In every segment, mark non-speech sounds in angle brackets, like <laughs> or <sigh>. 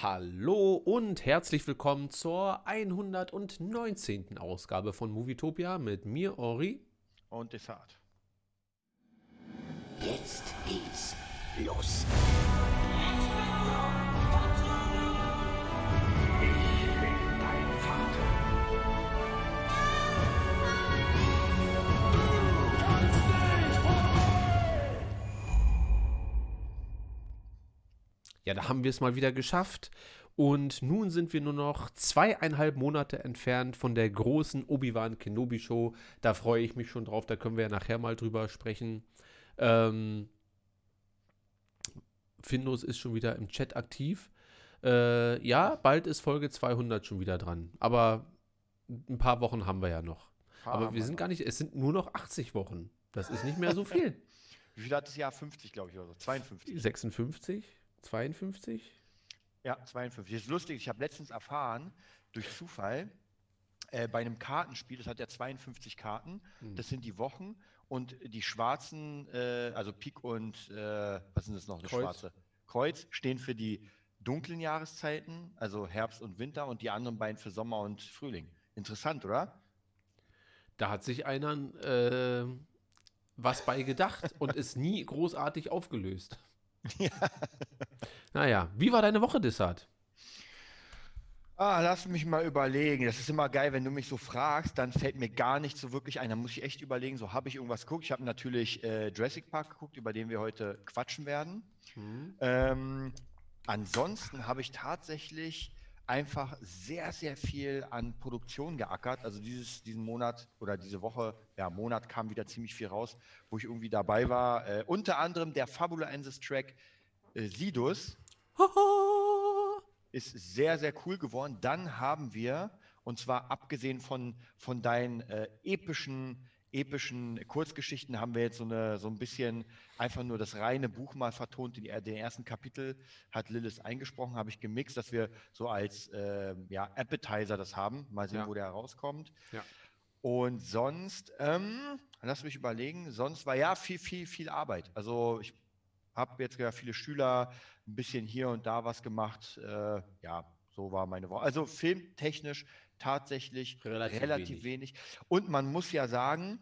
Hallo und herzlich willkommen zur 119. Ausgabe von Movietopia mit mir, Ori. Und Desart. Jetzt geht's los. Ja, da haben wir es mal wieder geschafft. Und nun sind wir nur noch zweieinhalb Monate entfernt von der großen Obi-Wan Kenobi Show. Da freue ich mich schon drauf. Da können wir ja nachher mal drüber sprechen. Ähm, Findus ist schon wieder im Chat aktiv. Äh, ja, bald ist Folge 200 schon wieder dran. Aber ein paar Wochen haben wir ja noch. Aber wir sind gar nicht, es sind nur noch 80 Wochen. Das ist nicht mehr so viel. <laughs> Wie viel hat das Jahr? 50, glaube ich, oder so. 52. 56? 52? Ja, 52. Das ist lustig, ich habe letztens erfahren, durch Zufall, äh, bei einem Kartenspiel, das hat ja 52 Karten, Hm. das sind die Wochen und die schwarzen, äh, also Pik und, äh, was sind das noch, eine Kreuz. schwarze? Kreuz stehen für die dunklen Jahreszeiten, also Herbst und Winter und die anderen beiden für Sommer und Frühling. Interessant, oder? Da hat sich einer äh, was bei gedacht und ist nie großartig aufgelöst. <laughs> Ja. Naja, wie war deine Woche, Dissart? Ah, lass mich mal überlegen. Das ist immer geil, wenn du mich so fragst, dann fällt mir gar nicht so wirklich ein. Da muss ich echt überlegen, so habe ich irgendwas geguckt. Ich habe natürlich äh, Jurassic Park geguckt, über den wir heute quatschen werden. Ähm, ansonsten habe ich tatsächlich einfach sehr, sehr viel an Produktion geackert. Also dieses, diesen Monat oder diese Woche, ja, Monat kam wieder ziemlich viel raus, wo ich irgendwie dabei war. Äh, unter anderem der Fabulensis Track äh, Sidus <laughs> ist sehr, sehr cool geworden. Dann haben wir, und zwar abgesehen von, von deinen äh, epischen, epischen Kurzgeschichten, haben wir jetzt so, eine, so ein bisschen einfach nur das reine Buch mal vertont. Den, den ersten Kapitel hat Lilith eingesprochen, habe ich gemixt, dass wir so als ähm, ja, Appetizer das haben. Mal sehen, Ja. wo der herauskommt. Ja. Und sonst, ähm, lass mich überlegen, sonst war ja viel, viel, viel Arbeit. Also ich habe jetzt ja viele Schüler, ein bisschen hier und da was gemacht. Äh, ja, so war meine Woche. Also filmtechnisch tatsächlich Relativ relativ, wenig. wenig. Und man muss ja sagen,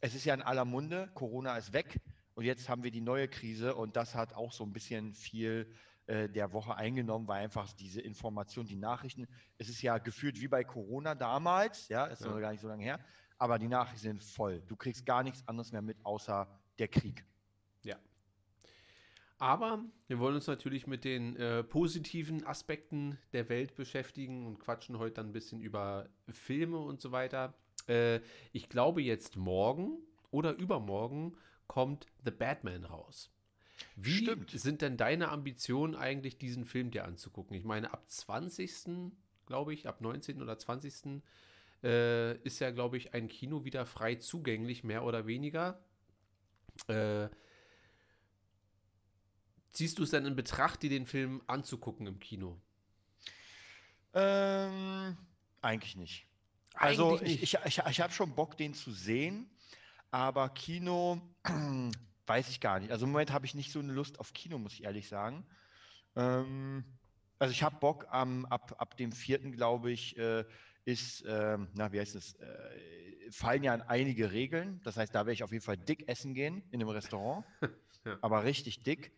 es ist ja in aller Munde, Corona ist weg und jetzt haben wir die neue Krise und das hat auch so ein bisschen viel äh, der Woche eingenommen, weil einfach diese Information, die Nachrichten, es ist ja gefühlt wie bei Corona damals, ja, ist Ja. noch gar nicht so lange her, aber die Nachrichten sind voll. Du kriegst gar nichts anderes mehr mit, außer der Krieg. Aber wir wollen uns natürlich mit den äh, positiven Aspekten der Welt beschäftigen und quatschen heute dann ein bisschen über Filme und so weiter. Äh, ich glaube, jetzt morgen oder übermorgen kommt The Batman raus. Wie Stimmt. sind denn deine Ambitionen eigentlich, diesen Film dir anzugucken? Ich meine, ab 20. glaube ich, ab 19. oder 20. Äh, ist ja, glaube ich, ein Kino wieder frei zugänglich, mehr oder weniger. Äh, ziehst du es denn in Betracht, dir den Film anzugucken im Kino? Ähm, eigentlich nicht. Also Eigentlich ich, ich, ich, ich habe schon Bock, den zu sehen, aber Kino <clears throat> weiß ich gar nicht. Also im Moment habe ich nicht so eine Lust auf Kino, muss ich ehrlich sagen. Ähm, also ich habe Bock am, ab, ab dem vierten, glaube ich, äh, ist, ähm, na, wie heißt es, äh, fallen ja an einige Regeln. Das heißt, da werde ich auf jeden Fall dick essen gehen in einem Restaurant. <laughs> Ja. Aber richtig dick.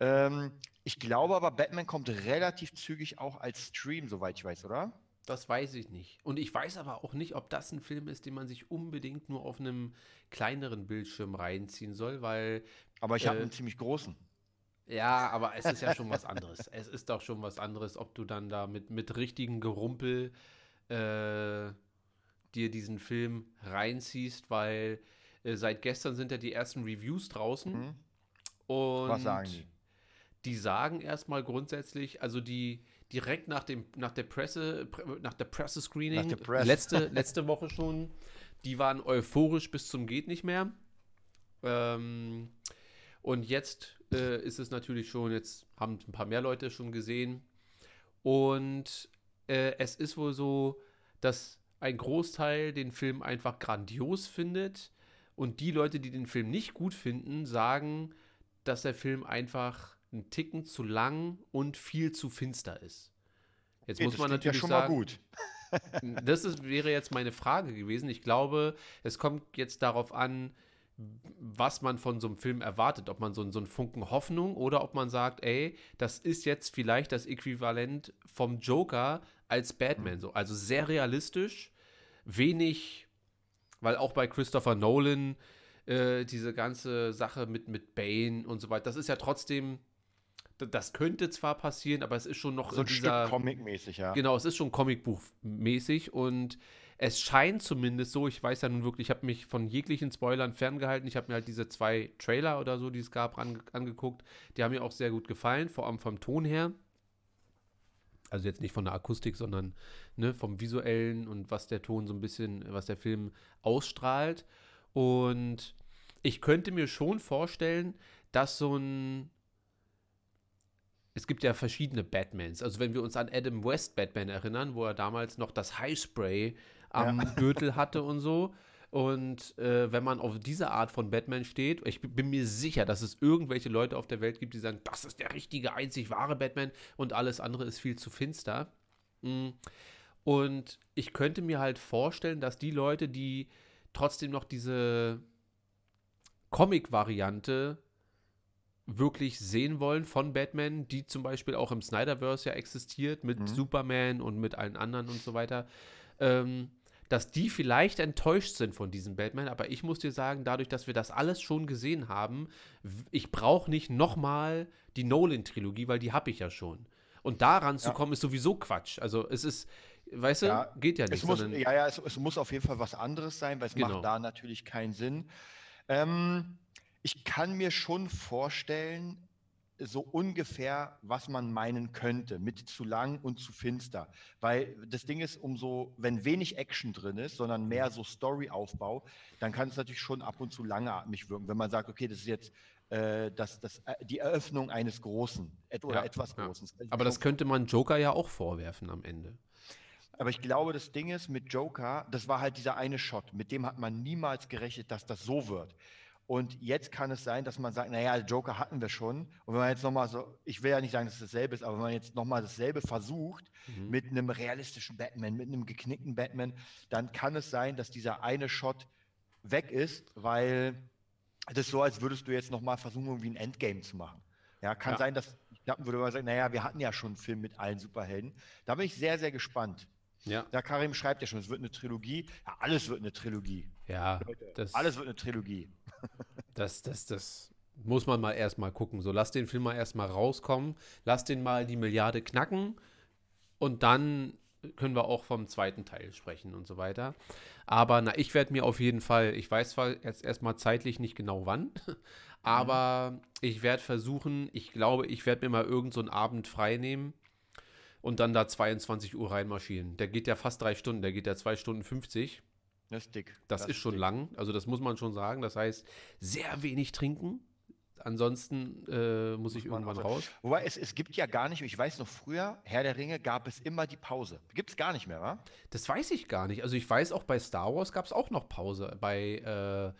Ähm, ich glaube aber, Batman kommt relativ zügig auch als Stream, soweit ich weiß, oder? Das weiß ich nicht. Und ich weiß aber auch nicht, ob das ein Film ist, den man sich unbedingt nur auf einem kleineren Bildschirm reinziehen soll, weil, Aber ich habe Äh, einen ziemlich großen. ja, aber es ist ja schon was anderes. <laughs> Es ist doch schon was anderes, ob du dann da mit, mit richtigen Gerumpel äh, dir diesen Film reinziehst, weil äh, seit gestern sind ja die ersten Reviews draußen. Hm? Und Was sagen die? Die sagen erstmal grundsätzlich, also die direkt nach dem nach der Presse pre- nach der Presse-Screening Nach der Press. letzte letzte Woche schon, die waren euphorisch bis zum geht nicht mehr. Ähm, und jetzt äh, ist es natürlich schon, jetzt haben ein paar mehr Leute schon gesehen. Und äh, es ist wohl so, dass ein Großteil den Film einfach grandios findet. Und die Leute, die den Film nicht gut finden, sagen, dass der Film einfach ein Ticken zu lang und viel zu finster ist. Jetzt Okay, muss man natürlich ja schon sagen, mal gut. <laughs> das ist, wäre jetzt meine Frage gewesen. Ich glaube, es kommt jetzt darauf an, was man von so einem Film erwartet. Ob man so, so einen Funken Hoffnung oder ob man sagt, ey, das ist jetzt vielleicht das Äquivalent vom Joker als Batman. So. Also sehr realistisch, wenig, weil auch bei Christopher Nolan äh, diese ganze Sache mit, mit Bane und so weiter, das ist ja trotzdem, das könnte zwar passieren, aber es ist schon noch So ein in dieser, Stück Comic-mäßig, ja. Genau, es ist schon Comicbuch-mäßig und es scheint zumindest so, ich weiß ja nun wirklich, ich habe mich von jeglichen Spoilern ferngehalten. Ich habe mir halt diese zwei Trailer oder so, die es gab, ange angeguckt. Die haben mir auch sehr gut gefallen, vor allem vom Ton her. Also jetzt nicht von der Akustik, sondern ne, vom visuellen und was der Ton so ein bisschen, was der Film ausstrahlt. Und ich könnte mir schon vorstellen, dass so ein es gibt ja verschiedene Batmans. Also wenn wir uns an Adam West Batman erinnern, wo er damals noch das Highspray am <laughs> Gürtel hatte und so. Und äh, wenn man auf diese Art von Batman steht, ich bin mir sicher, dass es irgendwelche Leute auf der Welt gibt, die sagen, das ist der richtige, einzig wahre Batman und alles andere ist viel zu finster. Mm. Und ich könnte mir halt vorstellen, dass die Leute, die trotzdem noch diese Comic-Variante wirklich sehen wollen von Batman, die zum Beispiel auch im Snyderverse ja existiert, mit Mhm. Superman und mit allen anderen und so weiter, ähm, dass die vielleicht enttäuscht sind von diesem Batman, aber ich muss dir sagen, dadurch, dass wir das alles schon gesehen haben, ich brauche nicht nochmal die Nolan-Trilogie, weil die habe ich ja schon. Und daran zu Ja. kommen, ist sowieso Quatsch. Also es ist, weißt du, Ja, geht ja nicht. Es muss, ja, ja, es, es muss auf jeden Fall was anderes sein, weil es Genau. macht da natürlich keinen Sinn. Ähm, ich kann mir schon vorstellen, so ungefähr, was man meinen könnte mit zu lang und zu finster. Weil das Ding ist, umso, wenn wenig Action drin ist, sondern mehr so Storyaufbau, dann kann es natürlich schon ab und zu langatmig wirken. Wenn man sagt, okay, das ist jetzt äh, das, das, äh, die Eröffnung eines Großen et oder Ja, etwas ja. Großen. aber das könnte man Joker ja auch vorwerfen am Ende. Aber ich glaube, das Ding ist mit Joker, das war halt dieser eine Shot, mit dem hat man niemals gerechnet, dass das so wird. Und jetzt kann es sein, dass man sagt, naja, Joker hatten wir schon. Und wenn man jetzt nochmal so, ich will ja nicht sagen, dass es dasselbe ist, aber wenn man jetzt nochmal dasselbe versucht, Mhm. mit einem realistischen Batman, mit einem geknickten Batman, dann kann es sein, dass dieser eine Shot weg ist, weil das ist so, als würdest du jetzt nochmal versuchen, irgendwie ein Endgame zu machen. Ja, kann Ja. sein, dass ich klappen würde, wenn man sagt, naja, wir hatten ja schon einen Film mit allen Superhelden. Da bin ich sehr, sehr gespannt. Ja, Ja, Karim schreibt ja schon, es wird eine Trilogie. Ja, alles wird eine Trilogie. ja, das, Alles wird eine Trilogie. Das, das, das muss man mal erstmal gucken. So, lass den Film mal erstmal rauskommen, lass den mal die Milliarde knacken und dann können wir auch vom zweiten Teil sprechen und so weiter. Aber na, ich werde mir auf jeden Fall, ich weiß zwar jetzt erstmal zeitlich nicht genau wann, <laughs> aber ich werde versuchen, ich glaube, ich werde mir mal irgend so Abend frei nehmen und dann da 22 Uhr reinmarschieren. Der geht ja fast drei Stunden, der geht ja zwei Stunden 50. Das ist dick. Das, ist schon dick. lang, also das muss man schon sagen. Das heißt, sehr wenig trinken. Ansonsten äh, muss ich man irgendwann also- raus. Wobei es, es gibt ja gar nicht, ich weiß noch früher, Herr der Ringe gab es immer die Pause. Gibt es gar nicht mehr, wa? Das weiß ich gar nicht. Also ich weiß, auch bei Star Wars gab es auch noch Pause bei, äh,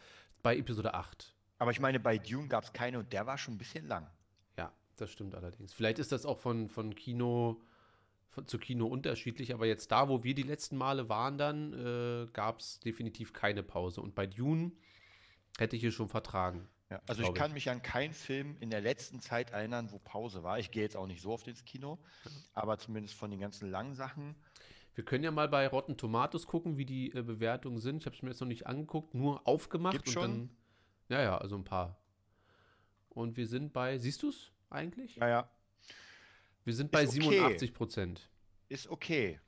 bei Episode 8. Aber ich meine, bei Dune gab es keine und der war schon ein bisschen lang. Ja, das stimmt allerdings. Vielleicht ist das auch von, von Kino von, zu Kino unterschiedlich, aber jetzt da, wo wir die letzten Male waren, dann äh, gab es definitiv keine Pause. Und bei Dune hätte ich es schon vertragen. Ja, also ich kann mich an keinen Film in der letzten Zeit erinnern, wo Pause war. Ich gehe jetzt auch nicht so oft ins Kino, aber zumindest von den ganzen langen Sachen. Wir können ja mal bei Rotten Tomatoes gucken, wie die äh, Bewertungen sind. Ich habe es mir jetzt noch nicht angeguckt, nur aufgemacht Gibt's und schon? dann. Ja, ja, also ein paar. Und wir sind bei, siehst du es eigentlich? Ja, ja. Wir sind bei Ist okay. 87 Prozent. Ist okay.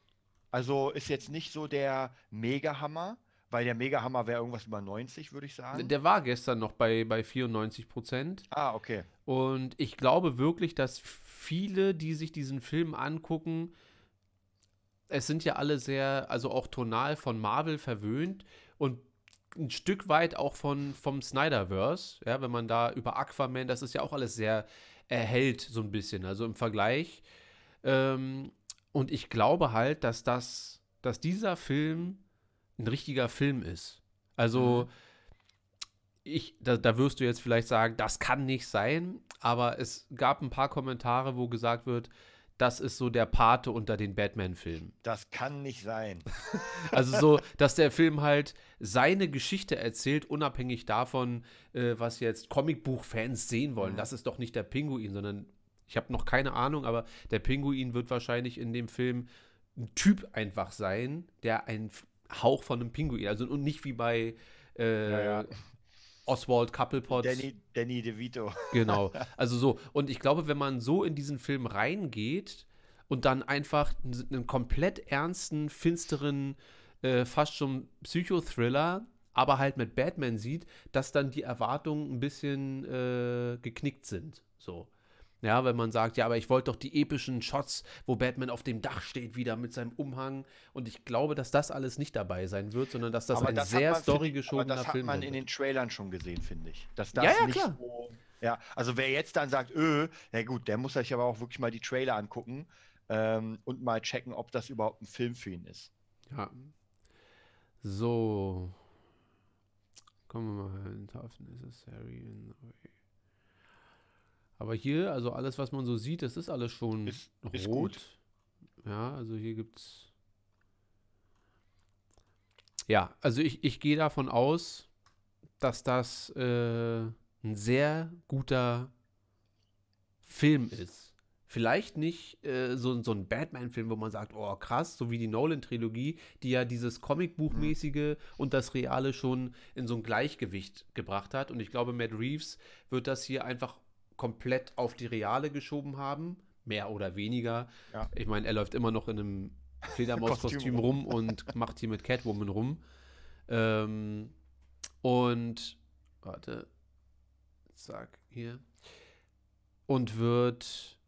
Also ist jetzt nicht so der Mega-Hammer, weil der Mega-Hammer wäre irgendwas über 90, würde ich sagen. Der war gestern noch bei, bei 94 Prozent. ah, okay. Und ich glaube wirklich, dass viele, die sich diesen Film angucken, es sind ja alle sehr, also auch tonal von Marvel verwöhnt und ein Stück weit auch von, vom Snyderverse, ja, wenn man da über Aquaman, das ist ja auch alles sehr erhellt, so ein bisschen, also im Vergleich. Ähm, und ich glaube halt, dass das, dass dieser Film ein richtiger Film ist. Also, ich, da, da wirst du jetzt vielleicht sagen, das kann nicht sein, aber es gab ein paar Kommentare, wo gesagt wird, das ist so der Pate unter den Batman-Filmen. Das kann nicht sein. <laughs> Also so, dass der Film halt seine Geschichte erzählt, unabhängig davon, äh, was jetzt Comicbuch-Fans sehen wollen. Mhm. Das ist doch nicht der Pinguin, sondern ich habe noch keine Ahnung, aber der Pinguin wird wahrscheinlich in dem Film ein Typ einfach sein, der einen Hauch von einem Pinguin, also und nicht wie bei äh, Ja, ja. Oswald Couplepot. Danny, Danny DeVito. Genau. <laughs> Also so. Und ich glaube, wenn man so in diesen Film reingeht und dann einfach einen, einen komplett ernsten, finsteren, äh, fast schon Psychothriller, aber halt mit Batman sieht, dass dann die Erwartungen ein bisschen äh, geknickt sind. So. Ja, wenn man sagt, ja, aber ich wollte doch die epischen Shots, wo Batman auf dem Dach steht, wieder mit seinem Umhang. Und ich glaube, dass das alles nicht dabei sein wird, sondern dass das Aber ein das sehr storygeschobener Aber das hat Film man in den Trailern schon gesehen, finde ich. Dass das Ja, ja, nicht klar. so. Ja, also wer jetzt dann sagt, öh, na gut, der muss sich aber auch wirklich mal die Trailer angucken ähm, und mal checken, ob das überhaupt ein Film für ihn ist. Ja. So. Kommen wir mal hin. Tough necessary in the way. Aber hier, also alles, was man so sieht, das ist alles schon Ist- rot. ist gut. Ja, also hier gibt's. Ja, also ich, ich gehe davon aus, dass das äh, ein sehr guter Film ist. Vielleicht nicht äh, so, so ein Batman-Film, wo man sagt, oh krass, so wie die Nolan-Trilogie, die ja dieses Comicbuchmäßige und das Reale schon in so ein Gleichgewicht gebracht hat. Und ich glaube, Matt Reeves wird das hier einfach komplett auf die Reale geschoben haben, mehr oder weniger. Ja. Ich meine, er läuft immer noch in einem Fledermauskostüm <laughs> Kostüm rum und macht hier mit Catwoman rum. Ähm, und warte, zack, hier. Und wird,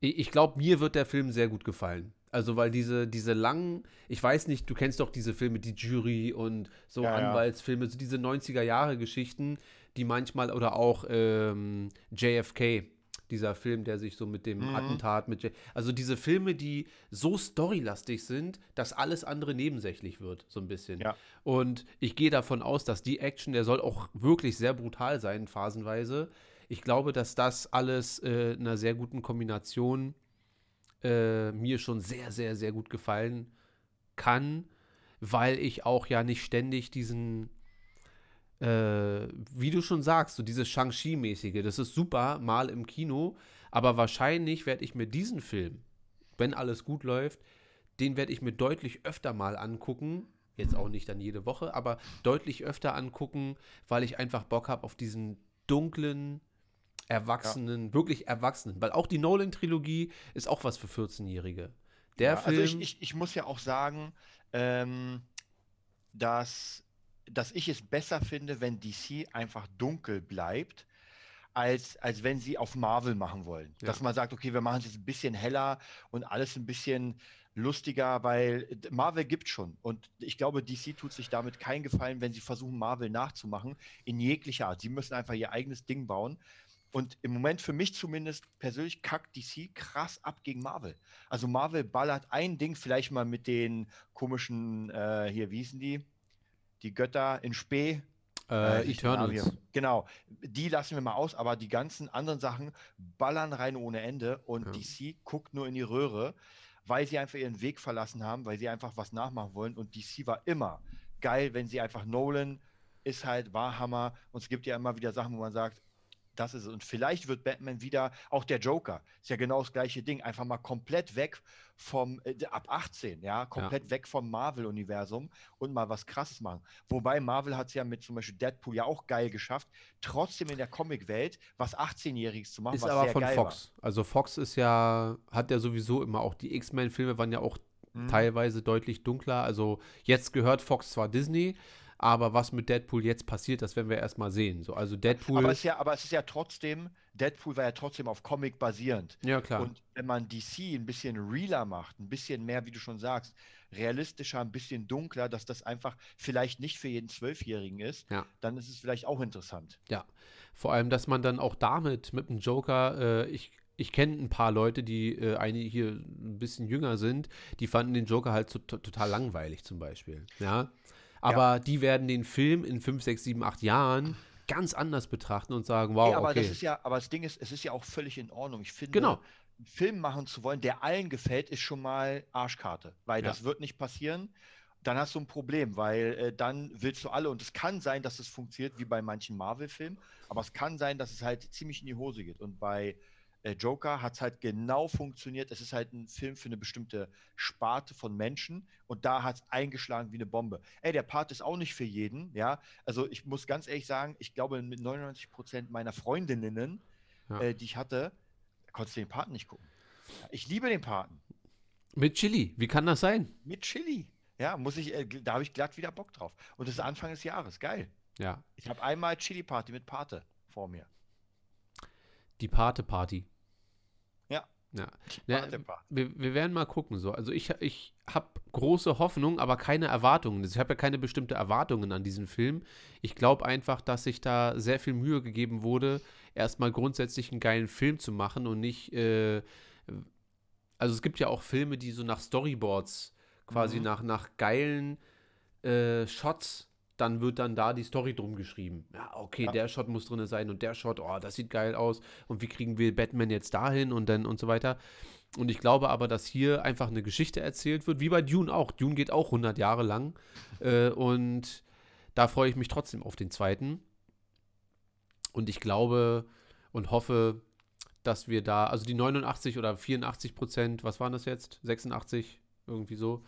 ich, glaube, mir wird der Film sehr gut gefallen. Also, weil diese, diese langen, ich weiß nicht, du kennst doch diese Filme, die Jury und so ja. Anwaltsfilme, so diese 90er-Jahre-Geschichten, die manchmal, oder auch ähm, JFK, dieser Film, der sich so mit dem Mhm. Attentat, mit J also diese Filme, die so storylastig sind, dass alles andere nebensächlich wird, so ein bisschen. Ja. Und ich gehe davon aus, dass die Action, der soll auch wirklich sehr brutal sein, phasenweise. Ich glaube, dass das alles äh, in einer sehr guten Kombination äh, mir schon sehr, sehr, sehr gut gefallen kann, weil ich auch ja nicht ständig diesen, äh, wie du schon sagst, so dieses Shang-Chi-mäßige, das ist super, mal im Kino, aber wahrscheinlich werde ich mir diesen Film, wenn alles gut läuft, den werde ich mir deutlich öfter mal angucken. Jetzt auch nicht dann jede Woche, aber deutlich öfter angucken, weil ich einfach Bock habe auf diesen dunklen, erwachsenen, wirklich erwachsenen. Weil auch die Nolan-Trilogie ist auch was für 14-Jährige. Der Ja, Film. Also ich, ich, ich muss ja auch sagen, ähm, dass, dass ich es besser finde, wenn DC einfach dunkel bleibt, als, als wenn sie auf Marvel machen wollen. Ja. Dass man sagt, okay, wir machen es jetzt ein bisschen heller und alles ein bisschen lustiger, weil Marvel gibt schon. Und ich glaube, DC tut sich damit keinen Gefallen, wenn sie versuchen, Marvel nachzumachen, in jeglicher Art. Sie müssen einfach ihr eigenes Ding bauen. Und im Moment für mich zumindest persönlich kackt DC krass ab gegen Marvel. Also Marvel ballert ein Ding vielleicht mal mit den komischen, äh, hier, wie hießen die? Die Götter in Spee. äh, Namen Eternals. Genau, die lassen wir mal aus, aber die ganzen anderen Sachen ballern rein ohne Ende und Ja. DC guckt nur in die Röhre, weil sie einfach ihren Weg verlassen haben, weil sie einfach was nachmachen wollen und DC war immer geil, wenn sie einfach Nolan ist halt Warhammer und es gibt ja immer wieder Sachen, wo man sagt, das ist es. Und vielleicht wird Batman wieder, auch der Joker, ist ja genau das gleiche Ding, einfach mal komplett weg vom, äh, ab 18, ja, komplett weg vom Marvel-Universum und mal was Krasses machen. Wobei Marvel hat es ja mit zum Beispiel Deadpool ja auch geil geschafft, trotzdem in der Comicwelt was 18-Jähriges zu machen, Ist aber von Fox. Also Fox ist ja, hat ja sowieso immer auch, die X-Men-Filme waren ja auch war. Mhm. teilweise deutlich dunkler. Also jetzt gehört Fox zwar Disney, aber was mit Deadpool jetzt passiert, das werden wir erstmal sehen. So, also Deadpool. Aber es, ist ja, aber es ist ja trotzdem, Deadpool war ja trotzdem auf Comic basierend. ja, klar. Und wenn man DC ein bisschen realer macht, ein bisschen mehr, wie du schon sagst, realistischer, ein bisschen dunkler, dass das einfach vielleicht nicht für jeden Zwölfjährigen ist, Ja. dann ist es vielleicht auch interessant. Ja, vor allem, dass man dann auch damit mit dem Joker, äh, ich, ich kenne ein paar Leute, die äh, einige hier ein bisschen jünger sind, die fanden den Joker halt so, total langweilig zum Beispiel. Ja. Aber die werden den Film in 5, 6, 7, 8 Jahren ganz anders betrachten und sagen, wow, Nee, aber okay. das ist ja, aber das Ding ist, es ist ja auch völlig in Ordnung. Ich finde, Genau. einen Film machen zu wollen, der allen gefällt, ist schon mal Arschkarte, weil Ja. das wird nicht passieren. Dann hast du ein Problem, weil äh, dann willst du alle, und es kann sein, dass es funktioniert wie bei manchen Marvel-Filmen, aber es kann sein, dass es halt ziemlich in die Hose geht. Und bei äh, Joker hat es halt genau funktioniert. Es ist halt ein Film für eine bestimmte Sparte von Menschen und da hat es eingeschlagen wie eine Bombe. Ey, der Part ist auch nicht für jeden, ja. Also ich muss ganz ehrlich sagen, ich glaube, mit 99 Prozent meiner Freundinnen, Ja. äh, die ich hatte, konntest du den Paten nicht gucken. Ich liebe den Paten. Mit Chili, wie kann das sein? Mit Chili. Ja, muss ich, äh, da habe ich glatt wieder Bock drauf. Und das ist Anfang des Jahres. Geil. Ja, Ich habe einmal Chili Party mit Pate vor mir. Die Pate-Party. Ja. Ja. Ja, wir, wir werden mal gucken. So. Also ich, ich habe große Hoffnung, aber keine Erwartungen. Ich habe ja keine bestimmte Erwartungen an diesen Film. Ich glaube einfach, dass sich da sehr viel Mühe gegeben wurde, erstmal grundsätzlich einen geilen Film zu machen und nicht. Äh, also es gibt ja auch Filme, die so nach Storyboards, quasi Mhm. nach, nach geilen äh, Shots, dann wird dann da die Story drum geschrieben. Ja, okay, Ja. der Shot muss drin sein und der Shot, oh, das sieht geil aus. Und wie kriegen wir Batman jetzt dahin und dann und so weiter. Und ich glaube aber, dass hier einfach eine Geschichte erzählt wird, wie bei Dune auch. Dune geht auch 100 Jahre lang. Äh, und da freue ich mich trotzdem auf den zweiten. Und ich glaube und hoffe, dass wir da, also die 89 oder 84 Prozent, was waren das jetzt? 86, irgendwie so,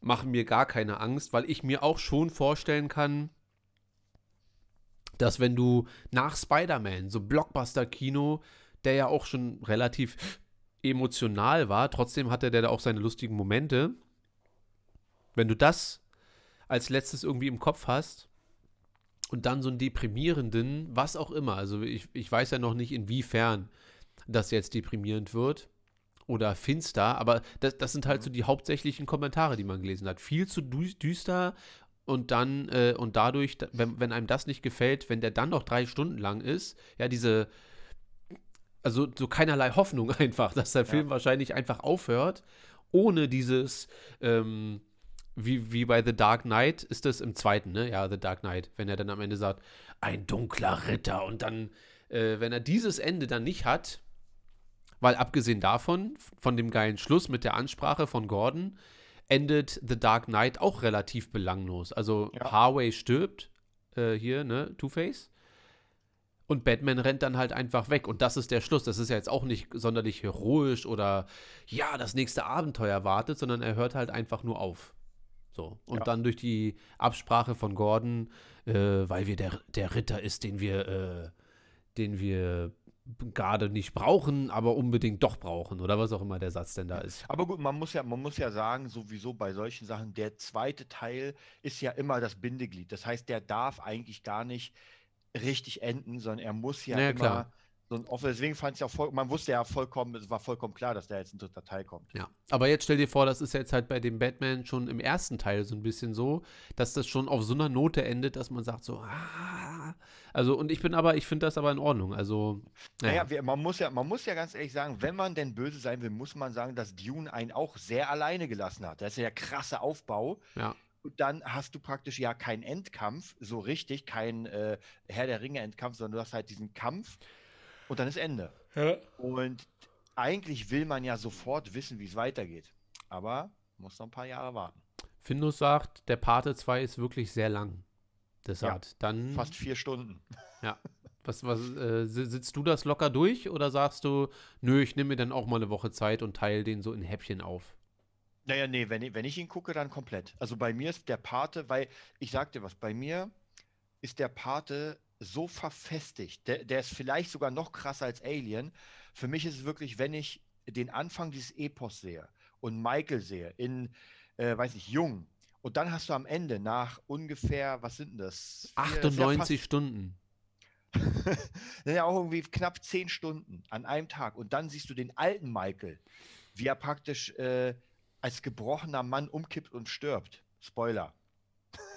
machen mir gar keine Angst, weil ich mir auch schon vorstellen kann, dass wenn du nach Spider-Man, so Blockbuster-Kino, der ja auch schon relativ emotional war, trotzdem hatte der da auch seine lustigen Momente. Wenn du das als letztes irgendwie im Kopf hast und dann so einen deprimierenden, was auch immer, also ich, ich weiß ja noch nicht, inwiefern das jetzt deprimierend wird oder finster, aber das, das sind halt so die hauptsächlichen Kommentare, die man gelesen hat. Viel zu dü- düster und dann äh, und dadurch, da- wenn, wenn einem das nicht gefällt, wenn der dann noch drei Stunden lang ist, ja, diese, also so keinerlei Hoffnung <laughs> einfach, dass der Film wahrscheinlich einfach aufhört, ohne dieses, ähm, wie, wie bei The Dark Knight ist das im zweiten, ne? Ja, The Dark Knight, wenn er dann am Ende sagt, ein dunkler Ritter und dann, äh, wenn er dieses Ende dann nicht hat, weil abgesehen davon, von dem geilen Schluss mit der Ansprache von Gordon, endet The Dark Knight auch relativ belanglos. Also Ja. Harway stirbt, äh, hier, ne, Two-Face. Und Batman rennt dann halt einfach weg. Und das ist der Schluss. Das ist ja jetzt auch nicht sonderlich heroisch oder ja, das nächste Abenteuer wartet, sondern er hört halt einfach nur auf. So. Und Ja. dann durch die Absprache von Gordon, äh, weil wir der, der Ritter ist, den wir, äh, den wir gerade nicht brauchen, aber unbedingt doch brauchen. Oder was auch immer der Satz denn da ist. Aber gut, man muss ja, man muss ja sagen, sowieso bei solchen Sachen, der zweite Teil ist ja immer das Bindeglied. Das heißt, der darf eigentlich gar nicht richtig enden, sondern er muss ja Ja, immer klar. So ein offen. Deswegen fand ich auch voll, man wusste ja vollkommen, es war vollkommen klar, dass da jetzt ein dritter Teil kommt. Ja, aber jetzt stell dir vor, das ist jetzt halt bei dem Batman schon im ersten Teil so ein bisschen so, dass das schon auf so einer Note endet, dass man sagt so, ah, also und ich bin aber, ich finde das aber in Ordnung, also, naja, Naja, wir, man muss ja, man muss ja ganz ehrlich sagen, wenn man denn böse sein will, muss man sagen, dass Dune einen auch sehr alleine gelassen hat. Das ist ja der krasse Aufbau. ja, Und dann hast du praktisch ja keinen Endkampf, so richtig, kein äh, Herr der Ringe-Endkampf, sondern du hast halt diesen Kampf und dann ist Ende. Und eigentlich will man ja sofort wissen, wie es weitergeht. Aber muss noch ein paar Jahre warten. Findus sagt, der Pate 2 ist wirklich sehr lang. Deshalb, Ja, dann, Fast vier Stunden. <laughs> ja, was, was, äh, si- sitzt du das locker durch oder sagst du, nö, ich nehme mir dann auch mal eine Woche Zeit und teile den so in Häppchen auf? Naja, nee, wenn, ich- wenn ich ihn gucke, dann komplett. Also bei mir ist der Pate, weil ich sag dir was, bei mir ist der Pate so verfestigt. Der, der ist vielleicht sogar noch krasser als Alien. Für mich ist es wirklich, wenn ich den Anfang dieses Epos sehe und Michael sehe, in, äh, weiß ich, jung. Und dann hast du am Ende nach ungefähr, was sind denn das? Vier- das ist ja 98 Stunden. <laughs> sind ja auch irgendwie knapp zehn Stunden an einem Tag. Und dann siehst du den alten Michael, wie er praktisch äh, als gebrochener Mann umkippt und stirbt. Spoiler.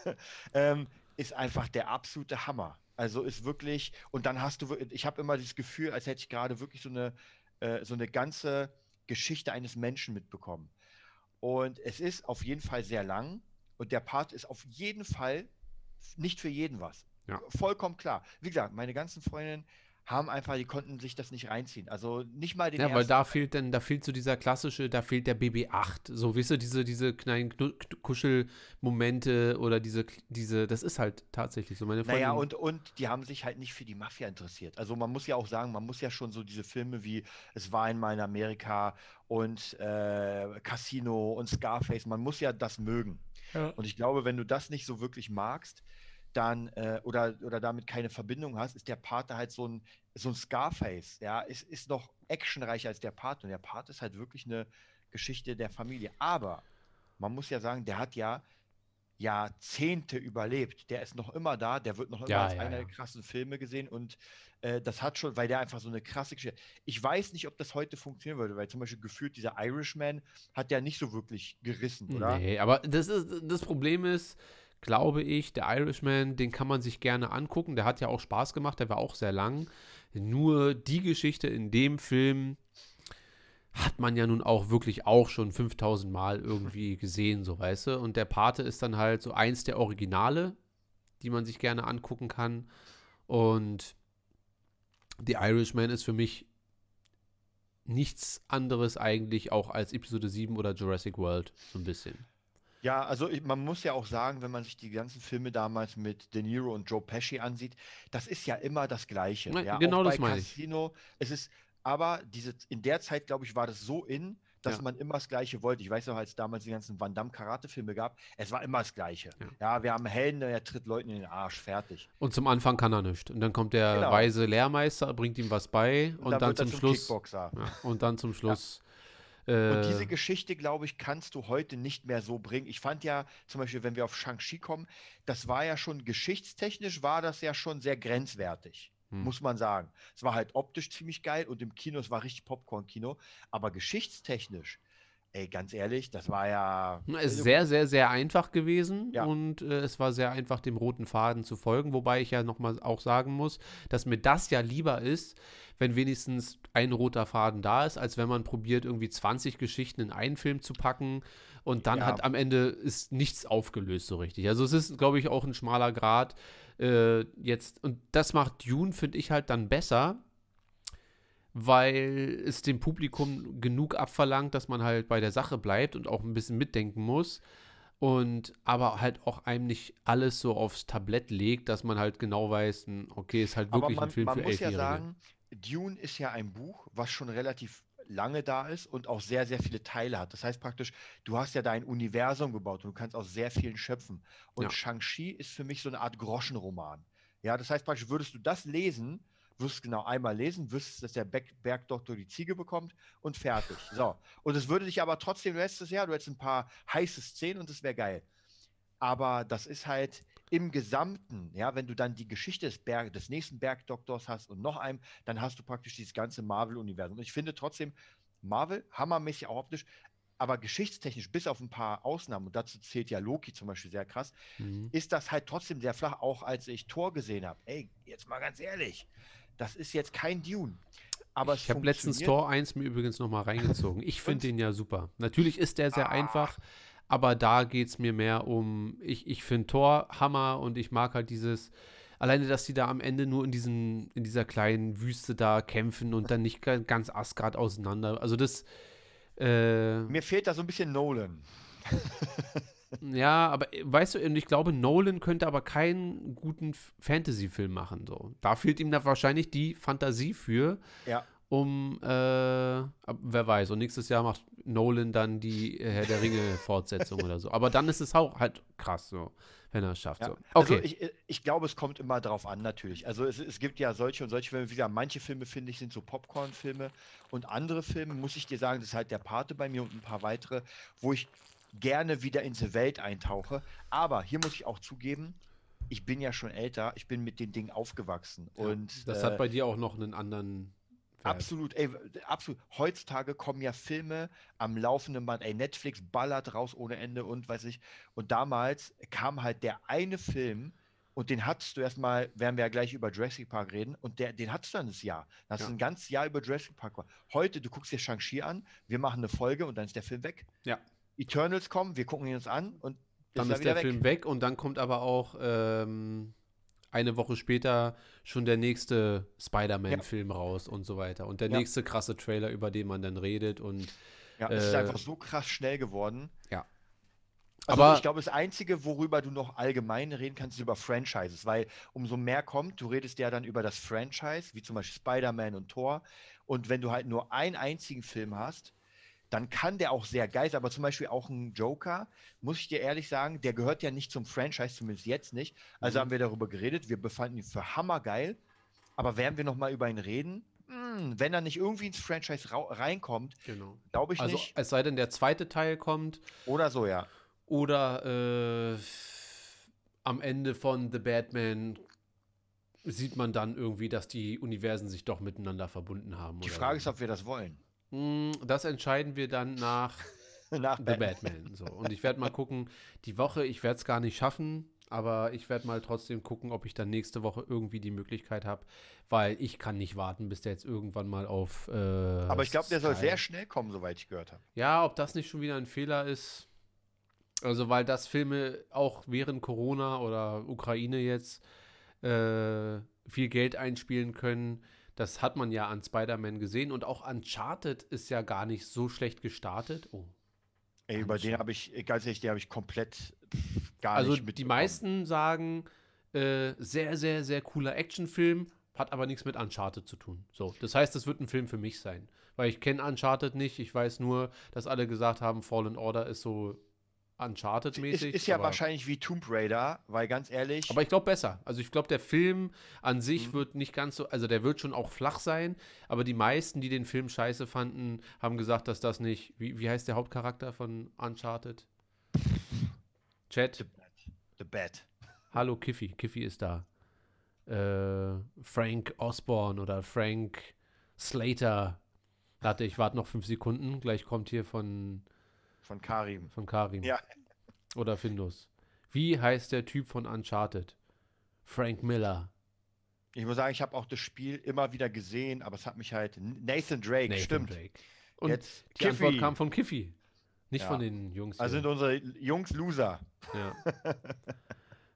<laughs> ähm, ist einfach der absolute Hammer. Also ist wirklich, und dann hast du, ich habe immer das Gefühl, als hätte ich gerade wirklich so eine, äh, so eine ganze Geschichte eines Menschen mitbekommen. Und es ist auf jeden Fall sehr lang und der Part ist auf jeden Fall nicht für jeden was. Ja. Vollkommen klar. Wie gesagt, meine ganzen Freundinnen haben einfach, die konnten sich das nicht reinziehen. Also nicht mal den Ja, weil da fehlt dann, da fehlt so dieser klassische, da fehlt der BB8. So, weißt du, diese, diese kleinen Kuschelmomente oder diese, diese, das ist halt tatsächlich so. Meine Freundin, Naja, und, und die haben sich halt nicht für die Mafia interessiert. Also man muss ja auch sagen, man muss ja schon so diese Filme wie Es war einmal in Amerika und äh, Casino und Scarface, man muss ja das mögen. Ja. Und ich glaube, wenn du das nicht so wirklich magst, dann äh, oder, oder damit keine Verbindung hast, ist der Pate halt so ein, so ein Scarface. Ja, ist, ist noch actionreicher als der Pate. Und der Pate ist halt wirklich eine Geschichte der Familie. Aber man muss ja sagen, der hat ja Jahrzehnte überlebt. Der ist noch immer da, der wird noch immer Ja, als ja, einer ja. der krassen Filme gesehen und äh, das hat schon, weil der einfach so eine krasse Geschichte. Ich weiß nicht, ob das heute funktionieren würde, weil zum Beispiel gefühlt dieser Irishman hat ja nicht so wirklich gerissen, oder? Nee, aber das, ist, das Problem ist, glaube ich, der Irishman, den kann man sich gerne angucken. Der hat ja auch Spaß gemacht, der war auch sehr lang. Nur die Geschichte in dem Film hat man ja nun auch wirklich auch schon 5000 Mal irgendwie <laughs> gesehen, so weißt du. Und der Pate ist dann halt so eins der Originale, die man sich gerne angucken kann. Und The Irishman ist für mich nichts anderes eigentlich auch als Episode 7 oder Jurassic World, so ein bisschen. Ja, also ich, man muss ja auch sagen, wenn man sich die ganzen Filme damals mit De Niro und Joe Pesci ansieht, das ist ja immer das Gleiche. Na, ja, genau auch das bei meine ich. Casino, es ist, aber diese, in der Zeit, glaube ich, war das so in, dass Ja. man immer das Gleiche wollte. Ich weiß noch, als es damals die ganzen Van Damme Karate-Filme gab, es war immer das Gleiche. Ja. Ja, wir haben Helden, der tritt Leuten in den Arsch, fertig. Und zum Anfang kann er nichts. Und dann kommt der Genau. weise Lehrmeister, bringt ihm was bei und, dann, wird er zum Schluss. Ja, und dann zum Schluss. Und Äh, diese Geschichte, glaube ich, kannst du heute nicht mehr so bringen. Ich fand ja zum Beispiel, wenn wir auf Shang-Chi kommen, das war ja schon geschichtstechnisch, war das ja schon sehr grenzwertig, Hm. muss man sagen. Es war halt optisch ziemlich geil und im Kino, es war richtig Popcorn-Kino, aber geschichtstechnisch, ey, ganz ehrlich, das war ja. Es ist sehr, sehr, sehr einfach gewesen Ja. und äh, es war sehr einfach, dem roten Faden zu folgen. Wobei ich ja nochmal auch sagen muss, dass mir das ja lieber ist, wenn wenigstens ein roter Faden da ist, als wenn man probiert, irgendwie 20 Geschichten in einen Film zu packen und dann Ja. hat am Ende ist nichts aufgelöst so richtig. Also es ist, glaube ich, auch ein schmaler Grad äh, jetzt. Und das macht Dune, finde ich, halt dann besser, weil es dem Publikum genug abverlangt, dass man halt bei der Sache bleibt und auch ein bisschen mitdenken muss. Und aber halt auch einem nicht alles so aufs Tablett legt, dass man halt genau weiß, n- okay, ist halt wirklich man, ein Film man für muss ja sagen, Dune ist ja ein Buch, was schon relativ lange da ist und auch sehr, sehr viele Teile hat. Das heißt praktisch, du hast ja dein Universum gebaut und du kannst aus sehr vielen schöpfen. Und Ja. Shang-Chi ist für mich so eine Art Groschenroman. Ja, das heißt praktisch, würdest du das lesen, wirst genau einmal lesen, wüsstest, dass der Berg Bergdoktor die Ziege bekommt und fertig. So. Und es würde dich aber trotzdem, du hättest es ja, du hättest ein paar heiße Szenen und es wäre geil. Aber das ist halt im Gesamten, ja, wenn du dann die Geschichte des, Berg, des nächsten Bergdoktors hast und noch einem, dann hast du praktisch dieses ganze Marvel-Universum. Und ich finde trotzdem, Marvel, hammermäßig auch optisch, aber geschichtstechnisch, bis auf ein paar Ausnahmen, und dazu zählt ja Loki zum Beispiel sehr krass, Mhm. ist das halt trotzdem sehr flach, auch als ich Tor gesehen habe. Ey, jetzt mal ganz ehrlich, das ist jetzt kein Dune. Aber Ich habe letztens Tor 1 mir übrigens nochmal reingezogen. Ich finde den ja super. Natürlich ist der sehr Ah. einfach, aber da geht es mir mehr um, ich, ich finde Tor Hammer und ich mag halt dieses, alleine, dass die da am Ende nur in, diesen, in dieser kleinen Wüste da kämpfen und dann nicht ga- ganz Asgard auseinander. Also das, äh, Mir fehlt da so ein bisschen Nolan. <laughs> ja, aber äh, weißt du, und ich glaube, Nolan könnte aber keinen guten Fantasy-Film machen. So. Da fehlt ihm da wahrscheinlich die Fantasie für. Ja. um, äh, wer weiß, und nächstes Jahr macht Nolan dann die äh, Herr der Ringe-Fortsetzung oder so. Aber dann ist es auch halt krass, so, wenn er es schafft. Ja. So. Okay. Also ich, ich glaube, es kommt immer drauf an, natürlich. Also es, es gibt ja solche und solche Filme, wie gesagt, manche Filme, finde ich, sind so Popcorn-Filme und andere Filme, muss ich dir sagen, das ist halt der Pate bei mir und ein paar weitere, wo ich gerne wieder in die Welt eintauche. Aber hier muss ich auch zugeben, ich bin ja schon älter, ich bin mit den Dingen aufgewachsen. und das äh, hat bei dir auch noch einen anderen Wert. Absolut, ey, absolut. Heutzutage kommen ja Filme am laufenden Band, ey, Netflix ballert raus ohne Ende und weiß ich. Und damals kam halt der eine Film und den hattest du erstmal, werden wir ja gleich über Jurassic Park reden, und der, den hattest du dann das Jahr. Dann hast Ja. du ein ganzes Jahr über Jurassic Park. Heute, du guckst dir Shang-Chi an, wir machen eine Folge und dann ist der Film weg. Ja. Eternals kommen, wir gucken ihn uns an und Dann ist wieder der Film weg und dann kommt aber auch ähm, eine Woche später schon der nächste Spider-Man-Film raus und so weiter. Und der Ja. nächste krasse Trailer, über den man dann redet. Und Ja, es ist Äh, einfach so krass schnell geworden. ja. Also Aber- ich glaube, das Einzige, worüber du noch allgemein reden kannst, ist über Franchises, weil umso mehr kommt, du redest ja dann über das Franchise, wie zum Beispiel Spider-Man und Thor. Und wenn du halt nur einen einzigen Film hast, dann kann der auch sehr geil sein. Aber zum Beispiel auch ein Joker, muss ich dir ehrlich sagen, der gehört ja nicht zum Franchise, zumindest jetzt nicht. Also Mhm. haben wir darüber geredet, wir befanden ihn für hammergeil. Aber werden wir noch mal über ihn reden? Hm, wenn er nicht irgendwie ins Franchise reinkommt, genau. glaube ich Also nicht. es sei denn, der zweite Teil kommt Oder so, ja. oder äh, am Ende von The Batman sieht man dann irgendwie, dass die Universen sich doch miteinander verbunden haben. Die Frage so. ist, ob wir das wollen. Hm, Das entscheiden wir dann nach <laughs> Nach The Batman. Batman. So. Und ich werde mal gucken, die Woche, ich werde es gar nicht schaffen, aber ich werde mal trotzdem gucken, ob ich dann nächste Woche irgendwie die Möglichkeit habe, weil ich kann nicht warten, bis der jetzt irgendwann mal auf. Äh, Aber ich glaube, der soll sehr schnell kommen, soweit ich gehört habe. Ja, ob das nicht schon wieder ein Fehler ist. Also, weil das Filme auch während Corona oder Ukraine jetzt äh, viel Geld einspielen können. Das hat man ja an Spider-Man gesehen und auch Uncharted ist ja gar nicht so schlecht gestartet. Oh. Ey, über den habe ich, äh, ganz ehrlich, den habe ich komplett gar Also nicht die mitbekommen. meisten sagen, äh, sehr, sehr, sehr cooler Actionfilm, hat aber nichts mit Uncharted zu tun. So, das heißt, es wird ein Film für mich sein. Weil ich kenne Uncharted nicht, ich weiß nur, dass alle gesagt haben, Fallen Order ist so Uncharted-mäßig. ist ja aber, wahrscheinlich wie Tomb Raider, weil ganz ehrlich, aber ich glaube besser. Also ich glaube, der Film an sich Mhm. wird nicht ganz so, also der wird schon auch flach sein, aber die meisten, die den Film scheiße fanden, haben gesagt, dass das nicht, wie, wie heißt der Hauptcharakter von Uncharted? Chat? The Bat. The Bat. Hallo Kiffy, Kiffy ist da. Äh, Frank Osborne oder Frank Slater. Warte, ich warte noch fünf Sekunden. Gleich kommt hier von, Von Karim. von Karim. Ja. Oder Findus. Wie heißt der Typ von Uncharted? Frank Miller. Ich muss sagen, ich habe auch das Spiel immer wieder gesehen, aber es hat mich halt. Nathan Drake, Nathan stimmt. Drake. Und Jetzt die Antwort Kiffy. kam von Kiffy. Nicht Ja. von den Jungs. Also hier. sind unsere Jungs Loser. Ja. <laughs>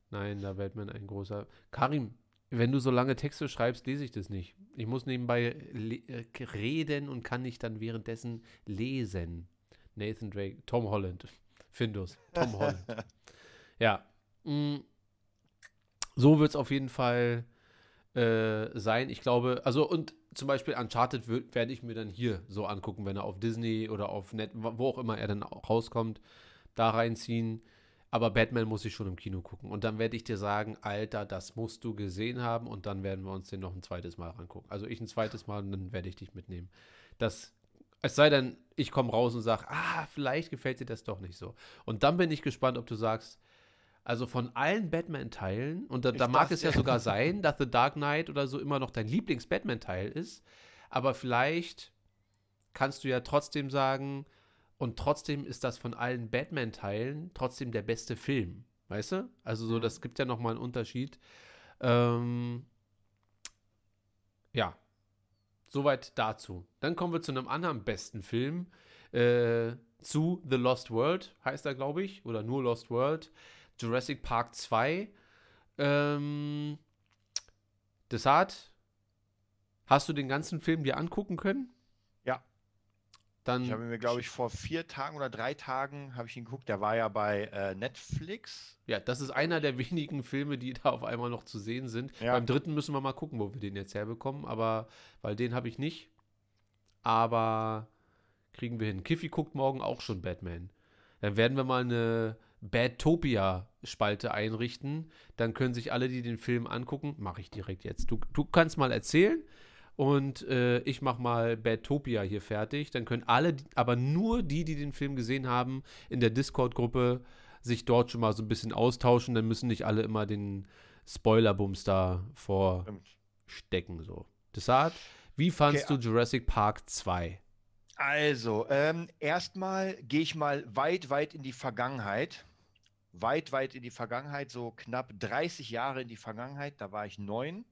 Nein, da Batman ein großer. Karim, wenn du so lange Texte schreibst, lese ich das nicht. Ich muss nebenbei äh, reden und kann nicht dann währenddessen lesen. Nathan Drake, Tom Holland, <laughs> Findus, Tom Holland. <laughs> ja. mm, So wird es auf jeden Fall äh, sein. Ich glaube, also und zum Beispiel Uncharted werde ich mir dann hier so angucken, wenn er auf Disney oder auf Net, wo auch immer er dann rauskommt, da reinziehen. Aber Batman muss ich schon im Kino gucken. Und dann werde ich dir sagen, Alter, das musst du gesehen haben. Und dann werden wir uns den noch ein zweites Mal angucken. Also ich ein zweites Mal und dann werde ich dich mitnehmen. Das, es sei denn, ich komme raus und sage, ah, vielleicht gefällt dir das doch nicht so. Und dann bin ich gespannt, ob du sagst, also von allen Batman-Teilen, und da, da mag es ja <laughs> sogar sein, dass The Dark Knight oder so immer noch dein Lieblings-Batman-Teil ist, aber vielleicht kannst du ja trotzdem sagen, und trotzdem ist das von allen Batman-Teilen trotzdem der beste Film. Weißt du? Also so, das gibt ja nochmal einen Unterschied. Ähm, ja, soweit dazu. Dann kommen wir zu einem anderen besten Film. Äh, zu The Lost World heißt er, glaube ich. Oder nur Lost World. Jurassic Park 2. Ähm, Desart, hast du den ganzen Film dir angucken können? Dann Ich habe mir, glaube ich, vor vier Tagen oder drei Tagen habe ich ihn geguckt. Der war ja bei äh, Netflix. Ja, das ist einer der wenigen Filme, die da auf einmal noch zu sehen sind. Ja. Beim dritten müssen wir mal gucken, wo wir den jetzt herbekommen, aber weil den habe ich nicht. Aber kriegen wir hin. Kiffy guckt morgen auch schon Batman. Dann werden wir mal eine Badtopia-Spalte einrichten. Dann können sich alle, die den Film angucken, mache ich direkt jetzt. Du, du kannst mal erzählen und äh, ich mache mal Badtopia hier fertig. Dann können alle, aber nur die, die den Film gesehen haben, in der Discord-Gruppe sich dort schon mal so ein bisschen austauschen. Dann müssen nicht alle immer den Spoilerbums da vorstecken. So. Desart, wie fandst Okay, du Jurassic Park 2? Also, ähm, erstmal gehe ich mal weit, weit in die Vergangenheit. Weit, weit in die Vergangenheit, so knapp 30 Jahre in die Vergangenheit. Da war ich neun.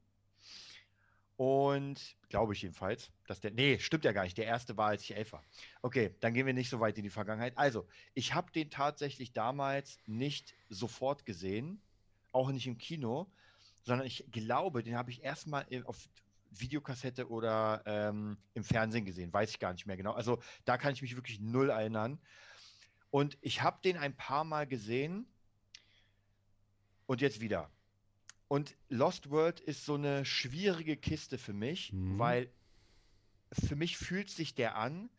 Und glaube ich jedenfalls, dass der. Nee, stimmt ja gar nicht. Der erste war, als ich elf war. Okay, dann gehen wir nicht so weit in die Vergangenheit. Also, ich habe den tatsächlich damals nicht sofort gesehen, auch nicht im Kino, sondern ich glaube, den habe ich erstmal auf Videokassette oder ähm, im Fernsehen gesehen, weiß ich gar nicht mehr genau. Also da kann ich mich wirklich null erinnern. Und ich habe den ein paar Mal gesehen und jetzt wieder. Und Lost World ist so eine schwierige Kiste für mich, Mhm. weil für mich fühlt sich der an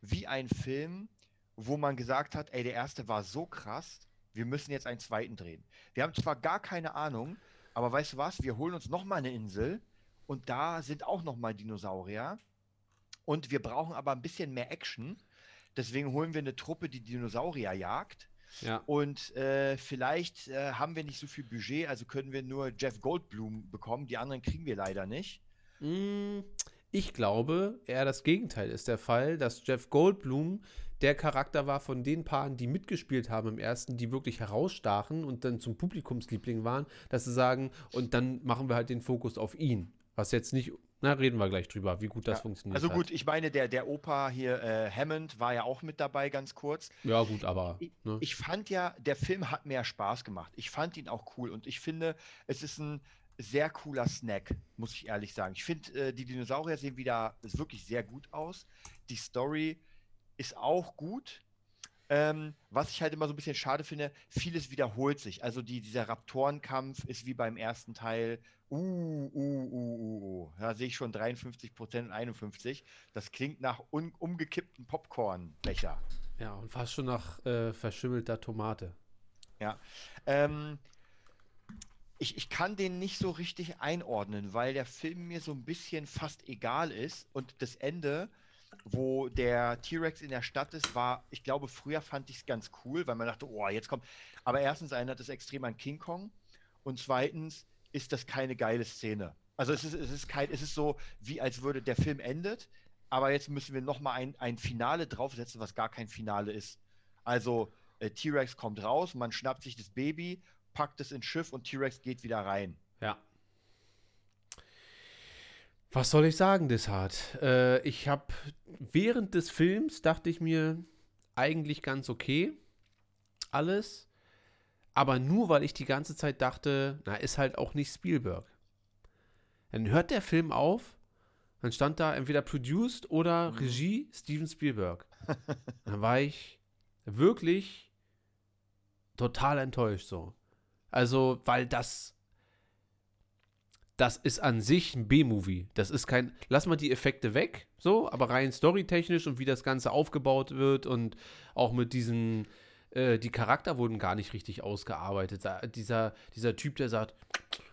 wie ein Film, wo man gesagt hat, ey, der erste war so krass, wir müssen jetzt einen zweiten drehen. Wir haben zwar gar keine Ahnung, aber weißt du was, wir holen uns nochmal eine Insel und da sind auch nochmal Dinosaurier und wir brauchen aber ein bisschen mehr Action. Deswegen holen wir eine Truppe, die Dinosaurier jagt. Ja. Und äh, vielleicht äh, haben wir nicht so viel Budget, also können wir nur Jeff Goldblum bekommen. Die anderen kriegen wir leider nicht. Mm, Ich glaube, eher das Gegenteil ist der Fall, dass Jeff Goldblum der Charakter war von den Paaren, die mitgespielt haben im ersten, die wirklich herausstachen und dann zum Publikumsliebling waren, dass sie sagen, und dann machen wir halt den Fokus auf ihn. Was jetzt nicht, na, reden wir gleich drüber, wie gut das Ja, funktioniert. Also hat. gut, ich meine, der, der Opa hier, äh, Hammond, war ja auch mit dabei, ganz kurz. Ja, gut, aber. Ich, Ne? ich fand ja, der Film hat mir Spaß gemacht. Ich fand ihn auch cool und ich finde, es ist ein sehr cooler Snack, muss ich ehrlich sagen. Ich finde, äh, die Dinosaurier sehen wieder wirklich sehr gut aus. Die Story ist auch gut. Ähm, was ich halt immer so ein bisschen schade finde, vieles wiederholt sich. Also die, dieser Raptorenkampf ist wie beim ersten Teil. Uh, uh, uh, uh, uh. Da sehe ich schon 53 Prozent und 51. Das klingt nach umgekippten Popcornbecher. Ja, und fast schon nach äh, verschimmelter Tomate. Ja. Ähm, ich, ich kann den nicht so richtig einordnen, weil der Film mir so ein bisschen fast egal ist und das Ende, wo der T-Rex in der Stadt ist, war, ich glaube, früher fand ich es ganz cool, weil man dachte, oh, jetzt kommt. Aber erstens erinnert es extrem an King Kong und zweitens ist das keine geile Szene. Also es ist, es ist kein, es ist so, wie als würde der Film endet, aber jetzt müssen wir nochmal ein, ein Finale draufsetzen, was gar kein Finale ist. Also äh, T-Rex kommt raus, man schnappt sich das Baby, packt es ins Schiff und T-Rex geht wieder rein. Ja. Was soll ich sagen, Dishart? Äh, ich habe während des Films dachte ich mir eigentlich ganz okay alles, aber nur weil ich die ganze Zeit dachte, na ist halt auch nicht Spielberg. Dann hört der Film auf, dann stand da entweder produced oder Regie Steven Spielberg. <laughs> dann war ich wirklich total enttäuscht so. Also, weil das das ist an sich ein B-Movie. Das ist kein, lass mal die Effekte weg, so, aber rein storytechnisch und wie das Ganze aufgebaut wird und auch mit diesen, äh, die Charakter wurden gar nicht richtig ausgearbeitet. Dieser, dieser Typ, der sagt,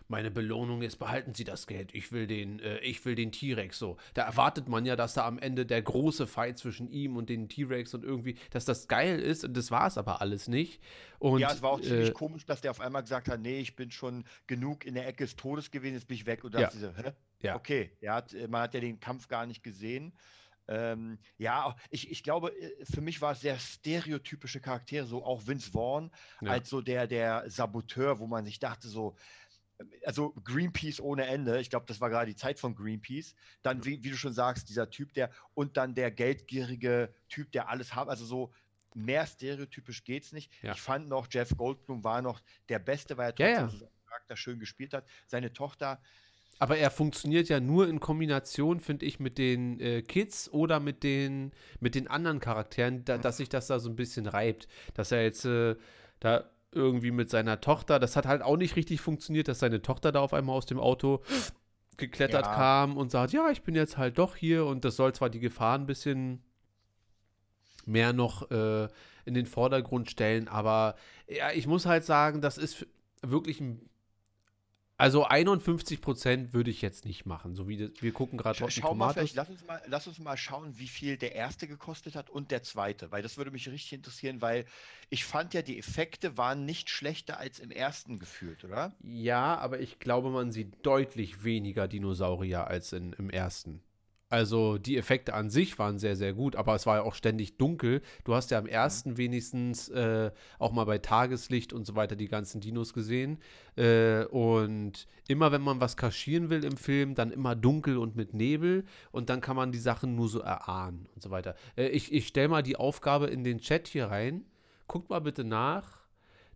meine Belohnung ist, behalten Sie das Geld, ich will den, äh, ich will den T-Rex so. Da erwartet man ja, dass da am Ende der große Fight zwischen ihm und den T-Rex und irgendwie, dass das geil ist und das war es aber alles nicht. Und, ja, es war auch ziemlich äh, komisch, dass der auf einmal gesagt hat, nee, ich bin schon genug in der Ecke des Todes gewesen, jetzt bin ich weg. Und dann Ja. dachte so, hä? Ja. Okay, hat, äh, man hat ja den Kampf gar nicht gesehen. Ähm, ja, ich, ich glaube, äh, für mich war es sehr stereotypische Charaktere, so auch Vince Vaughn Ja. als so der, der Saboteur, wo man sich dachte, so, äh, also Greenpeace ohne Ende, ich glaube, das war gerade die Zeit von Greenpeace. Dann, wie, wie du schon sagst, dieser Typ, der und dann der geldgierige Typ, der alles hat, also so mehr stereotypisch geht's nicht. Ja. Ich fand noch, Jeff Goldblum war noch der Beste, weil er Ja, trotzdem ja. so seinen Charakter schön gespielt hat. Seine Tochter, Aber er funktioniert ja nur in Kombination, finde ich, mit den äh, Kids oder mit den, mit den anderen Charakteren, da, dass sich das da so ein bisschen reibt. Dass er jetzt äh, da irgendwie mit seiner Tochter, das hat halt auch nicht richtig funktioniert, dass seine Tochter da auf einmal aus dem Auto geklettert Ja. kam und sagt, ja, ich bin jetzt halt doch hier und das soll zwar die Gefahr ein bisschen mehr noch äh, in den Vordergrund stellen, aber ja, ich muss halt sagen, das ist wirklich ein also 51 Prozent würde ich jetzt nicht machen. So wie das, wir gucken gerade Rotten schau mal, Tomatoes. vielleicht, lass uns mal, lass uns mal schauen, wie viel der erste gekostet hat und der zweite, weil das würde mich richtig interessieren, weil ich fand ja, die Effekte waren nicht schlechter als im ersten gefühlt, oder? Ja, aber ich glaube, man sieht deutlich weniger Dinosaurier als in, im ersten. Also die Effekte an sich waren sehr, sehr gut, aber es war ja auch ständig dunkel. Du hast ja am ersten wenigstens äh, auch mal bei Tageslicht und so weiter die ganzen Dinos gesehen. Äh, und immer wenn man was kaschieren will im Film, dann immer dunkel und mit Nebel und dann kann man die Sachen nur so erahnen und so weiter. Äh, ich ich stelle mal die Aufgabe in den Chat hier rein. Guckt mal bitte nach.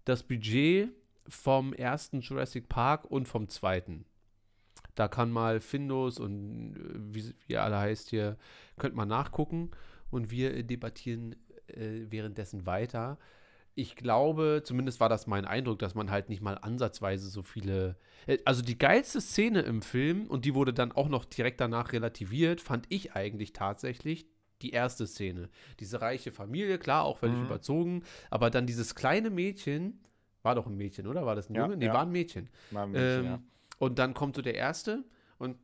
Das Budget vom ersten Jurassic Park und vom zweiten. Da kann mal Findus und äh, wie, wie alle heißt hier, könnt mal nachgucken und wir debattieren äh, währenddessen weiter. Ich glaube, zumindest war das mein Eindruck, dass man halt nicht mal ansatzweise so viele. äh, Also die geilste Szene im Film, und die wurde dann auch noch direkt danach relativiert, fand ich eigentlich tatsächlich die erste Szene. Diese reiche Familie, klar, auch völlig Mhm. überzogen, aber dann dieses kleine Mädchen, war doch ein Mädchen, oder? War das ein Ja, Junge? Nee, ja. war ein Mädchen. Mal ein bisschen, Ähm, ja. Und dann kommt so der erste und,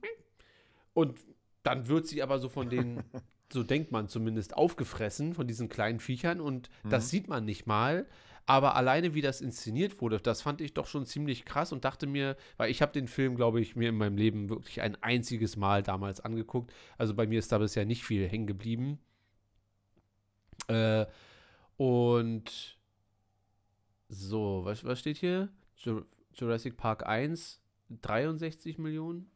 und dann wird sie aber so von den, <laughs> so denkt man zumindest, aufgefressen von diesen kleinen Viechern und Mhm. das sieht man nicht mal. Aber alleine, wie das inszeniert wurde, das fand ich doch schon ziemlich krass und dachte mir, weil ich habe den Film, glaube ich, mir in meinem Leben wirklich ein einziges Mal damals angeguckt. Also bei mir ist da bisher nicht viel hängen geblieben. Äh, und so, was, was steht hier? Ju- Jurassic Park 1, 63 Millionen.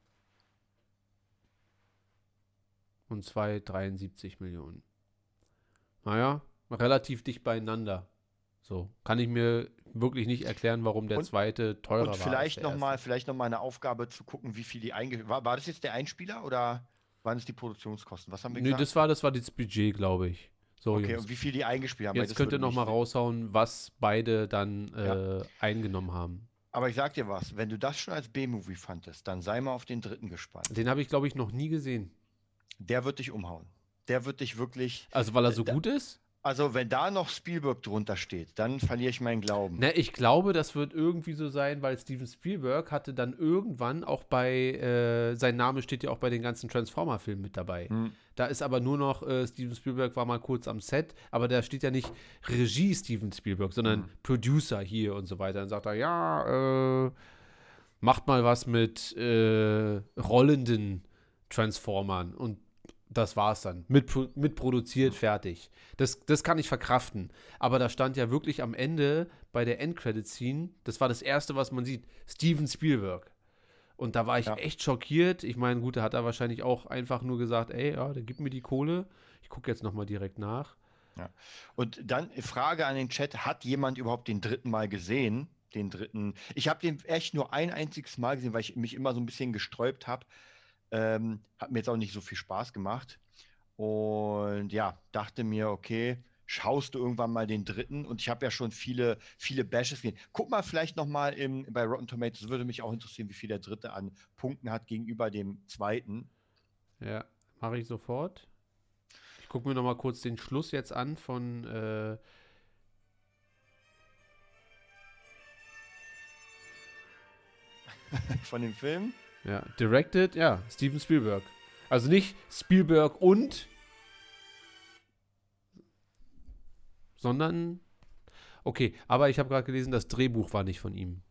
Und 2, 73 Millionen. Naja, relativ dicht beieinander. So, kann ich mir wirklich nicht erklären, warum der Und- zweite teurer war. Und als vielleicht der nochmal erste. vielleicht noch mal eine Aufgabe zu gucken, wie viel die einge... War, war das jetzt der Einspieler oder waren es die Produktionskosten? Was haben wir Nee, gesagt? das war, das war das Budget, glaube ich. So, okay, Jungs. und wie viel die eingespielt haben? Jetzt könnt ihr noch mal mich- raushauen, was beide dann Ja. äh, eingenommen haben. Aber ich sag dir was, wenn du das schon als B-Movie fandest, dann sei mal auf den dritten gespannt. Den habe ich, glaube ich, noch nie gesehen. Der wird dich umhauen. Der wird dich wirklich. Also, weil er so Da- gut ist? Also, wenn da noch Spielberg drunter steht, dann verliere ich meinen Glauben. Ne, ich glaube, das wird irgendwie so sein, weil Steven Spielberg hatte dann irgendwann auch bei, äh, sein Name steht ja auch bei den ganzen Transformer-Filmen mit dabei. Hm. Da ist aber nur noch, äh, Steven Spielberg war mal kurz am Set, aber da steht ja nicht Regie Steven Spielberg, sondern Hm. Producer hier und so weiter. Dann sagt er, ja, äh, macht mal was mit äh, rollenden Transformern und das war's dann. Mit, mitproduziert, fertig. Das, das kann ich verkraften. Aber da stand ja wirklich am Ende bei der Endcredit-Scene, das war das Erste, was man sieht, Steven Spielberg. Und da war ich Ja. echt schockiert. Ich meine, gut, da hat er wahrscheinlich auch einfach nur gesagt, ey, ja, der gibt mir die Kohle. Ich gucke jetzt nochmal direkt nach. Und dann Frage an den Chat: Hat jemand überhaupt den dritten Mal gesehen? Den dritten. Ich habe den echt nur ein einziges Mal gesehen, weil ich mich immer so ein bisschen gesträubt habe. Ähm, hat mir jetzt auch nicht so viel Spaß gemacht. Und ja, dachte mir, okay, schaust du irgendwann mal den dritten? Und ich habe ja schon viele, viele Bashes gesehen. Guck mal vielleicht noch mal im, bei Rotten Tomatoes. Würde mich auch interessieren, wie viel der dritte an Punkten hat gegenüber dem zweiten. Ja, mache ich sofort. Ich gucke mir nochmal kurz den Schluss jetzt an von äh, <laughs> Von dem Film. Ja, directed, ja, Steven Spielberg. Also nicht Spielberg und, sondern, okay, aber ich habe gerade gelesen, das Drehbuch war nicht von ihm.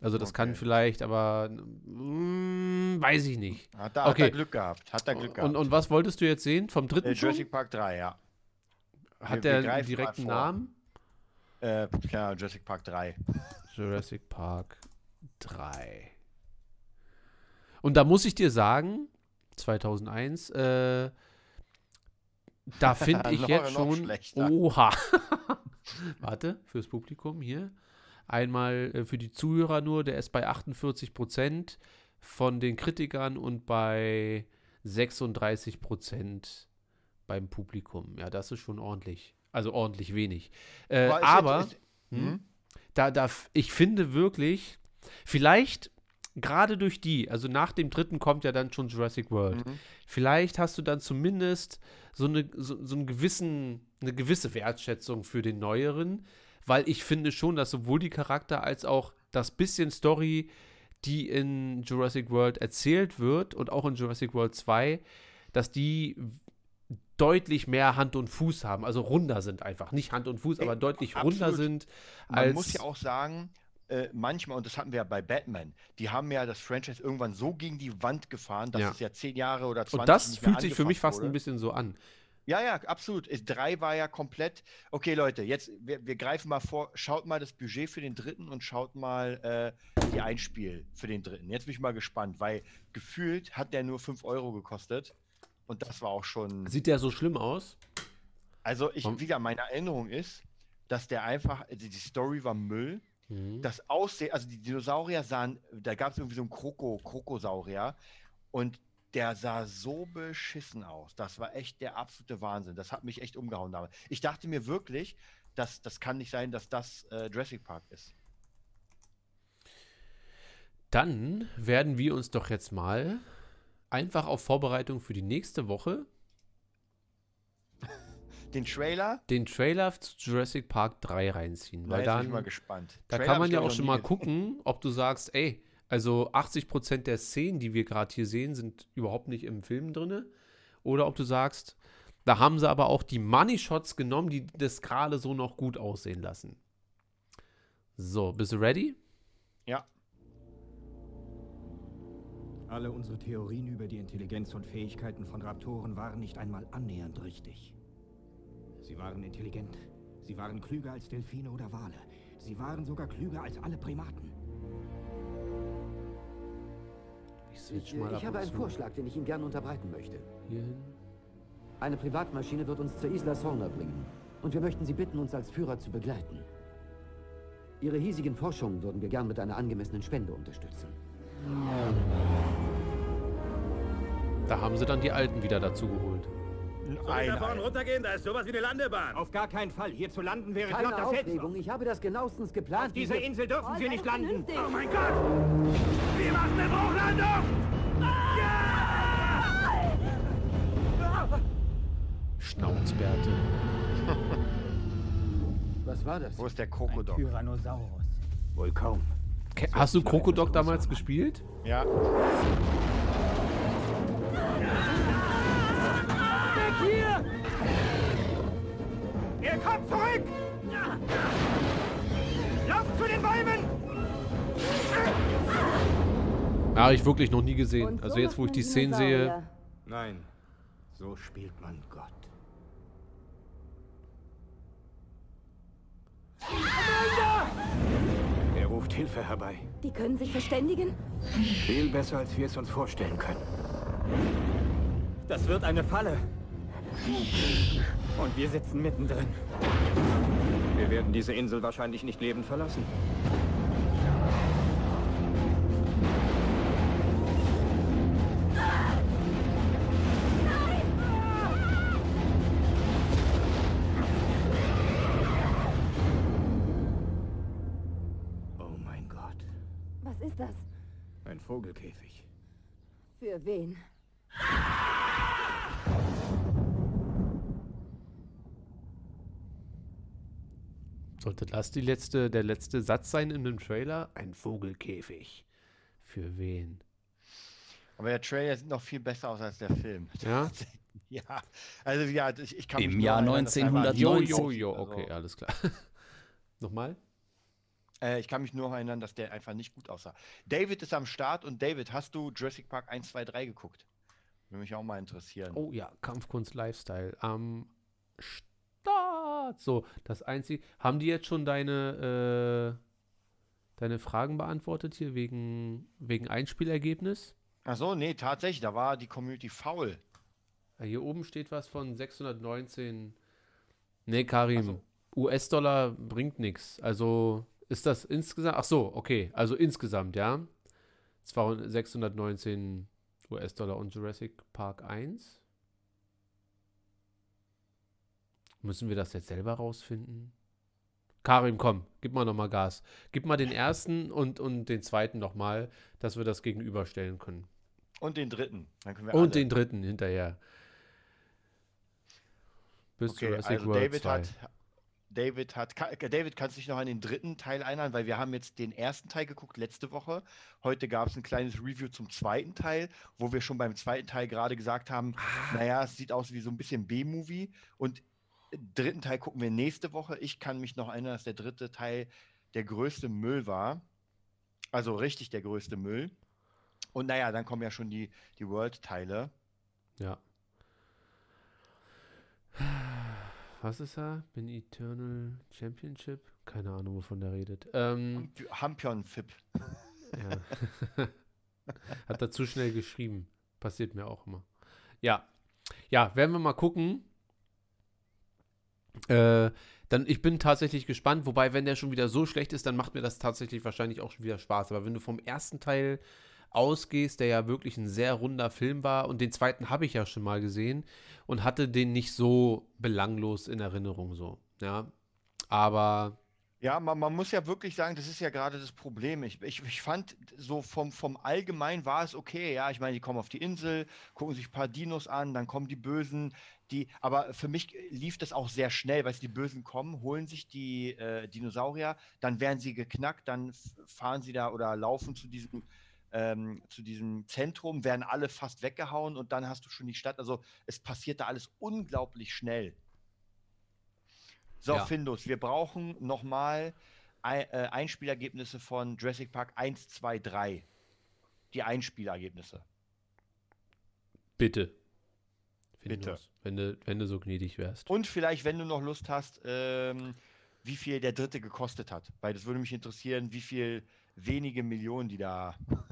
Also das kann Okay. vielleicht, aber mm, weiß ich nicht. Hat, da, hat Okay. er Glück gehabt. Hat er Glück gehabt. Und, und was wolltest du jetzt sehen? Vom dritten äh? Jurassic Park 3, ja. Hat wir- wir der einen greifen mal direkten. Namen? Äh, ja, Jurassic Park 3. Jurassic Park 3. Und da muss ich dir sagen, 2001, äh, da <laughs> finde ich jetzt schon, oha. <laughs> Warte, fürs Publikum hier. Einmal äh, für die Zuhörer nur, der ist bei 48 Prozent von den Kritikern und bei 36 Prozent beim Publikum. Ja, das ist schon ordentlich. Also ordentlich wenig. Äh, Aber jetzt- ist- hm? Hm? da, da, ich finde wirklich, vielleicht gerade durch die, also nach dem dritten kommt ja dann schon Jurassic World. Mhm. Vielleicht hast du dann zumindest so eine, so, so einen gewissen, eine gewisse Wertschätzung für den neueren, weil ich finde schon, dass sowohl die Charakter als auch das bisschen Story, die in Jurassic World erzählt wird und auch in Jurassic World 2, dass die deutlich mehr Hand und Fuß haben, also runder sind einfach. Nicht Hand und Fuß, Ey, aber deutlich absolut. runder sind Man muss ja auch sagen, äh, manchmal, und das hatten wir ja bei Batman, die haben ja das Franchise irgendwann so gegen die Wand gefahren, dass Ja. es ja zehn Jahre oder 20 Und das fühlt sich für mich fast ein wurde. bisschen so an. Ja, ja, absolut. Es- Drei war ja komplett. Okay, Leute, jetzt, wir, wir greifen mal vor, schaut mal das Budget für den dritten und schaut mal äh, die Einspiel für den dritten. Jetzt bin ich mal gespannt, weil gefühlt hat der nur 5 Euro gekostet. Und das war auch schon. Sieht der so schlimm aus? Also, ich, wieder, meine Erinnerung ist, dass der einfach, also die Story war Müll. Mhm. das Aussehen, also die Dinosaurier sahen, da gab es irgendwie so einen Kroko, Krokosaurier und der sah so beschissen aus. Das war echt der absolute Wahnsinn. Das hat mich echt umgehauen damals. Ich dachte mir wirklich, dass das kann nicht sein, dass das äh, Jurassic Park ist. Dann werden wir uns doch jetzt mal einfach auf Vorbereitung für die nächste Woche Den Trailer, den Trailer zu Jurassic Park 3 reinziehen. da Weil jetzt bin dann, ich mal gespannt. da Trailer kann man ja auch schon mal gucken, ob du sagst, ey, also 80% der Szenen, die wir gerade hier sehen, sind überhaupt nicht im Film drin. Oder ob du sagst, da haben sie aber auch die Money Shots genommen, die das gerade so noch gut aussehen lassen. So, bist du ready? Ja, Alle unsere Theorien über die Intelligenz und Fähigkeiten von Raptoren waren nicht einmal annähernd richtig. Sie waren intelligent. Sie waren klüger als Delfine oder Wale. Sie waren sogar klüger als alle Primaten. Ich Ich, mal ich ab habe einen zu Vorschlag, den ich Ihnen gerne unterbreiten möchte. hierhin. Eine Privatmaschine wird uns zur Isla Sorna bringen. Und wir möchten Sie bitten, uns als Führer zu begleiten. Ihre hiesigen Forschungen würden wir gern mit einer angemessenen Spende unterstützen. Da haben sie dann die Alten wieder dazu geholt. Ein, ein. runtergehen, da ist sowas wie eine Landebahn. Auf gar keinen Fall. Hier zu landen wäre Keine Hetzen. Aufregung, ich habe das genauestens geplant. Auf dieser Diese- Insel dürfen Sie nicht landen. Oh mein Gott! Wir machen eine Bruchlandung! Schnauzbärte. <laughs> Was war das? Wo ist der Krokodok? Tyrannosaurus. Wohl kaum. Ke- Hast du Krokodok damals gespielt? Ja, zurück! Lauf zu den Bäumen! Habe ich wirklich noch nie gesehen. Und so Also jetzt, wo ich die Szenen sehe. Nein, so spielt man Gott. Er ruft Hilfe herbei. Die können sich verständigen? Viel besser, als wir es uns vorstellen können. Das wird eine Falle. Und wir sitzen mittendrin. Wir werden diese Insel wahrscheinlich nicht lebend verlassen. Oh mein Gott, Was ist das? ein Vogelkäfig. Für wen? Sollte das die letzte, der letzte Satz sein in dem Trailer? Ein Vogelkäfig. Für wen? aber der Trailer sieht noch viel besser aus als der Film. Ja? <laughs> Ja, also ja, ich, ich kann Im Jahr erinnern, dass er war- 1990. Jo, jo, jo, Also- okay, alles klar. <laughs> Nochmal? Äh, ich kann mich nur erinnern, dass der einfach nicht gut aussah. David ist am Start und David, hast du Jurassic Park 1, 2, 3 geguckt? Würde mich auch mal interessieren. Oh ja, Kampfkunst Lifestyle. Am Start. So, das einzige. Haben die jetzt schon deine, äh, deine Fragen beantwortet hier wegen, wegen Einspielergebnis? Ach so, nee, tatsächlich, da war die Community faul. Ja, Hier oben steht was von 619. Nee, Karim. So. US-Dollar bringt nichts. Also ist das insgesamt. Ach so, okay. Also insgesamt, ja. 200 619 US-Dollar und Jurassic Park 1. Müssen wir das jetzt selber rausfinden? Karim, komm, gib mal nochmal Gas. Gib mal den ersten und, und den zweiten nochmal, dass wir das gegenüberstellen können. Und den dritten. Dann können wir Und alle. den dritten hinterher. Bis Okay, Jurassic also World David 2. hat. David hat. David, kannst du dich noch an den dritten Teil erinnern? Weil wir haben jetzt den ersten Teil geguckt letzte Woche. Heute gab es ein kleines Review zum zweiten Teil, wo wir schon beim zweiten Teil gerade gesagt haben, Ah. naja, es sieht aus wie so ein bisschen B-Movie. Und dritten Teil gucken wir nächste Woche. Ich kann mich noch erinnern, dass der dritte Teil der größte Müll war. Also richtig der größte Müll. Und naja, dann kommen ja schon die, die World-Teile. Ja. Was ist er? Bin Eternal Championship? Keine Ahnung, wovon der redet. Ähm, Hampion-Fip. ja. <laughs> Hat er zu schnell geschrieben. Passiert mir auch immer. Ja. Ja, werden wir mal gucken. Äh, Dann, ich bin tatsächlich gespannt, wobei, wenn der schon wieder so schlecht ist, dann macht mir das tatsächlich wahrscheinlich auch schon wieder Spaß. Aber wenn du vom ersten Teil ausgehst, der ja wirklich ein sehr runder Film war, und den zweiten habe ich ja schon mal gesehen und hatte den nicht so belanglos in Erinnerung so. Ja. Aber Ja, man, man muss ja wirklich sagen, das ist ja gerade das Problem. Ich, ich, ich fand, so vom, vom Allgemein war es okay. Ja, ich meine, die kommen auf die Insel, gucken sich ein paar Dinos an, dann kommen die Bösen. Die, aber für mich lief das auch sehr schnell, weil die Bösen kommen, holen sich die äh, Dinosaurier, dann werden sie geknackt, dann fahren sie da oder laufen zu diesem, ähm, zu diesem Zentrum, werden alle fast weggehauen und dann hast du schon die Stadt. Also es passiert da alles unglaublich schnell. So, Ja. Findus, wir brauchen nochmal äh, Einspielergebnisse von Jurassic Park 1, 2, 3. Die Einspielergebnisse. bitte. Bitte. Wenn du, wenn du so gnädig wärst. Und vielleicht, wenn du noch Lust hast, ähm, wie viel der dritte gekostet hat. Weil das würde mich interessieren, wie viel wenige Millionen die da. <laughs>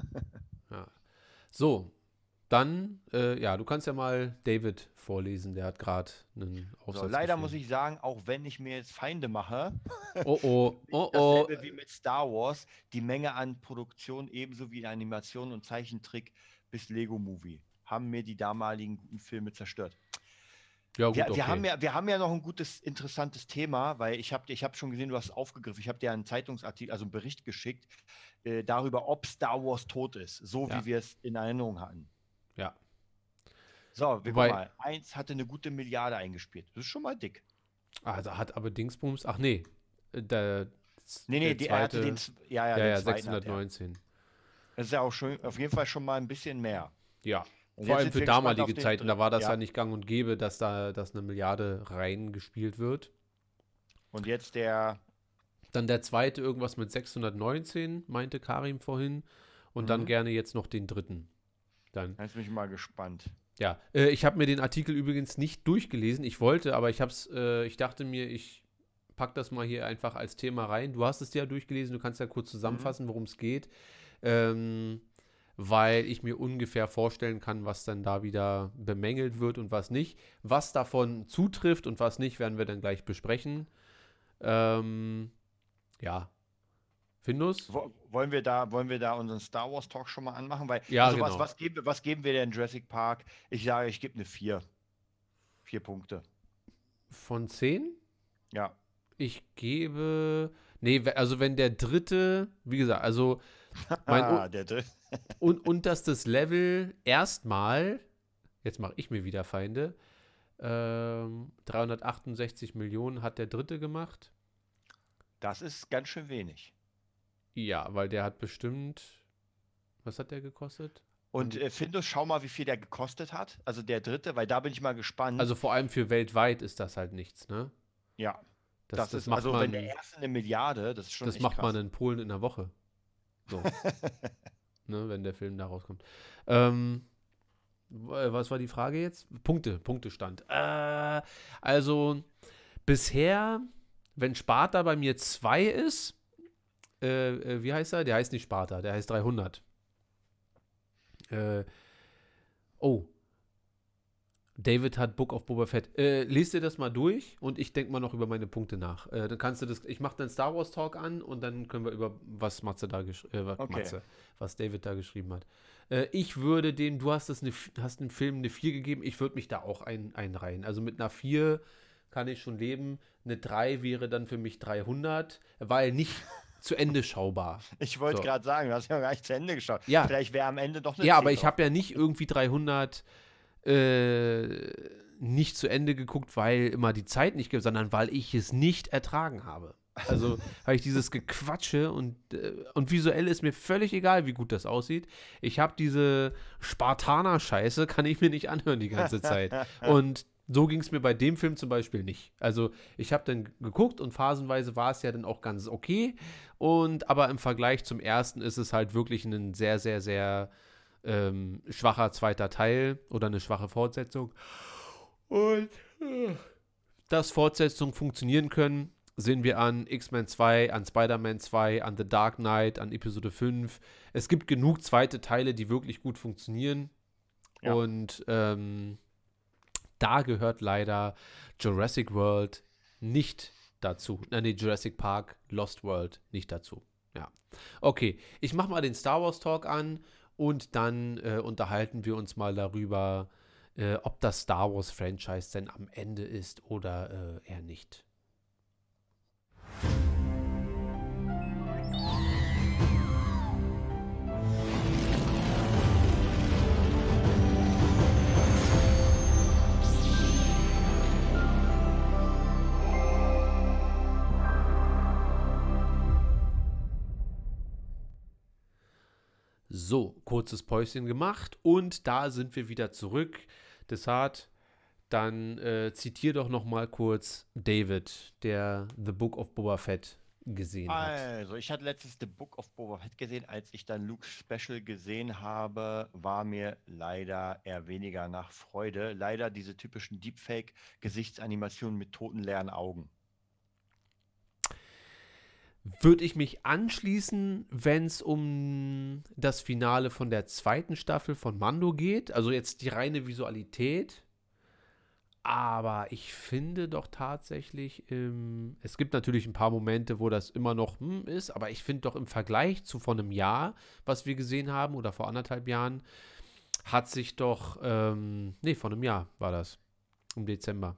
Ja. So, dann, äh, ja, du kannst ja mal David vorlesen, der hat gerade einen Aufsatz So, leider geschrieben. muss ich sagen, auch wenn ich mir jetzt Feinde mache, <laughs> Oh oh, <laughs> oh oh. dasselbe wie mit Star Wars, die Menge an Produktion ebenso wie in Animation und Zeichentrick bis Lego Movie haben mir die damaligen guten Filme zerstört. Ja, gut, Wir, okay. wir, haben ja, wir haben ja noch ein gutes, interessantes Thema, weil ich habe ich hab schon gesehen, du hast aufgegriffen. Ich habe dir einen Zeitungsartikel, also einen Bericht geschickt äh, darüber, ob Star Wars tot ist, so Ja. wie wir es in Erinnerung hatten. Ja. So, wir Wobei- gucken mal. Eins hatte eine gute Milliarde eingespielt. Das ist schon mal dick. Ah, da hat aber Dingsbums, ach nee, äh, der, Nee, nee, der die, er hatte zweite, den, ja, ja, ja, den ja, zweiten hat er. 619. Das ist ja auch schon, auf jeden Fall schon mal ein bisschen mehr. Ja, vor allem für damalige Zeiten, da war das ja. ja. nicht gang und gäbe, dass da dass eine Milliarde reingespielt wird. Und jetzt der, Dann der zweite irgendwas mit 619, meinte Karim vorhin. Und dann Mhm. gerne jetzt noch den dritten. Dann. da ist mich mal gespannt. Ja, äh, ich habe mir den Artikel übrigens nicht durchgelesen. Ich wollte, aber ich hab's, äh, ich dachte mir, ich pack das mal hier einfach als Thema rein. Du hast es dir ja durchgelesen, du kannst ja kurz zusammenfassen, worum es geht. Ähm, weil ich mir ungefähr vorstellen kann, was dann da wieder bemängelt wird und was nicht. Was davon zutrifft und was nicht, werden wir dann gleich besprechen. Ähm, ja. Findus? Wo- Wollen wir da, wollen wir da unseren Star Wars Talk schon mal anmachen? Weil, Ja, also was, genau. was, geben, wir- was geben wir denn Jurassic Park? Ich sage, ich gebe eine 4. Vier Punkte. Von 10? Ja. Ich gebe. Nee, also wenn der dritte, wie gesagt, also <laughs> mein Ah, der dritte. <laughs> un unterstes Level erstmal, jetzt mache ich mir wieder Feinde, ähm, 368 Millionen hat der dritte gemacht. Das ist ganz schön wenig. Ja, weil der hat bestimmt. Was hat der gekostet? Und äh, Findus, schau mal, wie viel der gekostet hat. Also der dritte, weil da bin ich mal gespannt. Also vor allem für weltweit ist das halt nichts, ne? ja, Das, das, das ist, macht also man, wenn der erste eine Milliarde, das ist schon das macht krass. man in Polen in einer Woche. So. <laughs> ne, wenn der Film da rauskommt. Ähm, äh, was war die Frage jetzt? Punkte, Punktestand. Äh, also bisher, wenn Sparta bei mir 2 ist, äh, äh, wie heißt er? Der heißt nicht Sparta, der heißt 300. Äh, oh. David hat Book of Boba Fett. Äh, lest dir das mal durch und ich denke mal noch über meine Punkte nach. Äh, dann kannst du das, ich mache dann Star Wars Talk an und dann können wir über was Matze da geschrieben, äh, Okay. Matze, was David da geschrieben hat. Äh, ich würde dem, du hast das eine, hast dem Film eine 4 gegeben, ich würde mich da auch ein, einreihen. Also mit einer 4 kann ich schon leben. Eine 3 wäre dann für mich 300, weil nicht <laughs> zu Ende schaubar. Ich wollte So. gerade sagen, du hast ja gar nicht zu Ende geschaut. Ja. Vielleicht wäre am Ende doch eine Ja, 10 aber ich habe ja nicht irgendwie 300 äh, nicht zu Ende geguckt, weil immer die Zeit nicht gibt, sondern weil ich es nicht ertragen habe. Also <laughs> habe ich dieses Gequatsche und, äh, und visuell ist mir völlig egal, wie gut das aussieht. Ich habe diese Spartaner-Scheiße, kann ich mir nicht anhören die ganze Zeit. <laughs> Und so ging es mir bei dem Film zum Beispiel nicht. Also ich habe dann geguckt und phasenweise war es ja dann auch ganz okay. Und aber im Vergleich zum ersten ist es halt wirklich ein sehr, sehr, sehr ähm, schwacher zweiter Teil oder eine schwache Fortsetzung. Und äh, dass Fortsetzungen funktionieren können, sehen wir an X-Men 2, an Spider-Man 2, an The Dark Knight, an Episode 5. Es gibt genug zweite Teile, die wirklich gut funktionieren. Ja. Und ähm, da gehört leider Jurassic World nicht dazu. Äh, nee, Jurassic Park, Lost World nicht dazu. Ja. Okay, ich mache mal den Star Wars Talk an und dann äh, unterhalten wir uns mal darüber, äh, ob das Star Wars Franchise denn am Ende ist oder äh, eher nicht. So, kurzes Päuschen gemacht und da sind wir wieder zurück. Deshalb, dann äh, zitiere doch noch mal kurz David, der The Book of Boba Fett gesehen hat. Also, ich hatte letztens The Book of Boba Fett gesehen. Als ich dann Luke's Special gesehen habe, war mir leider eher weniger nach Freude. Leider diese typischen Deepfake-Gesichtsanimationen mit toten leeren Augen. Würde ich mich anschließen, wenn es um das Finale von der zweiten Staffel von Mando geht. Also jetzt die reine Visualität. Aber ich finde doch tatsächlich, ähm, es gibt natürlich ein paar Momente, wo das immer noch hm, ist, aber ich finde doch im Vergleich zu vor einem Jahr, was wir gesehen haben, oder vor anderthalb Jahren, hat sich doch, ähm, nee, vor einem Jahr war das, im Dezember,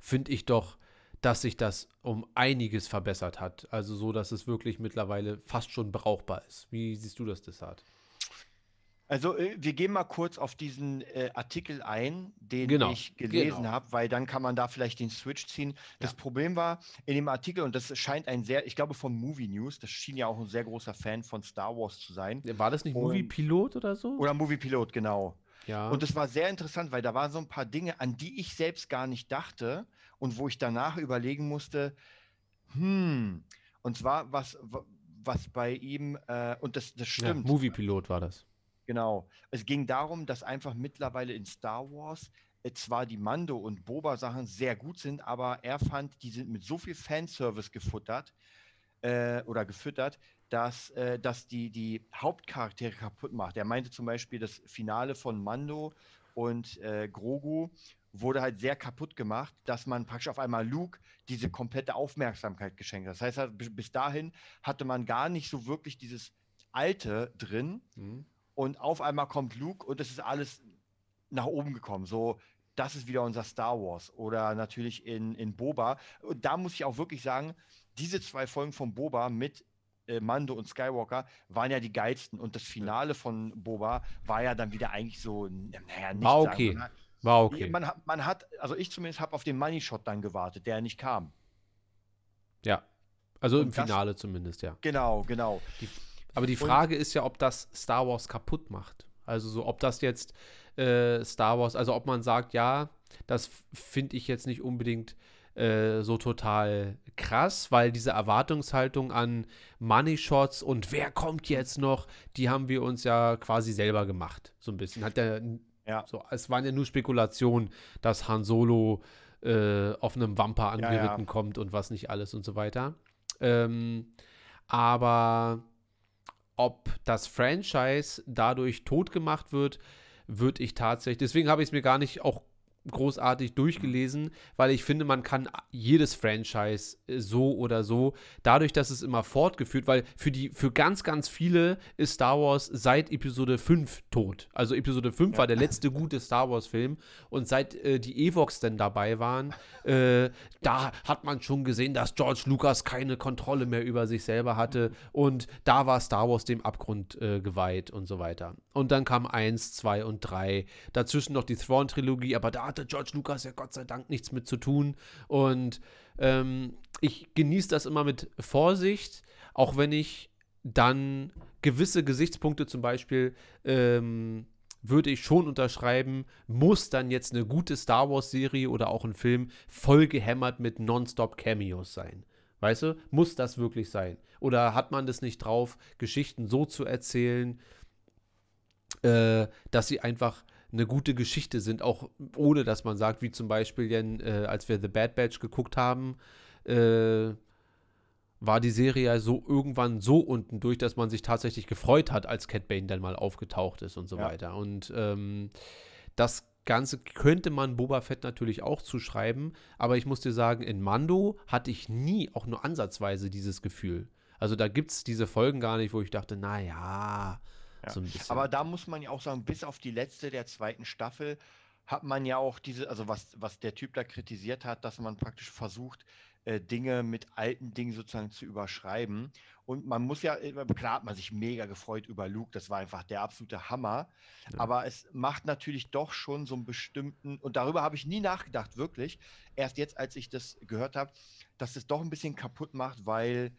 finde ich doch, dass sich das um einiges verbessert hat. Also so, dass es wirklich mittlerweile fast schon brauchbar ist. Wie siehst du das, Desart? Also äh, wir gehen mal kurz auf diesen äh, Artikel ein, den Genau, ich gelesen genau. habe, weil dann kann man da vielleicht den Switch ziehen. Das Ja. Problem war in dem Artikel, und das scheint ein sehr, ich glaube von Movie News, das schien ja auch ein sehr großer Fan von Star Wars zu sein. War das nicht Und- Movie Pilot oder so? Oder Movie Pilot, genau. Ja. Und es war sehr interessant, weil da waren so ein paar Dinge, an die ich selbst gar nicht dachte und wo ich danach überlegen musste, hm, und zwar was, wa- was bei ihm, äh, und das, das ja, stimmt, Movie Pilot war das. genau. Es ging darum, dass einfach mittlerweile in Star Wars äh, zwar die Mando- und Boba-Sachen sehr gut sind, aber er fand, die sind mit so viel Fanservice gefuttert äh, oder gefüttert, dass äh, das die, die Hauptcharaktere kaputt macht. Er meinte zum Beispiel, das Finale von Mando und äh, Grogu wurde halt sehr kaputt gemacht, dass man praktisch auf einmal Luke diese komplette Aufmerksamkeit geschenkt hat. Das heißt, halt, bis dahin hatte man gar nicht so wirklich dieses Alte drin Hm. und auf einmal kommt Luke und es ist alles nach oben gekommen. So, das ist wieder unser Star Wars. Oder natürlich in, in Boba. Und da muss ich auch wirklich sagen, diese zwei Folgen von Boba mit äh, Mando und Skywalker waren ja die geilsten. Und das Finale von Boba war ja dann wieder eigentlich so, naja, nicht War sagen, okay. sondern- War okay. Man, hat- man hat, also ich zumindest habe auf den Money Shot dann gewartet, der nicht kam. Ja. Also im Und das- Finale zumindest, ja. Genau, genau. Aber die Und- Frage ist ja, ob das Star Wars kaputt macht. Also so, ob das jetzt äh, Star Wars, also ob man sagt, ja, das finde ich jetzt nicht unbedingt äh, so total krass, weil diese Erwartungshaltung an Money Shots und wer kommt jetzt noch, die haben wir uns ja quasi selber gemacht. So ein bisschen. Hat der, Ja. so, es waren ja nur Spekulationen, dass Han Solo äh, auf einem Wampa Ja, angeritten ja. kommt und was nicht alles und so weiter. Ähm, aber ob das Franchise dadurch tot gemacht wird, würde ich tatsächlich. Deswegen habe ich es mir gar nicht auch großartig durchgelesen, weil ich finde, man kann jedes Franchise äh, so oder so, dadurch, dass es immer fortgeführt, weil für die, für ganz, ganz viele ist Star Wars seit Episode 5 tot. Also Episode 5 war der letzte gute Star Wars-Film und seit äh, die Evox denn dabei waren, äh, da hat man schon gesehen, dass George Lucas keine Kontrolle mehr über sich selber hatte und da war Star Wars dem Abgrund äh, geweiht und so weiter. Und dann kam 1, 2 und 3. Dazwischen noch die Thrawn-Trilogie, aber da hatte George Lucas ja Gott sei Dank nichts mit zu tun. Und ähm, ich genieße das immer mit Vorsicht, auch wenn ich dann gewisse Gesichtspunkte zum Beispiel ähm, würde ich schon unterschreiben, muss dann jetzt eine gute Star Wars-Serie oder auch ein Film voll gehämmert mit Nonstop-Cameos sein. Weißt du, muss das wirklich sein? Oder hat man das nicht drauf, Geschichten so zu erzählen, äh, dass sie einfach eine gute Geschichte sind, auch ohne dass man sagt, wie zum Beispiel, äh, als wir The Bad Batch geguckt haben, äh, war die Serie ja so irgendwann so unten durch, dass man sich tatsächlich gefreut hat, als Cat Bane dann mal aufgetaucht ist und so Ja. weiter. Und ähm, das Ganze könnte man Boba Fett natürlich auch zuschreiben, aber ich muss dir sagen, in Mando hatte ich nie auch nur ansatzweise dieses Gefühl. Also da gibt es diese Folgen gar nicht, wo ich dachte, naja, Ja. so. Aber da muss man ja auch sagen, bis auf die letzte der zweiten Staffel hat man ja auch diese, also was, was der Typ da kritisiert hat, dass man praktisch versucht, äh, Dinge mit alten Dingen sozusagen zu überschreiben. Und man muss ja, äh, klar hat man sich mega gefreut über Luke, das war einfach der absolute Hammer. Ja. Aber es macht natürlich doch schon so einen bestimmten, und darüber habe ich nie nachgedacht, wirklich. Erst jetzt, als ich das gehört habe, dass es doch ein bisschen kaputt macht, weil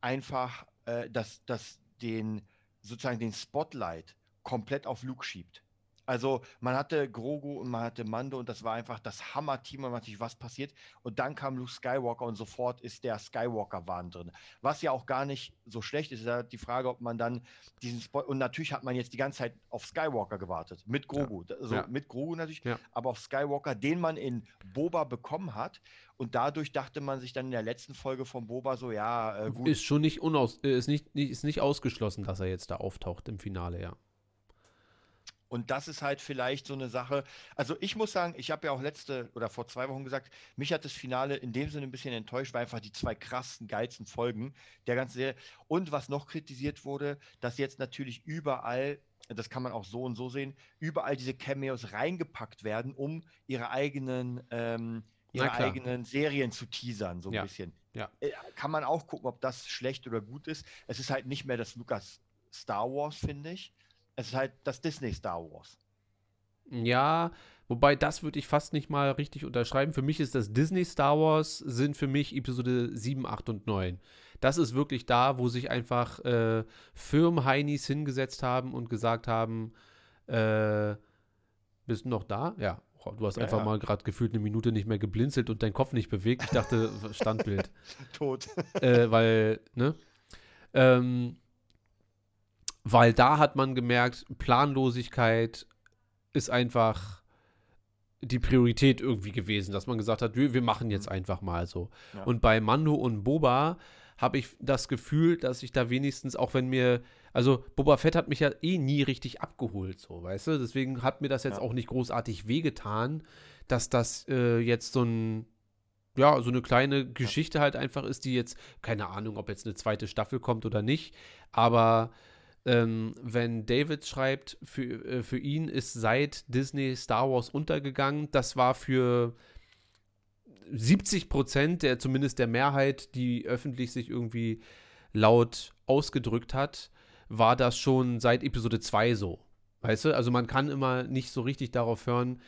einfach äh, das, das den sozusagen den Spotlight komplett auf Luke schiebt. Also man hatte Grogu und man hatte Mando und das war einfach das Hammer-Team und sich was passiert. Und dann kam Luke Skywalker und sofort ist der Skywalker-Wahn drin. Was ja auch gar nicht so schlecht ist, ist ja die Frage, ob man dann diesen Spot. Und natürlich hat man jetzt die ganze Zeit auf Skywalker gewartet. Mit Grogu. Also Ja. mit Grogu natürlich, Ja. aber auf Skywalker, den man in Boba bekommen hat. Und dadurch dachte man sich dann in der letzten Folge von Boba so, ja, äh, gut. ist schon nicht unaus äh, ist nicht ist nicht ausgeschlossen, dass er jetzt da auftaucht im Finale, ja. Und das ist halt vielleicht so eine Sache. Also ich muss sagen, ich habe ja auch letzte oder vor zwei Wochen gesagt, mich hat das Finale in dem Sinne ein bisschen enttäuscht, weil einfach die zwei krassen, geilsten Folgen der ganzen Serie. Und was noch kritisiert wurde, dass jetzt natürlich überall, das kann man auch so und so sehen, überall diese Cameos reingepackt werden, um ihre eigenen, ähm, ihre eigenen Serien zu teasern, so ein Ja, bisschen. ja. Äh, Kann man auch gucken, ob das schlecht oder gut ist. Es ist halt nicht mehr das Lucas Star Wars, finde ich. Es ist halt das Disney Star Wars. Ja, wobei das würde ich fast nicht mal richtig unterschreiben. Für mich ist das Disney Star Wars, sind für mich Episode 7, 8 und 9. Das ist wirklich da, wo sich einfach äh, Firmenheinis hingesetzt haben und gesagt haben, äh, bist du noch da? Ja. Du hast Ja, einfach ja. mal gerade gefühlt eine Minute nicht mehr geblinzelt und dein Kopf nicht bewegt. Ich dachte, <laughs> Standbild. Tot. äh, weil, ne? Ähm, weil da hat man gemerkt, Planlosigkeit ist einfach die Priorität irgendwie gewesen, dass man gesagt hat, wir, machen jetzt einfach mal so. Ja. Und bei Mando und Boba habe ich das Gefühl, dass ich da wenigstens, auch wenn mir, also Boba Fett hat mich ja eh nie richtig abgeholt, so, weißt du? Deswegen hat mir das jetzt Ja. auch nicht großartig wehgetan, dass das äh, jetzt so ein, ja, so eine kleine Geschichte halt einfach ist, die jetzt, keine Ahnung, ob jetzt eine zweite Staffel kommt oder nicht, aber ähm, wenn David schreibt, für, äh, für ihn ist seit Disney Star Wars untergegangen, das war für 70 Prozent der, zumindest der Mehrheit, die öffentlich sich irgendwie laut ausgedrückt hat, war das schon seit Episode 2 so. Weißt du, also man kann immer nicht so richtig darauf hören,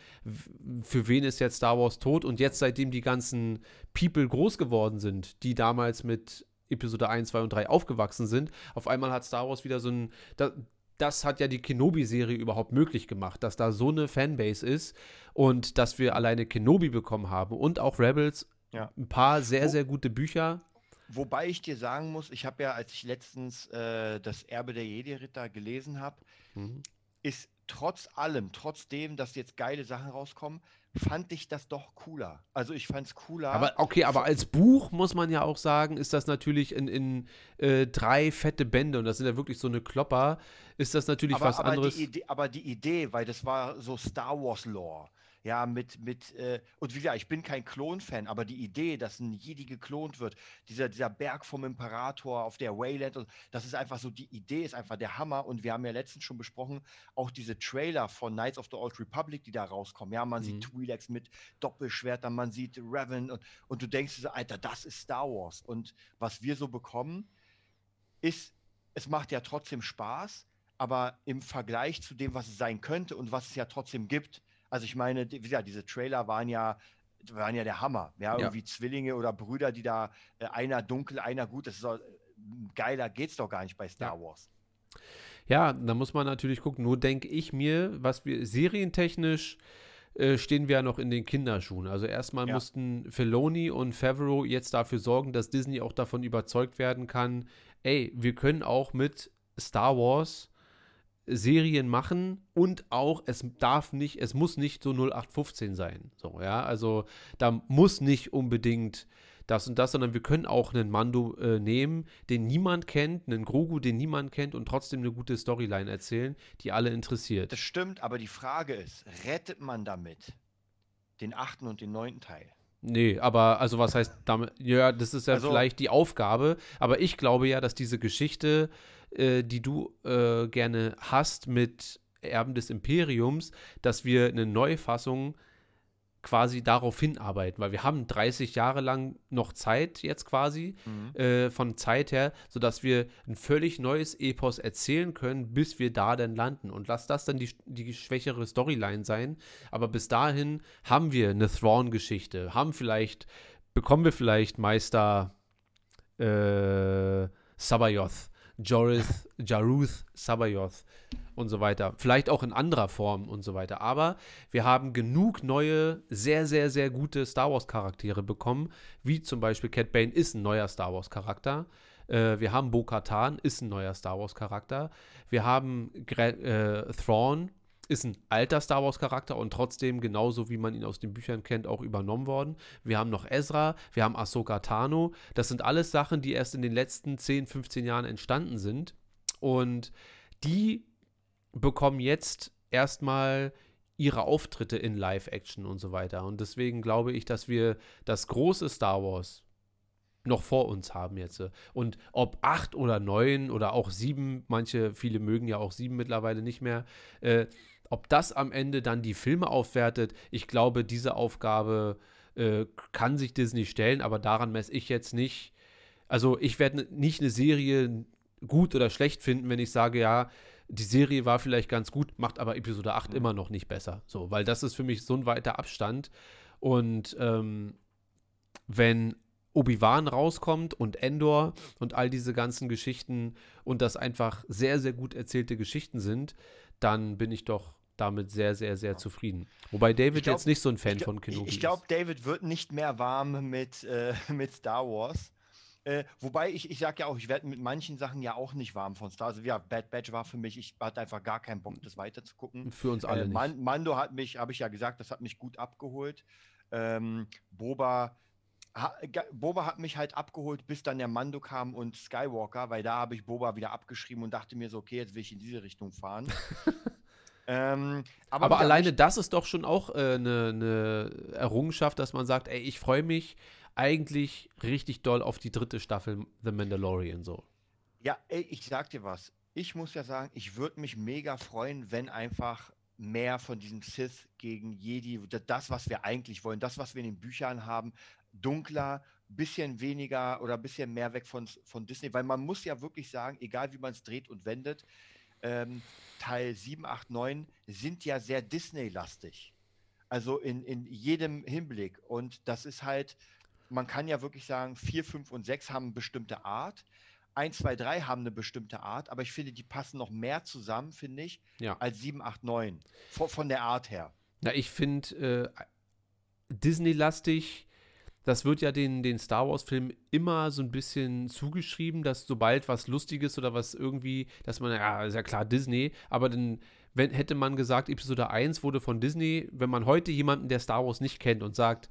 für wen ist jetzt Star Wars tot und jetzt, seitdem die ganzen People groß geworden sind, die damals mit Episode 1, 2 und 3 aufgewachsen sind, auf einmal hat Star Wars wieder so ein, da, das hat ja die Kenobi-Serie überhaupt möglich gemacht, dass da so eine Fanbase ist und dass wir alleine Kenobi bekommen haben und auch Rebels, Ja. ein paar sehr, sehr gute Bücher. Wobei ich dir sagen muss, ich habe ja, als ich letztens äh, das Erbe der Jedi-Ritter gelesen habe, Mhm. ist trotz allem, trotzdem, dass jetzt geile Sachen rauskommen, fand ich das doch cooler. Also ich fand es cooler. Aber okay, aber als Buch muss man ja auch sagen, ist das natürlich in, in äh, drei fette Bände und das sind ja wirklich so eine Klopper, ist das natürlich aber, was aber anderes. Die Idee, aber die Idee, weil das war so Star Wars Lore. Ja, mit, mit, äh, und wie gesagt, ich bin kein Klon-Fan, aber die Idee, dass ein Jedi geklont wird, dieser, dieser Berg vom Imperator auf der Wayland, und das ist einfach so, die Idee ist einfach der Hammer. Und wir haben ja letztens schon besprochen, auch diese Trailer von Knights of the Old Republic, die da rauskommen. Ja, man Mhm. sieht Twi'leks mit Doppelschwertern, man sieht Revan und, und du denkst, so, Alter, das ist Star Wars. Und was wir so bekommen, ist, es macht ja trotzdem Spaß, aber im Vergleich zu dem, was es sein könnte und was es ja trotzdem gibt, also ich meine, wie gesagt, diese Trailer waren ja, waren ja der Hammer. Ja, Ja. irgendwie Zwillinge oder Brüder, die da, äh, einer dunkel, einer gut, das ist doch, äh, geiler geht's doch gar nicht bei Star Wars. Ja, da muss man natürlich gucken. Nur denke ich mir, was wir serientechnisch äh, stehen wir ja noch in den Kinderschuhen. Also erstmal Ja. mussten Filoni und Favreau jetzt dafür sorgen, dass Disney auch davon überzeugt werden kann, ey, wir können auch mit Star Wars Serien machen und auch es darf nicht, es muss nicht so 0815 sein. So, ja, also da muss nicht unbedingt das und das, sondern wir können auch einen Mando äh, nehmen, den niemand kennt, einen Grogu, den niemand kennt und trotzdem eine gute Storyline erzählen, die alle interessiert. Das stimmt, aber die Frage ist, rettet man damit den achten und den neunten Teil? Nee, aber also was heißt damit? Ja, das ist ja Also- vielleicht die Aufgabe, aber ich glaube ja, dass diese Geschichte, äh, die du äh, gerne hast mit Erben des Imperiums, dass wir eine Neufassung quasi darauf hinarbeiten, weil wir haben 30 Jahre lang noch Zeit jetzt quasi äh, von Zeit her, sodass wir ein völlig neues Epos erzählen können, bis wir da dann landen. Und lass das dann die, die schwächere Storyline sein. Aber bis dahin haben wir eine Thrawn-Geschichte, haben vielleicht, bekommen wir vielleicht Meister äh, Sabayoth, Jorith, Jaruth Sabayoth und so weiter. Vielleicht auch in anderer Form und so weiter. Aber wir haben genug neue, sehr, sehr, sehr gute Star Wars-Charaktere bekommen, wie zum Beispiel Cat Bane ist ein neuer Star Wars-Charakter. Äh, wir haben Bo-Katan, ist ein neuer Star Wars-Charakter. Wir haben Gre äh, Thrawn, ist ein alter Star Wars-Charakter und trotzdem, genauso wie man ihn aus den Büchern kennt, auch übernommen worden. Wir haben noch Ezra, wir haben Ahsoka Tano. Das sind alles Sachen, die erst in den letzten 10, 15 Jahren entstanden sind. Und die bekommen jetzt erstmal ihre Auftritte in Live-Action und so weiter. Und deswegen glaube ich, dass wir das große Star Wars noch vor uns haben jetzt. Und ob acht oder neun oder auch sieben, manche, viele mögen ja auch sieben mittlerweile nicht mehr, äh, ob das am Ende dann die Filme aufwertet, ich glaube, diese Aufgabe äh, kann sich Disney stellen, aber daran messe ich jetzt nicht. Also ich werde nicht eine Serie gut oder schlecht finden, wenn ich sage, ja, die Serie war vielleicht ganz gut, macht aber Episode 8 immer noch nicht besser. So, weil das ist für mich so ein weiter Abstand. Und ähm, wenn Obi-Wan rauskommt und Endor und all diese ganzen Geschichten und das einfach sehr, sehr gut erzählte Geschichten sind, dann bin ich doch damit sehr, sehr, sehr zufrieden. Wobei David Ich glaub- jetzt nicht so ein Fan Ich, von ich, Kenobi ich glaube, David wird nicht mehr warm mit, äh, <laughs> mit Star Wars. Äh, wobei ich, ich sage ja auch, ich werde mit manchen Sachen ja auch nicht warm von Star Wars. Also, ja, Bad Batch war für mich, ich hatte einfach gar keinen Bock, das weiterzugucken. ist. Für uns alle Äh, nicht. Man, Mando hat mich, habe ich ja gesagt, das hat mich gut abgeholt. Ähm, Boba, ha, Boba hat mich halt abgeholt, bis dann der Mando kam und Skywalker, weil da habe ich Boba wieder abgeschrieben und dachte mir so, okay, jetzt will ich in diese Richtung fahren. <laughs> ähm, aber Aber alleine das ist doch schon auch eine äh, ne- ne Errungenschaft, dass man sagt, ey, ich freue mich eigentlich richtig doll auf die dritte Staffel The Mandalorian so. Ja, ey, ich sag dir was. Ich muss ja sagen, ich würde mich mega freuen, wenn einfach mehr von diesem Sith gegen Jedi, das, was wir eigentlich wollen, das, was wir in den Büchern haben, dunkler, bisschen weniger oder bisschen mehr weg von, von Disney, weil man muss ja wirklich sagen, egal wie man es dreht und wendet, ähm, Teil 7, 8, 9 sind ja sehr Disney-lastig. Also in, in jedem Hinblick. Und das ist halt, man kann ja wirklich sagen, 4, 5 und 6 haben eine bestimmte Art. 1, 2, 3 haben eine bestimmte Art, aber ich finde, die passen noch mehr zusammen, finde ich, Ja. als 7, 8, 9. Von, von der Art her. Na, ich finde äh, Disney-lastig, das wird ja den, den Star Wars-Filmen immer so ein bisschen zugeschrieben, dass sobald was Lustiges oder was irgendwie, dass man, ja, ist ja klar Disney, aber dann wenn, hätte man gesagt, Episode 1 wurde von Disney, wenn man heute jemanden, der Star Wars nicht kennt und sagt,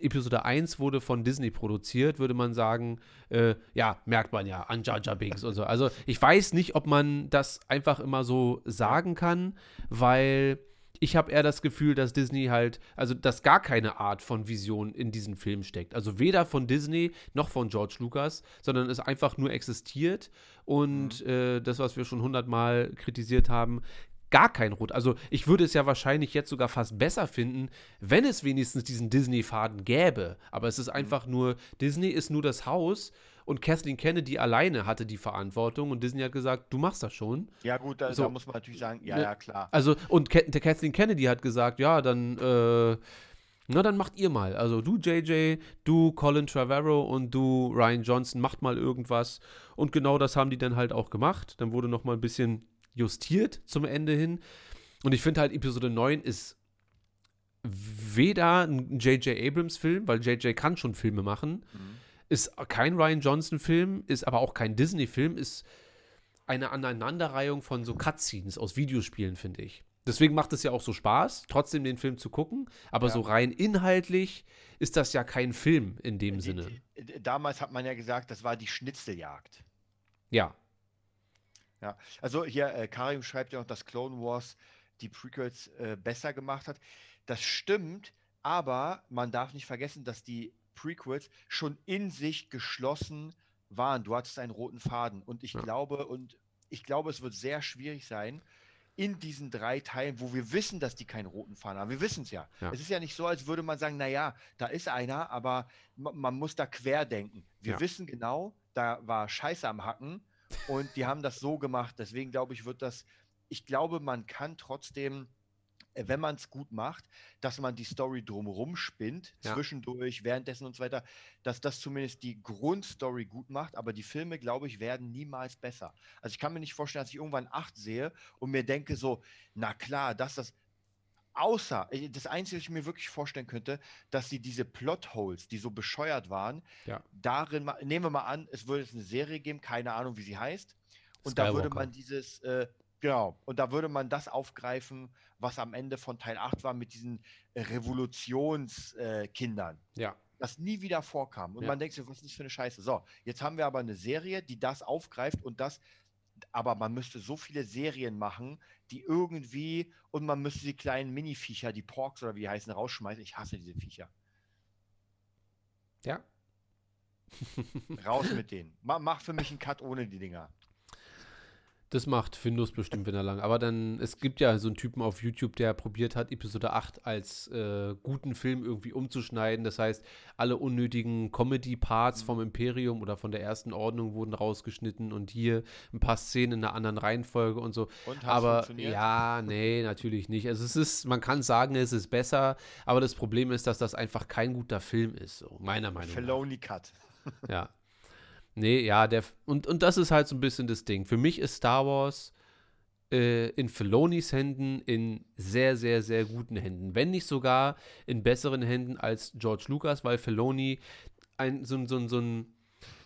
Episode 1 wurde von Disney produziert, würde man sagen, äh, ja, merkt man ja, an Jar Jar Binks und so. Also ich weiß nicht, ob man das einfach immer so sagen kann, weil ich habe eher das Gefühl, dass Disney halt, also dass gar keine Art von Vision in diesen Film steckt. Also weder von Disney noch von George Lucas, sondern es einfach nur existiert und äh, das, was wir schon hundertmal kritisiert haben, gar kein Rot. Also ich würde es ja wahrscheinlich jetzt sogar fast besser finden, wenn es wenigstens diesen Disney-Faden gäbe. Aber es ist einfach nur, Disney ist nur das Haus und Kathleen Kennedy alleine hatte die Verantwortung und Disney hat gesagt, du machst das schon. Ja, gut, da, So. da muss man natürlich sagen, ja, Ne? ja, klar. Also, und der Kathleen Kennedy hat gesagt, ja, dann, äh, na, dann macht ihr mal. Also du, JJ, du, Colin Trevorrow und du, Ryan Johnson, macht mal irgendwas. Und genau das haben die dann halt auch gemacht. Dann wurde noch mal ein bisschen justiert zum Ende hin. Und ich finde halt, Episode 9 ist weder ein J.J. Abrams-Film, weil J.J. kann schon Filme machen, ist kein Ryan Johnson-Film, ist aber auch kein Disney-Film, ist eine Aneinanderreihung von so Cutscenes aus Videospielen, finde ich. Deswegen macht es ja auch so Spaß, trotzdem den Film zu gucken. Aber Ja. so rein inhaltlich ist das ja kein Film in dem Sinne. Die, die, damals hat man ja gesagt, das war die Schnitzeljagd. Ja, Ja, also hier, äh, Karim schreibt ja noch, dass Clone Wars die Prequels äh, besser gemacht hat. Das stimmt, aber man darf nicht vergessen, dass die Prequels schon in sich geschlossen waren. Du hattest einen roten Faden und ich Ja. glaube und ich glaube, es wird sehr schwierig sein in diesen drei Teilen, wo wir wissen, dass die keinen roten Faden haben. Wir wissen es ja. Ja. Es ist ja nicht so, als würde man sagen, naja, da ist einer, aber ma- man muss da quer denken. Wir Ja. wissen genau, da war Scheiße am Hacken und die haben das so gemacht. Deswegen glaube ich, wird das, ich glaube, man kann trotzdem, wenn man es gut macht, dass man die Story drumherum spinnt, Ja. zwischendurch, währenddessen und so weiter, dass das zumindest die Grundstory gut macht. Aber die Filme, glaube ich, werden niemals besser. Also ich kann mir nicht vorstellen, dass ich irgendwann acht sehe und mir denke so, na klar, dass das Außer, äh, das Einzige, was ich mir wirklich vorstellen könnte, dass sie diese Plotholes, die so bescheuert waren, Ja. darin, nehmen wir mal an, es würde jetzt eine Serie geben, keine Ahnung, wie sie heißt, und da würde Skywalker. man dieses, äh, genau, und da würde man das aufgreifen, was am Ende von Teil 8 war mit diesen äh, Revolutionskindern. Äh, Kindern ja, das nie wieder vorkam. Und Ja. man denkt sich, was ist das für eine Scheiße? So, jetzt haben wir aber eine Serie, die das aufgreift und das, aber man müsste so viele Serien machen, die irgendwie, und man müsste die kleinen Mini-Viecher, die Porks oder wie die heißen, rausschmeißen. Ich hasse diese Viecher. ja. Raus mit denen. Ma, mach für mich einen Cut ohne die Dinger. Das macht Findus bestimmt, wenn er lang. Aber dann, es gibt ja so einen Typen auf YouTube, der probiert hat, Episode 8 als äh, guten Film irgendwie umzuschneiden. Das heißt, alle unnötigen Comedy-Parts vom Imperium oder von der ersten Ordnung wurden rausgeschnitten und hier ein paar Szenen in einer anderen Reihenfolge und so. Und aber funktioniert? ja, nee, natürlich nicht. Also es ist, man kann sagen, es ist besser, aber das Problem ist, dass das einfach kein guter Film ist, so meiner Meinung nach. Filoni Cut. Ja. Nee, ja, der. Und, und das ist halt so ein bisschen das Ding. Für mich ist Star Wars äh, in Filonis Händen in sehr, sehr, sehr guten Händen. Wenn nicht sogar in besseren Händen als George Lucas, weil Filoni ein, so, so, so ein.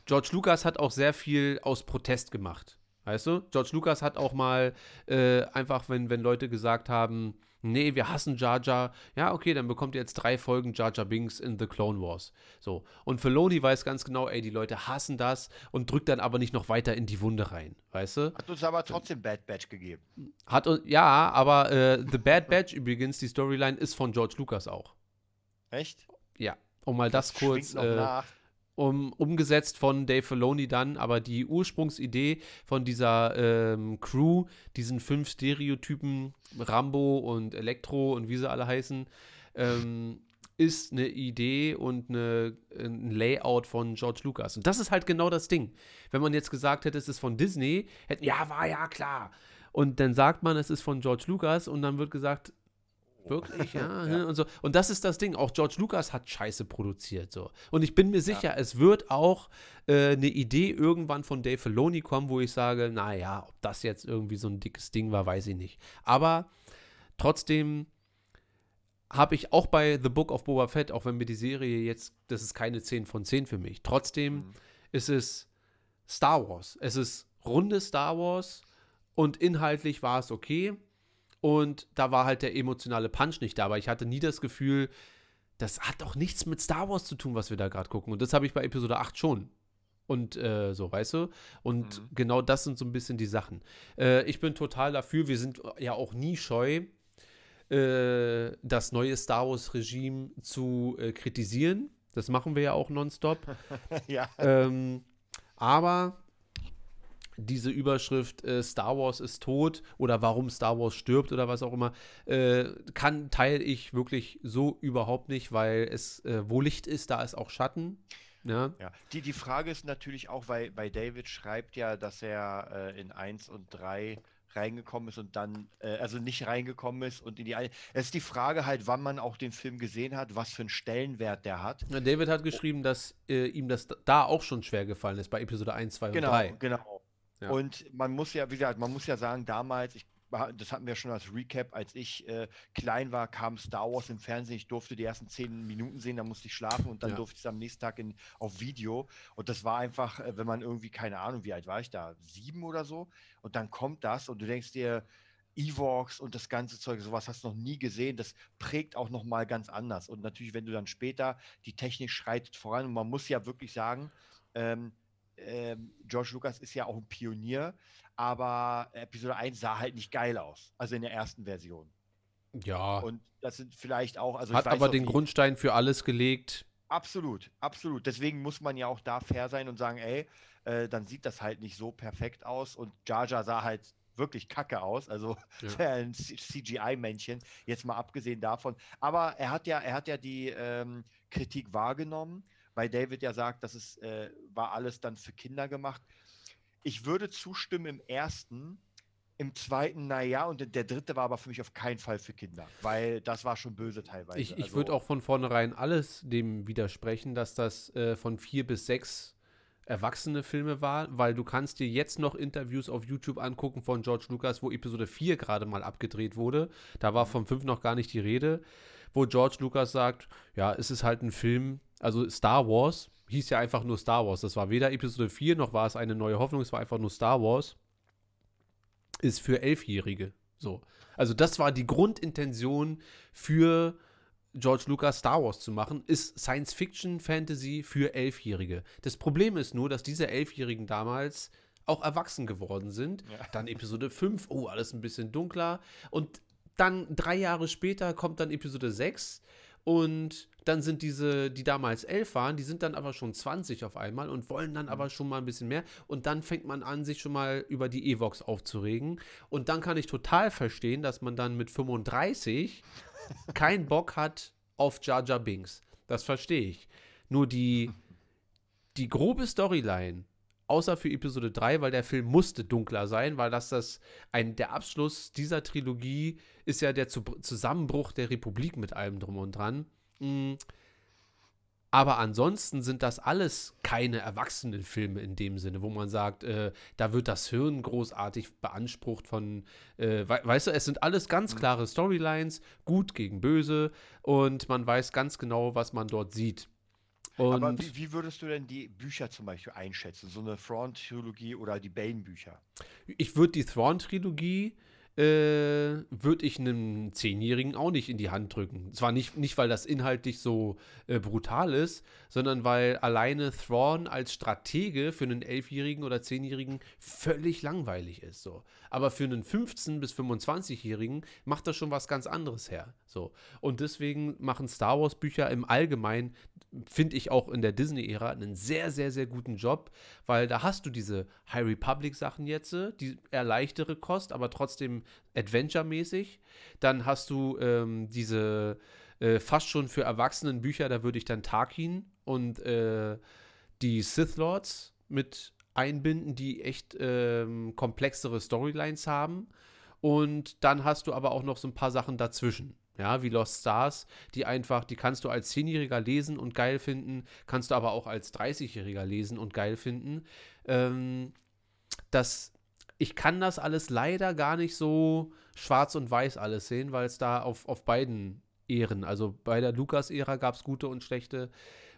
George Lucas hat auch sehr viel aus Protest gemacht. Weißt du? George Lucas hat auch mal äh, einfach, wenn, wenn Leute gesagt haben, nee, wir hassen Jar Jar, ja, okay, dann bekommt ihr jetzt drei Folgen Jar Jar Binks in The Clone Wars. So. Und Filoni weiß ganz genau, ey, die Leute hassen das und drückt dann aber nicht noch weiter in die Wunde rein. Weißt du? Hat uns aber trotzdem Bad Batch gegeben. Hat uns, ja, aber äh, The Bad Batch übrigens, die Storyline ist von George Lucas auch. Echt? Ja. Um mal das kurz. Schwingt noch Äh, nach. Um, umgesetzt von Dave Filoni dann, aber die Ursprungsidee von dieser ähm, Crew, diesen fünf Stereotypen, Rambo und Elektro und wie sie alle heißen, ähm, ist eine Idee und eine, ein Layout von George Lucas. Und das ist halt genau das Ding. Wenn man jetzt gesagt hätte, es ist von Disney, hätten, ja, war ja klar. Und dann sagt man, es ist von George Lucas und dann wird gesagt, Wirklich, <laughs> ja, ne, Und so. Und das ist das Ding. Auch George Lucas hat Scheiße produziert. So. Und ich bin mir sicher, es wird auch äh, eine Idee irgendwann von Dave Filoni kommen, wo ich sage, naja, ob das jetzt irgendwie so ein dickes Ding war, weiß ich nicht. Aber trotzdem habe ich auch bei The Book of Boba Fett, auch wenn mir die Serie jetzt, das ist keine 10 von 10 für mich. Trotzdem ist es Star Wars. Es ist runde Star Wars und inhaltlich war es okay. Und da war halt der emotionale Punch nicht da. Aber ich hatte nie das Gefühl, das hat doch nichts mit Star Wars zu tun, was wir da gerade gucken. Und das habe ich bei Episode 8 schon. Und äh, so, weißt du? Und Mhm. genau das sind so ein bisschen die Sachen. Äh, ich bin total dafür. Wir sind ja auch nie scheu, äh, das neue Star Wars-Regime zu äh, kritisieren. Das machen wir ja auch nonstop. <laughs> ja. ähm, aber diese Überschrift äh, Star Wars ist tot oder warum Star Wars stirbt oder was auch immer, äh, kann teile ich wirklich so überhaupt nicht, weil es, äh, wo Licht ist, da ist auch Schatten. Ja, Ja, die, die Frage ist natürlich auch, weil, weil David schreibt ja, dass er äh, in 1 und 3 reingekommen ist und dann, äh, also nicht reingekommen ist und in die eine. Es ist die Frage halt, wann man auch den Film gesehen hat, was für einen Stellenwert der hat. David hat geschrieben, dass äh, ihm das da auch schon schwer gefallen ist bei Episode 1, 2 Genau, und 3. genau. Ja. Und man muss ja, wie gesagt, man muss ja sagen, damals, ich das hatten wir schon als Recap, als ich äh, klein war, kam Star Wars im Fernsehen. Ich durfte die ersten zehn Minuten sehen, dann musste ich schlafen und dann Ja. durfte ich es am nächsten Tag in, auf Video. Und das war einfach, äh, wenn man irgendwie, keine Ahnung, wie alt war ich da? Sieben oder so. Und dann kommt das und du denkst dir, Evox und das ganze Zeug, sowas hast du noch nie gesehen. Das prägt auch noch mal ganz anders. Und natürlich, wenn du dann später, die Technik schreitet voran und man muss ja wirklich sagen, ähm, ähm, George Lucas ist ja auch ein Pionier, aber Episode 1 sah halt nicht geil aus. Also in der ersten Version. Ja. Und das sind vielleicht auch, also ich hat aber den Grundstein für alles gelegt. Absolut, absolut. Deswegen muss man ja auch da fair sein und sagen, ey, äh, dann sieht das halt nicht so perfekt aus. Und Jar Jar sah halt wirklich kacke aus. Also Ja. <laughs> ein CGI-Männchen, jetzt mal abgesehen davon. Aber er hat ja, er hat ja die ähm, Kritik wahrgenommen, weil David ja sagt, das ist, äh, war alles dann für Kinder gemacht. Ich würde zustimmen im ersten, im zweiten, naja, und der dritte war aber für mich auf keinen Fall für Kinder, weil das war schon böse teilweise. Ich, ich Also- würde auch von vornherein alles dem widersprechen, dass das äh, von vier bis sechs erwachsene Filme war, weil du kannst dir jetzt noch Interviews auf YouTube angucken von George Lucas, wo Episode 4 gerade mal abgedreht wurde. Da war von 5 noch gar nicht die Rede, wo George Lucas sagt, ja, es ist halt ein Film, also Star Wars hieß ja einfach nur Star Wars. Das war weder Episode 4 noch war es eine neue Hoffnung, es war einfach nur Star Wars. Ist für Elfjährige. So. Also das war die Grundintention für George Lucas Star Wars zu machen, ist Science Fiction Fantasy für Elfjährige. Das Problem ist nur, dass diese Elfjährigen damals auch erwachsen geworden sind. Dann Episode 5, oh, alles ein bisschen dunkler. Und dann drei Jahre später kommt dann Episode 6 und dann sind diese, die damals elf waren, die sind dann aber schon 20 auf einmal und wollen dann aber schon mal ein bisschen mehr. Und dann fängt man an, sich schon mal über die Evox aufzuregen. Und dann kann ich total verstehen, dass man dann mit 35 keinen Bock hat auf Jar Jar Binks. Das verstehe ich. Nur die, die grobe Storyline, außer für Episode 3, weil der Film musste dunkler sein, weil das das ein der Abschluss dieser Trilogie ist ja der Zu Zusammenbruch der Republik mit allem drum und dran. Mm. Aber ansonsten sind das alles keine Erwachsenenfilme in dem Sinne, wo man sagt, äh, da wird das Hirn großartig beansprucht von, äh, we weißt du, es sind alles ganz klare Storylines, gut gegen böse und man weiß ganz genau, was man dort sieht. Und Aber wie, wie würdest du denn die Bücher zum Beispiel einschätzen? So eine Thrawn-Trilogie oder die Bane-Bücher? ich würde die Thrawn-Trilogie, äh, würde ich einem Zehnjährigen auch nicht in die Hand drücken. Zwar nicht, nicht weil das inhaltlich so äh, brutal ist, sondern weil alleine Thrawn als Stratege für einen Elfjährigen oder Zehnjährigen völlig langweilig ist. So. Aber für einen 15- bis 25-Jährigen macht das schon was ganz anderes her. So. Und deswegen machen Star Wars-Bücher im Allgemeinen, finde ich auch in der Disney-Ära, einen sehr, sehr, sehr guten Job, weil da hast du diese High Republic-Sachen jetzt, äh, die eher leichtere Kost, aber trotzdem Adventure-mäßig. Dann hast du ähm, diese äh, fast schon für Erwachsenen Bücher, da würde ich dann Tarkin und äh, die Sith Lords mit einbinden, die echt ähm, komplexere Storylines haben. Und dann hast du aber auch noch so ein paar Sachen dazwischen. Ja, wie Lost Stars, die einfach, die kannst du als 10-Jähriger lesen und geil finden, kannst du aber auch als 30-Jähriger lesen und geil finden. Ähm, das, ich kann das alles leider gar nicht so schwarz und weiß alles sehen, weil es da auf, auf beiden Ehren, also bei der Lukas-Ära gab es gute und schlechte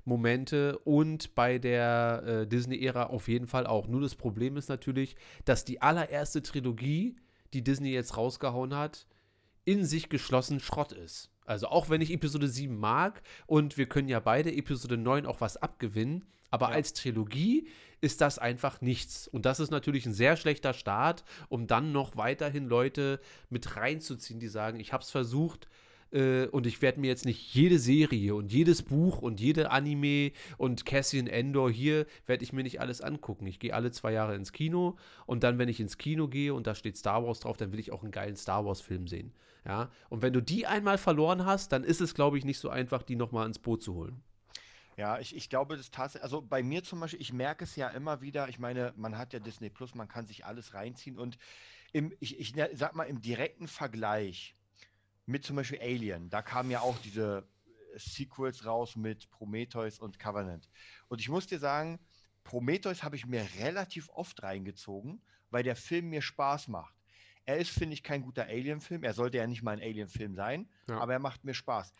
Momente und bei der äh, Disney-Ära auf jeden Fall auch. Nur das Problem ist natürlich, dass die allererste Trilogie, die Disney jetzt rausgehauen hat, in sich geschlossen Schrott ist. Also auch wenn ich Episode 7 mag und wir können ja beide Episode 9 auch was abgewinnen, aber als Trilogie ist das einfach nichts. Und das ist natürlich ein sehr schlechter Start, um dann noch weiterhin Leute mit reinzuziehen, die sagen, ich habe es versucht, äh, und ich werde mir jetzt nicht jede Serie und jedes Buch und jede Anime und Cassian Endor hier werde ich mir nicht alles angucken. Ich gehe alle zwei Jahre ins Kino und dann, wenn ich ins Kino gehe und da steht Star Wars drauf, dann will ich auch einen geilen Star Wars Film sehen. Ja, und wenn du die einmal verloren hast, dann ist es, glaube ich, nicht so einfach, die nochmal ins Boot zu holen. Ja, ich, ich glaube, das tatsächlich, also bei mir zum Beispiel, ich merke es ja immer wieder, ich meine, man hat ja Disney Plus, man kann sich alles reinziehen und im, ich, ich ne- sag mal, im direkten Vergleich mit zum Beispiel Alien, da kamen ja auch diese äh, Sequels raus mit Prometheus und Covenant. Und ich muss dir sagen, Prometheus habe ich mir relativ oft reingezogen, weil der Film mir Spaß macht. Er ist, finde ich, kein guter Alien-Film. Er sollte ja nicht mal ein Alien-Film sein, Ja. aber er macht mir Spaß.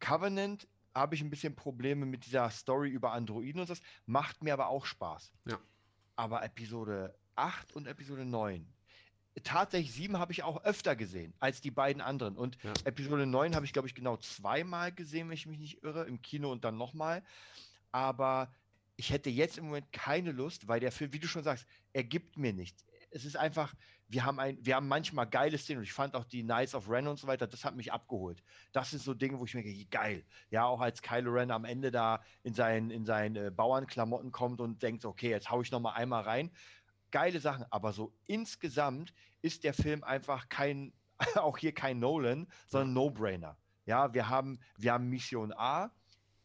Covenant habe ich ein bisschen Probleme mit dieser Story über Androiden und das, macht mir aber auch Spaß. Ja. Aber Episode 8 und Episode 9. Tatsächlich 7 habe ich auch öfter gesehen als die beiden anderen. Und Ja. Episode 9 habe ich, glaube ich, genau zweimal gesehen, wenn ich mich nicht irre, im Kino und dann nochmal. Aber ich hätte jetzt im Moment keine Lust, weil der Film, wie du schon sagst, er gibt mir nichts. Es ist einfach, wir haben, ein, wir haben manchmal geile Szenen und ich fand auch die Knights of Ren und so weiter, das hat mich abgeholt. Das sind so Dinge, wo ich mir denke, geil. Ja, auch als Kylo Ren am Ende da in seinen, in seinen äh, Bauernklamotten kommt und denkt, okay, jetzt hau ich noch mal einmal rein. Geile Sachen, aber so insgesamt ist der Film einfach kein, <laughs> auch hier kein Nolan, sondern No-Brainer. Ja, wir haben, wir haben Mission A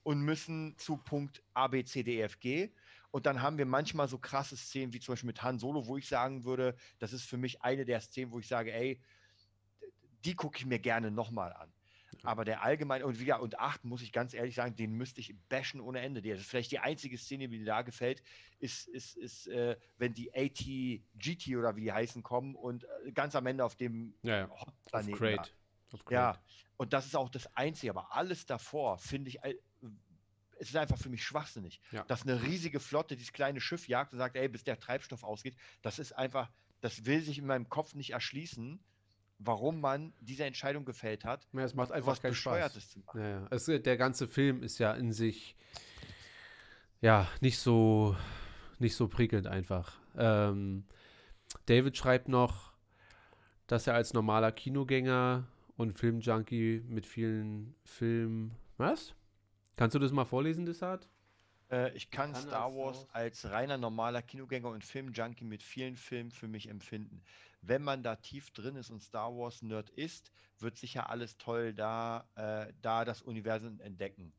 und müssen zu Punkt A, B, C, D, E, F, G. Und dann haben wir manchmal so krasse Szenen wie zum Beispiel mit Han Solo, wo ich sagen würde, das ist für mich eine der Szenen, wo ich sage, ey, die gucke ich mir gerne nochmal an. Aber der allgemeine, und wieder, und 8, muss ich ganz ehrlich sagen, den müsste ich bashen ohne Ende. Das ist vielleicht die einzige Szene, die mir da gefällt, ist, ist, ist äh, wenn die AT, GT oder wie die heißen, kommen und äh, ganz am Ende auf dem Ja, ja. Auf Planeten da. Crate. Auf Crate. Ja, und das ist auch das Einzige, aber alles davor finde ich, es ist einfach für mich schwachsinnig. Ja. Dass eine riesige Flotte dieses kleine Schiff jagt und sagt, ey, bis der Treibstoff ausgeht, das ist einfach, das will sich in meinem Kopf nicht erschließen, warum man diese Entscheidung gefällt hat, Ja, es macht einfach keinen Spaß. Ja, ja. Es, der ganze Film ist ja in sich ja nicht so nicht so prickelnd einfach. Ähm, David schreibt noch, dass er als normaler Kinogänger und Filmjunkie mit vielen Filmen. Was? Kannst du das mal vorlesen, Desart? Äh, ich kann, Kann Star Wars- als reiner normaler Kinogänger und Filmjunkie mit vielen Filmen für mich empfinden. Wenn man da tief drin ist und Star Wars Nerd ist, wird sicher alles toll da, äh, da das Universum entdecken.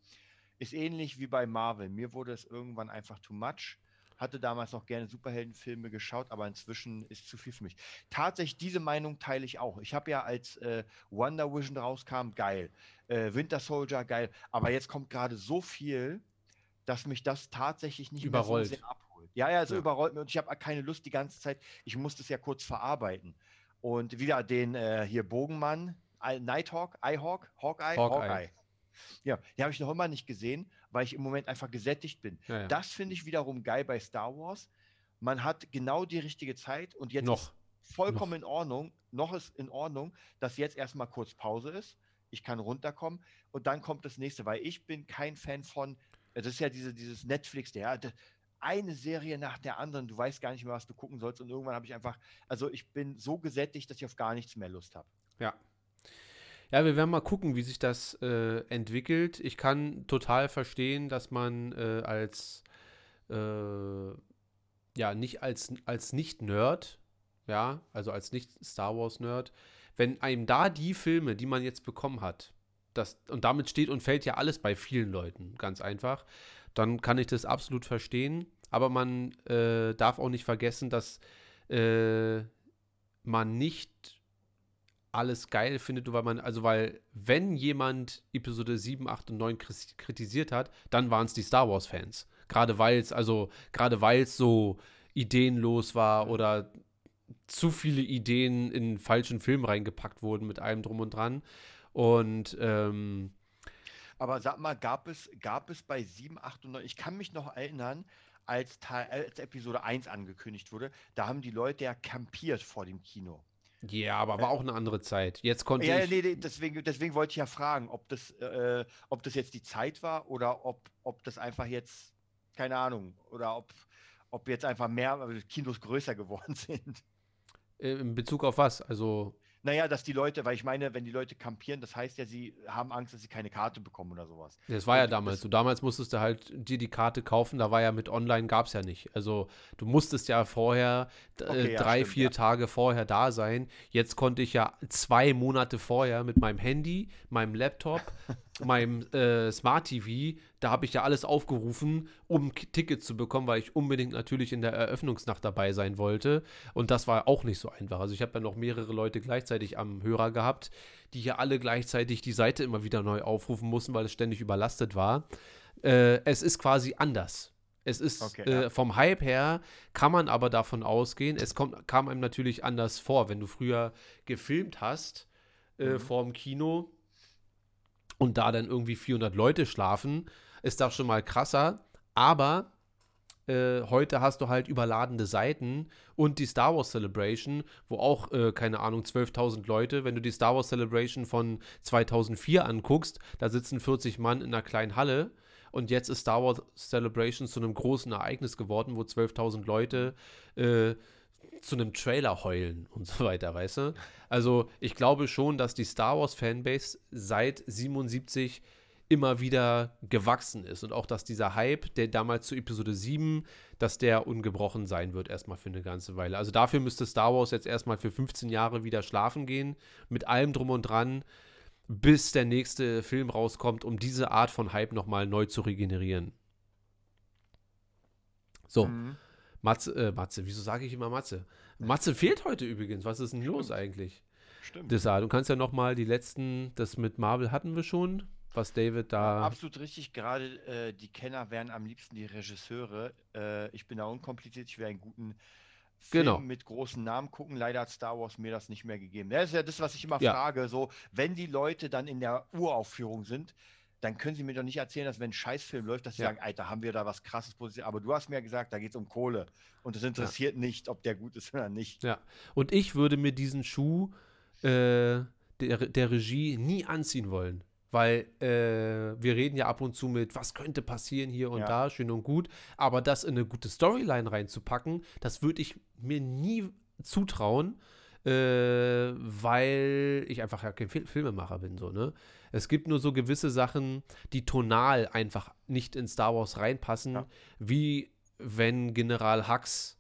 Ist ähnlich wie bei Marvel. Mir wurde es irgendwann einfach too much. Hatte damals noch gerne Superheldenfilme geschaut, aber inzwischen ist zu viel für mich. Tatsächlich, diese Meinung teile ich auch. Ich habe ja, als äh, Wonder Vision rauskam, geil. Äh, Winter Soldier, geil. Aber jetzt kommt gerade so viel, dass mich das tatsächlich nicht Überrollt. mehr so sehr abholt. Ja, ja, so Ja. überrollt mir und ich habe keine Lust die ganze Zeit. Ich muss das ja kurz verarbeiten. Und wieder den äh, hier Bogenmann, Nighthawk, Eyehawk, Hawkeye, Hawkeye. Hawkeye. Ja, die habe ich noch immer nicht gesehen, weil ich im Moment einfach gesättigt bin. Ja, ja. Das finde ich wiederum geil bei Star Wars. Man hat genau die richtige Zeit und jetzt Noch. vollkommen in Ordnung, noch ist in Ordnung, dass jetzt erstmal kurz Pause ist. Ich kann runterkommen und dann kommt das nächste, weil ich bin kein Fan von, das ist ja diese, dieses Netflix, der hat eine Serie nach der anderen, du weißt gar nicht mehr, was du gucken sollst und irgendwann habe ich einfach, also ich bin so gesättigt, dass ich auf gar nichts mehr Lust habe. Ja. Ja, wir werden mal gucken, wie sich das äh, entwickelt. Ich kann total verstehen, dass man äh, als äh, ja nicht als, als Nicht-Nerd, ja, also als Nicht-Star Wars-Nerd, wenn einem da die Filme, die man jetzt bekommen hat, das, und damit steht und fällt ja alles bei vielen Leuten, ganz einfach, dann kann ich das absolut verstehen. Aber man äh, darf auch nicht vergessen, dass äh, man nicht alles geil findet, weil man, also weil, wenn jemand Episode 7, 8 und 9 kris- kritisiert hat, dann waren es die Star Wars-Fans. Gerade weil es, also, gerade weil es so ideenlos war oder zu viele Ideen in falschen Film reingepackt wurden mit allem drum und dran. Und ähm, Aber sag mal, gab es, gab es bei 7, 8 und 9, ich kann mich noch erinnern, als, Teil, als Episode 1 angekündigt wurde, da haben die Leute ja campiert vor dem Kino. Ja, aber war auch eine andere Zeit. Jetzt konnte Ja, ja, ich. nee, nee, deswegen, deswegen wollte ich ja fragen, ob das, äh, ob das jetzt die Zeit war oder ob, ob das einfach jetzt, keine Ahnung, oder ob, ob jetzt einfach mehr äh, Kinos größer <laughs> geworden sind. äh, in Bezug auf was? Also, Naja, dass die Leute, weil ich meine, wenn die Leute campieren, das heißt ja, sie haben Angst, dass sie keine Karte bekommen oder sowas. Das war ja damals so. Damals musstest du halt dir die Karte kaufen, da war ja mit online gab es ja nicht. Also du musstest ja vorher d- Okay, äh, ja, drei, stimmt, vier ja. Tage vorher da sein. Jetzt konnte ich ja zwei Monate vorher mit meinem Handy, meinem Laptop, <laughs> meinem äh, Smart TV, da habe ich ja alles aufgerufen, um Tickets zu bekommen, weil ich unbedingt natürlich in der Eröffnungsnacht dabei sein wollte. Und das war auch nicht so einfach. Also ich habe ja noch mehrere Leute gleichzeitig am Hörer gehabt, die ja alle gleichzeitig die Seite immer wieder neu aufrufen mussten, weil es ständig überlastet war. Äh, es ist quasi anders. Es ist Okay, äh, ja. vom Hype her, kann man aber davon ausgehen, es kommt, kam einem natürlich anders vor, wenn du früher gefilmt hast Mhm. äh, vorm Kino und da dann irgendwie 400 Leute schlafen, ist das schon mal krasser. Aber äh, heute hast du halt überladene Seiten und die Star Wars Celebration, wo auch, äh, keine Ahnung, 12.000 Leute, wenn du die Star Wars Celebration von 2004 anguckst, da sitzen 40 Mann in einer kleinen Halle und jetzt ist Star Wars Celebration zu einem großen Ereignis geworden, wo 12.000 Leute äh, zu einem Trailer heulen und so weiter, weißt du? Also ich glaube schon, dass die Star Wars Fanbase seit 77 immer wieder gewachsen ist und auch, dass dieser Hype, der damals zu Episode 7, dass der ungebrochen sein wird erstmal für eine ganze Weile. Also dafür müsste Star Wars jetzt erstmal für 15 Jahre wieder schlafen gehen, mit allem drum und dran, bis der nächste Film rauskommt, um diese Art von Hype nochmal neu zu regenerieren. So, Mhm. Matze, äh, Matze, wieso sage ich immer Matze? Matze fehlt heute übrigens. Was ist denn los eigentlich? Stimmt. Deshalb, du kannst ja noch mal die letzten, das mit Marvel hatten wir schon, was David da. Absolut richtig. Gerade äh, die Kenner wären am liebsten die Regisseure. Äh, ich bin da unkompliziert. Ich will einen guten Film Genau. mit großen Namen gucken. Leider hat Star Wars mir das nicht mehr gegeben. Das ist ja das, was ich immer Ja. frage. So, wenn die Leute dann in der Uraufführung sind, dann können sie mir doch nicht erzählen, dass wenn ein Scheißfilm läuft, dass sie Ja. sagen, Alter, haben wir da was krasses positioniert. Aber du hast mir ja gesagt, da geht es um Kohle. Und es interessiert nicht, ob der gut ist oder nicht. Ja. Und ich würde mir diesen Schuh äh, der, der Regie nie anziehen wollen. Weil äh, wir reden ja ab und zu mit, was könnte passieren hier und Ja. da, schön und gut. Aber das in eine gute Storyline reinzupacken, das würde ich mir nie zutrauen, äh, weil ich einfach ja kein Fil Filmemacher bin. So, ne? Es gibt nur so gewisse Sachen, die tonal einfach nicht in Star Wars reinpassen, Ja. wie wenn General Hux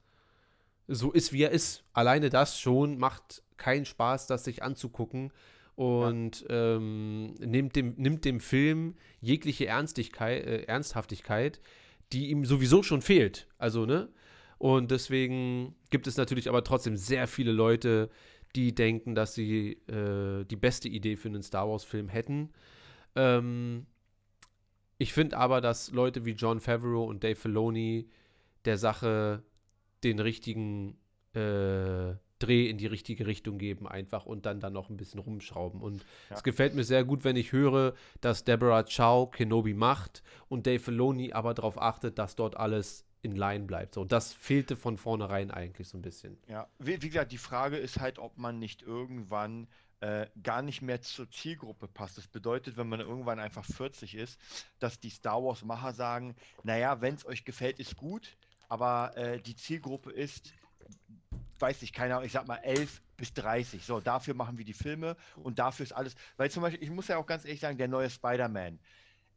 so ist, wie er ist. Alleine das schon macht keinen Spaß, das sich anzugucken und ähm, nimmt, dem, nimmt dem Film jegliche Ernstigkeit, äh, Ernsthaftigkeit, die ihm sowieso schon fehlt. Also, ne? Und deswegen gibt es natürlich aber trotzdem sehr viele Leute, die denken, dass sie äh, die beste Idee für einen Star Wars-Film hätten. Ähm, ich finde aber, dass Leute wie John Favreau und Dave Filoni der Sache den richtigen äh, Dreh in die richtige Richtung geben einfach und dann dann noch ein bisschen rumschrauben. Und Ja. es gefällt mir sehr gut, wenn ich höre, dass Deborah Chow Kenobi macht und Dave Filoni aber darauf achtet, dass dort alles in Line bleibt. So, das fehlte von vornherein eigentlich so ein bisschen. Ja, wie, wie gesagt, die Frage ist halt, ob man nicht irgendwann äh, gar nicht mehr zur Zielgruppe passt. Das bedeutet, wenn man irgendwann einfach 40 ist, dass die Star Wars-Macher sagen, naja, wenn es euch gefällt, ist gut, aber äh, die Zielgruppe ist, weiß ich, keine Ahnung, ich sag mal 11 bis 30. So, dafür machen wir die Filme und dafür ist alles, weil zum Beispiel, ich muss ja auch ganz ehrlich sagen, der neue Spider-Man,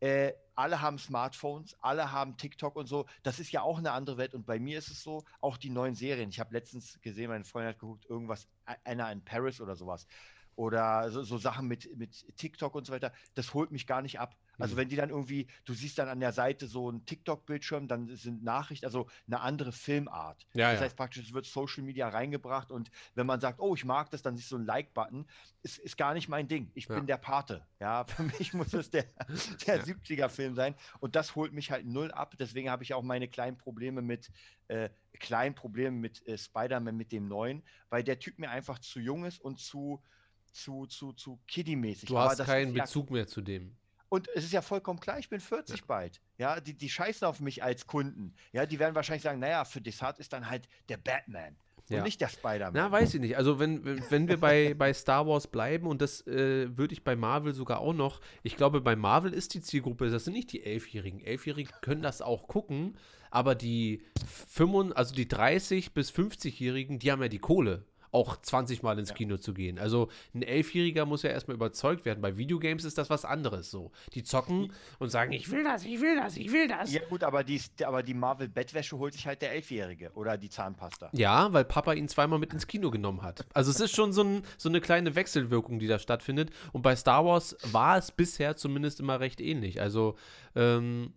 äh, alle haben Smartphones, alle haben TikTok und so. Das ist ja auch eine andere Welt. Und bei mir ist es so, auch die neuen Serien. Ich habe letztens gesehen, meine Freundin hat geguckt, irgendwas, Anna in Paris oder sowas. Oder so, so Sachen mit, mit TikTok und so weiter. Das holt mich gar nicht ab. Also Mhm. wenn die dann irgendwie, du siehst dann an der Seite so einen TikTok-Bildschirm, dann sind Nachrichten, also eine andere Filmart. Ja, das ja. heißt praktisch, es wird Social Media reingebracht und wenn man sagt, oh, ich mag das, dann siehst du so einen Like-Button. Ist, ist gar nicht mein Ding. Ich Ja. bin der Pate. Ja, <laughs> für mich muss es der, <laughs> der 70er-Film sein. Und das holt mich halt null ab. Deswegen habe ich auch meine kleinen Probleme mit, äh, kleinen Probleme mit äh, Spider-Man, mit dem neuen, weil der Typ mir einfach zu jung ist und zu, zu, zu, zu kiddie-mäßig. Du hast keinen Bezug mehr zu dem. Und es ist ja vollkommen klar, ich bin 40 bald. Ja, die, die scheißen auf mich als Kunden. Ja, die werden wahrscheinlich sagen, naja, für Desart ist dann halt der Batman und Ja. nicht der Spider-Man. Na, weiß ich nicht. Also wenn, wenn- wir bei, <laughs> bei Star Wars bleiben und das äh, würde ich bei Marvel sogar auch noch, ich glaube, bei Marvel ist die Zielgruppe, das sind nicht die Elfjährigen. Elfjährige können das auch gucken, aber die 35, also die 30 bis 50-Jährigen, die haben ja die Kohle, auch 20 Mal ins Kino zu gehen. Also ein Elfjähriger muss ja erstmal überzeugt werden. Bei Videogames ist das was anderes so. Die zocken und sagen, ich will das, ich will das, ich will das. Ja gut, aber die, aber die Marvel-Bettwäsche holt sich halt der Elfjährige oder die Zahnpasta. Ja, weil Papa ihn zweimal mit ins Kino genommen hat. Also es ist schon so, ein, so eine kleine Wechselwirkung, die da stattfindet. Und bei Star Wars war es bisher zumindest immer recht ähnlich. Also ähm,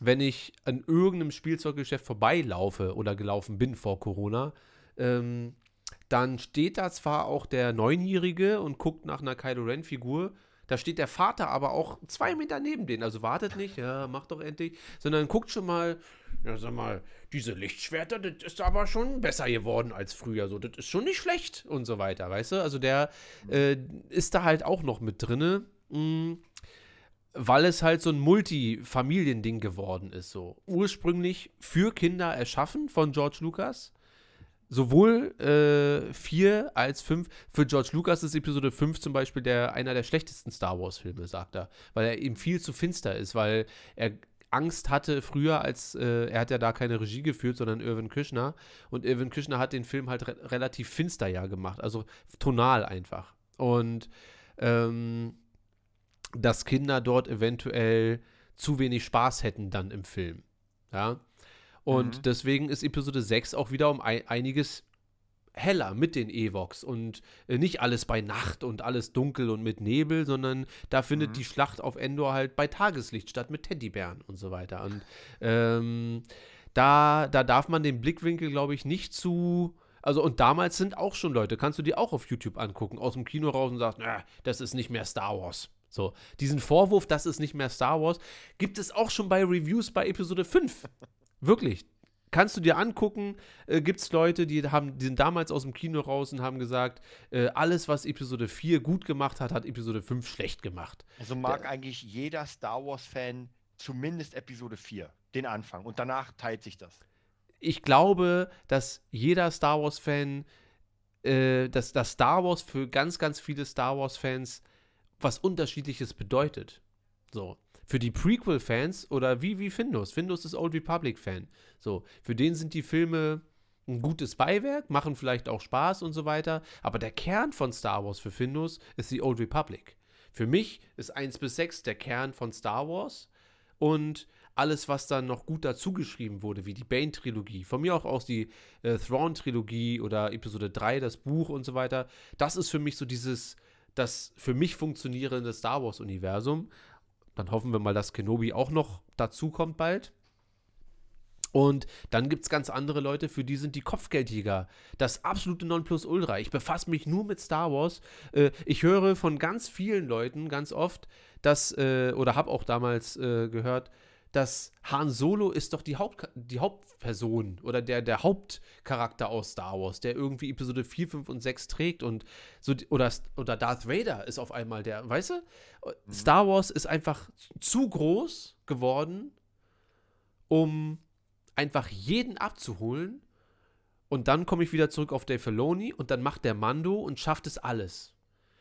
wenn ich an irgendeinem Spielzeuggeschäft vorbeilaufe oder gelaufen bin vor Corona, ähm, dann steht da zwar auch der Neunjährige und guckt nach einer Kylo Ren-Figur, Da steht der Vater aber auch zwei Meter neben denen. Also wartet nicht, ja, mach doch endlich, sondern guckt schon mal, ja, sag mal, diese Lichtschwerter, das ist aber schon besser geworden als früher. So, das ist schon nicht schlecht und so weiter, weißt du? Also der äh, ist da halt auch noch mit drinne. Mh, weil es halt so ein Multifamiliending geworden ist. So ursprünglich für Kinder erschaffen von George Lucas. Sowohl äh, 4 als 5. Für George Lucas ist Episode 5 zum Beispiel der, einer der schlechtesten Star Wars-Filme, sagt er. Weil er eben viel zu finster ist, weil er Angst hatte früher, als äh, er hat ja da keine Regie geführt, sondern Irvin Küchner. Und Irvin Küchner hat den Film halt re relativ finster ja gemacht, also tonal einfach. Und ähm, dass Kinder dort eventuell zu wenig Spaß hätten dann im Film. Ja. Und Mhm. deswegen ist Episode 6 auch wieder um ein, einiges heller mit den Evox und äh, nicht alles bei Nacht und alles dunkel und mit Nebel, sondern da findet Mhm. die Schlacht auf Endor halt bei Tageslicht statt mit Teddybären und so weiter. Und ähm, da, da darf man den Blickwinkel, glaube ich, nicht zu. Also, und damals sind auch schon Leute, kannst du dir auch auf YouTube angucken, aus dem Kino raus und sagst, na, das ist nicht mehr Star Wars. So, diesen Vorwurf, das ist nicht mehr Star Wars, gibt es auch schon bei Reviews bei Episode 5. Wirklich. Kannst du dir angucken, äh, gibt es Leute, die, haben, die sind damals aus dem Kino raus und haben gesagt, äh, alles, was Episode 4 gut gemacht hat, hat Episode 5 schlecht gemacht. Also mag eigentlich jeder Star Wars-Fan zumindest Episode 4, den Anfang. Und danach teilt sich das. Ich glaube, dass jeder Star Wars-Fan, äh, dass, dass Star Wars für ganz, ganz viele Star Wars-Fans was Unterschiedliches bedeutet. So. Für die Prequel-Fans oder wie, wie Findus. Findus ist Old Republic-Fan. So. Für den sind die Filme ein gutes Beiwerk, machen vielleicht auch Spaß und so weiter. Aber der Kern von Star Wars für Findus ist die Old Republic. Für mich ist 1 bis 6 der Kern von Star Wars und alles, was dann noch gut dazugeschrieben wurde, wie die Bane-Trilogie, von mir auch aus die äh, Thrawn-Trilogie oder Episode 3, das Buch und so weiter, das ist für mich so dieses, das für mich funktionierende Star Wars-Universum. Dann hoffen wir mal, dass Kenobi auch noch dazukommt bald. Und dann gibt es ganz andere Leute, für die sind die Kopfgeldjäger das absolute Nonplusultra. Ich befasse mich nur mit Star Wars. Äh, ich höre von ganz vielen Leuten ganz oft, dass, äh, oder habe auch damals äh, gehört, dass Han Solo ist doch die, Haupt, die Hauptperson oder der, der Hauptcharakter aus Star Wars, der irgendwie Episode 4, 5 und 6 trägt und so, oder, oder Darth Vader ist auf einmal der, weißt du? Star Wars ist einfach zu groß geworden, um einfach jeden abzuholen. Und dann komme ich wieder zurück auf Dave Filoni und dann macht der Mando und schafft es alles.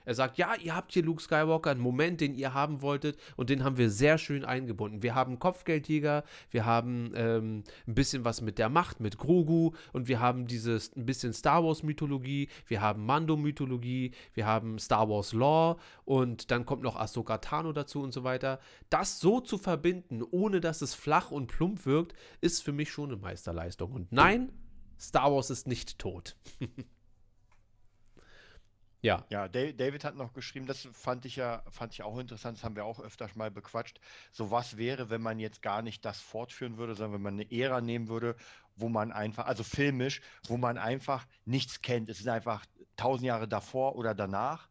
Er sagt, ja, ihr habt hier Luke Skywalker, einen Moment, den ihr haben wolltet und den haben wir sehr schön eingebunden. Wir haben Kopfgeldjäger, wir haben ähm, ein bisschen was mit der Macht, mit Grogu und wir haben dieses ein bisschen Star Wars Mythologie, wir haben Mando Mythologie, wir haben Star Wars Lore und dann kommt noch Ahsoka Tano dazu und so weiter. Das so zu verbinden, ohne dass es flach und plump wirkt, ist für mich schon eine Meisterleistung. Und nein, Star Wars ist nicht tot. <laughs> ja. Ja, Da- David hat noch geschrieben, das fand ich ja, fand ich auch interessant, das haben wir auch öfters mal bequatscht. So was wäre, wenn man jetzt gar nicht das fortführen würde, sondern wenn man eine Ära nehmen würde, wo man einfach, also filmisch, wo man einfach nichts kennt. Es ist einfach tausend Jahre davor oder danach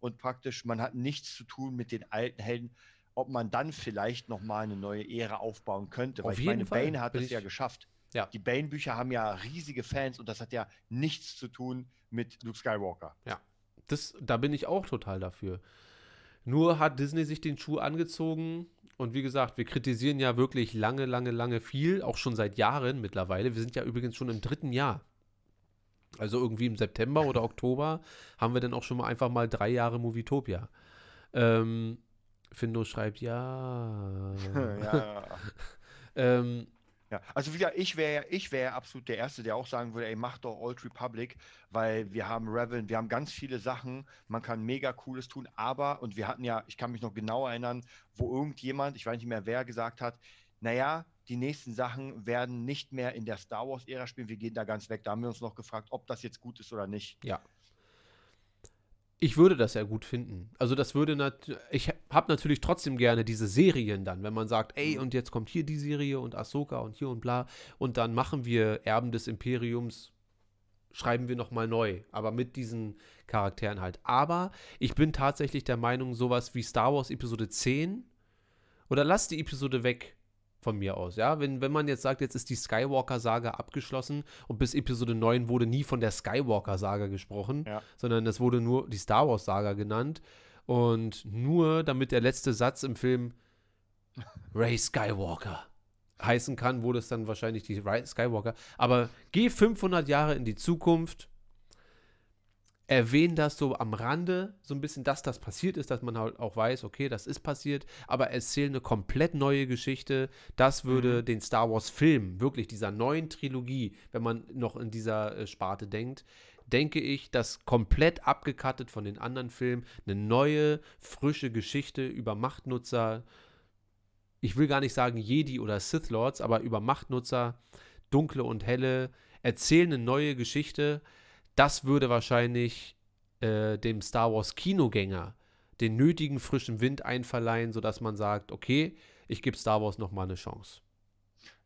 und praktisch man hat nichts zu tun mit den alten Helden, ob man dann vielleicht nochmal eine neue Ära aufbauen könnte. Weil Auf ich jeden meine, Fall, Bane hat es ja ich- geschafft. Ja. Die Bane-Bücher haben ja riesige Fans und das hat ja nichts zu tun mit Luke Skywalker. Das, da bin ich auch total dafür. Nur hat Disney sich den Schuh angezogen und wie gesagt, wir kritisieren ja wirklich lange, lange, lange viel, auch schon seit Jahren mittlerweile. Wir sind ja übrigens schon im dritten Jahr. Also irgendwie im September oder Oktober haben wir dann auch schon mal einfach mal drei Jahre Movietopia. Ähm, Findo schreibt ja. <laughs> ja. <laughs> ähm, Ja, also wieder, ich wäre ich wäre absolut der Erste, der auch sagen würde, ey, mach doch Old Republic, weil wir haben Revan, wir haben ganz viele Sachen, man kann mega cooles tun, aber, und wir hatten ja, ich kann mich noch genau erinnern, wo irgendjemand, ich weiß nicht mehr wer, gesagt hat, naja, die nächsten Sachen werden nicht mehr in der Star Wars-Ära spielen, wir gehen da ganz weg. Da haben wir uns noch gefragt, ob das jetzt gut ist oder nicht. Ja. Ich würde das ja gut finden. Also das würde nat ich habe natürlich trotzdem gerne diese Serien dann, wenn man sagt, ey, und jetzt kommt hier die Serie und Ahsoka und hier und bla und dann machen wir Erben des Imperiums schreiben wir nochmal neu, aber mit diesen Charakteren halt. Aber ich bin tatsächlich der Meinung, sowas wie Star Wars Episode 10 oder lass die Episode weg von mir aus, ja. Wenn, wenn man jetzt sagt, jetzt ist die Skywalker-Saga abgeschlossen und bis Episode 9 wurde nie von der Skywalker-Saga gesprochen, Ja. sondern es wurde nur die Star Wars-Saga genannt. Und nur damit der letzte Satz im Film Ray Skywalker heißen kann, wurde es dann wahrscheinlich die Ray Skywalker. Aber geh 500 Jahre in die Zukunft, erwähnen das so am Rande, so ein bisschen, dass das passiert ist, dass man halt auch weiß, okay, das ist passiert, aber erzähl eine komplett neue Geschichte. Das würde den Star Wars-Film, wirklich dieser neuen Trilogie, wenn man noch in dieser äh, Sparte denkt, denke ich, dass komplett abgekattet von den anderen Filmen eine neue, frische Geschichte über Machtnutzer, ich will gar nicht sagen Jedi oder Sith Lords, aber über Machtnutzer, dunkle und helle, erzählen eine neue Geschichte. Das würde wahrscheinlich äh, dem Star Wars Kinogänger den nötigen frischen Wind einverleihen, sodass man sagt, okay, ich gebe Star Wars noch mal eine Chance.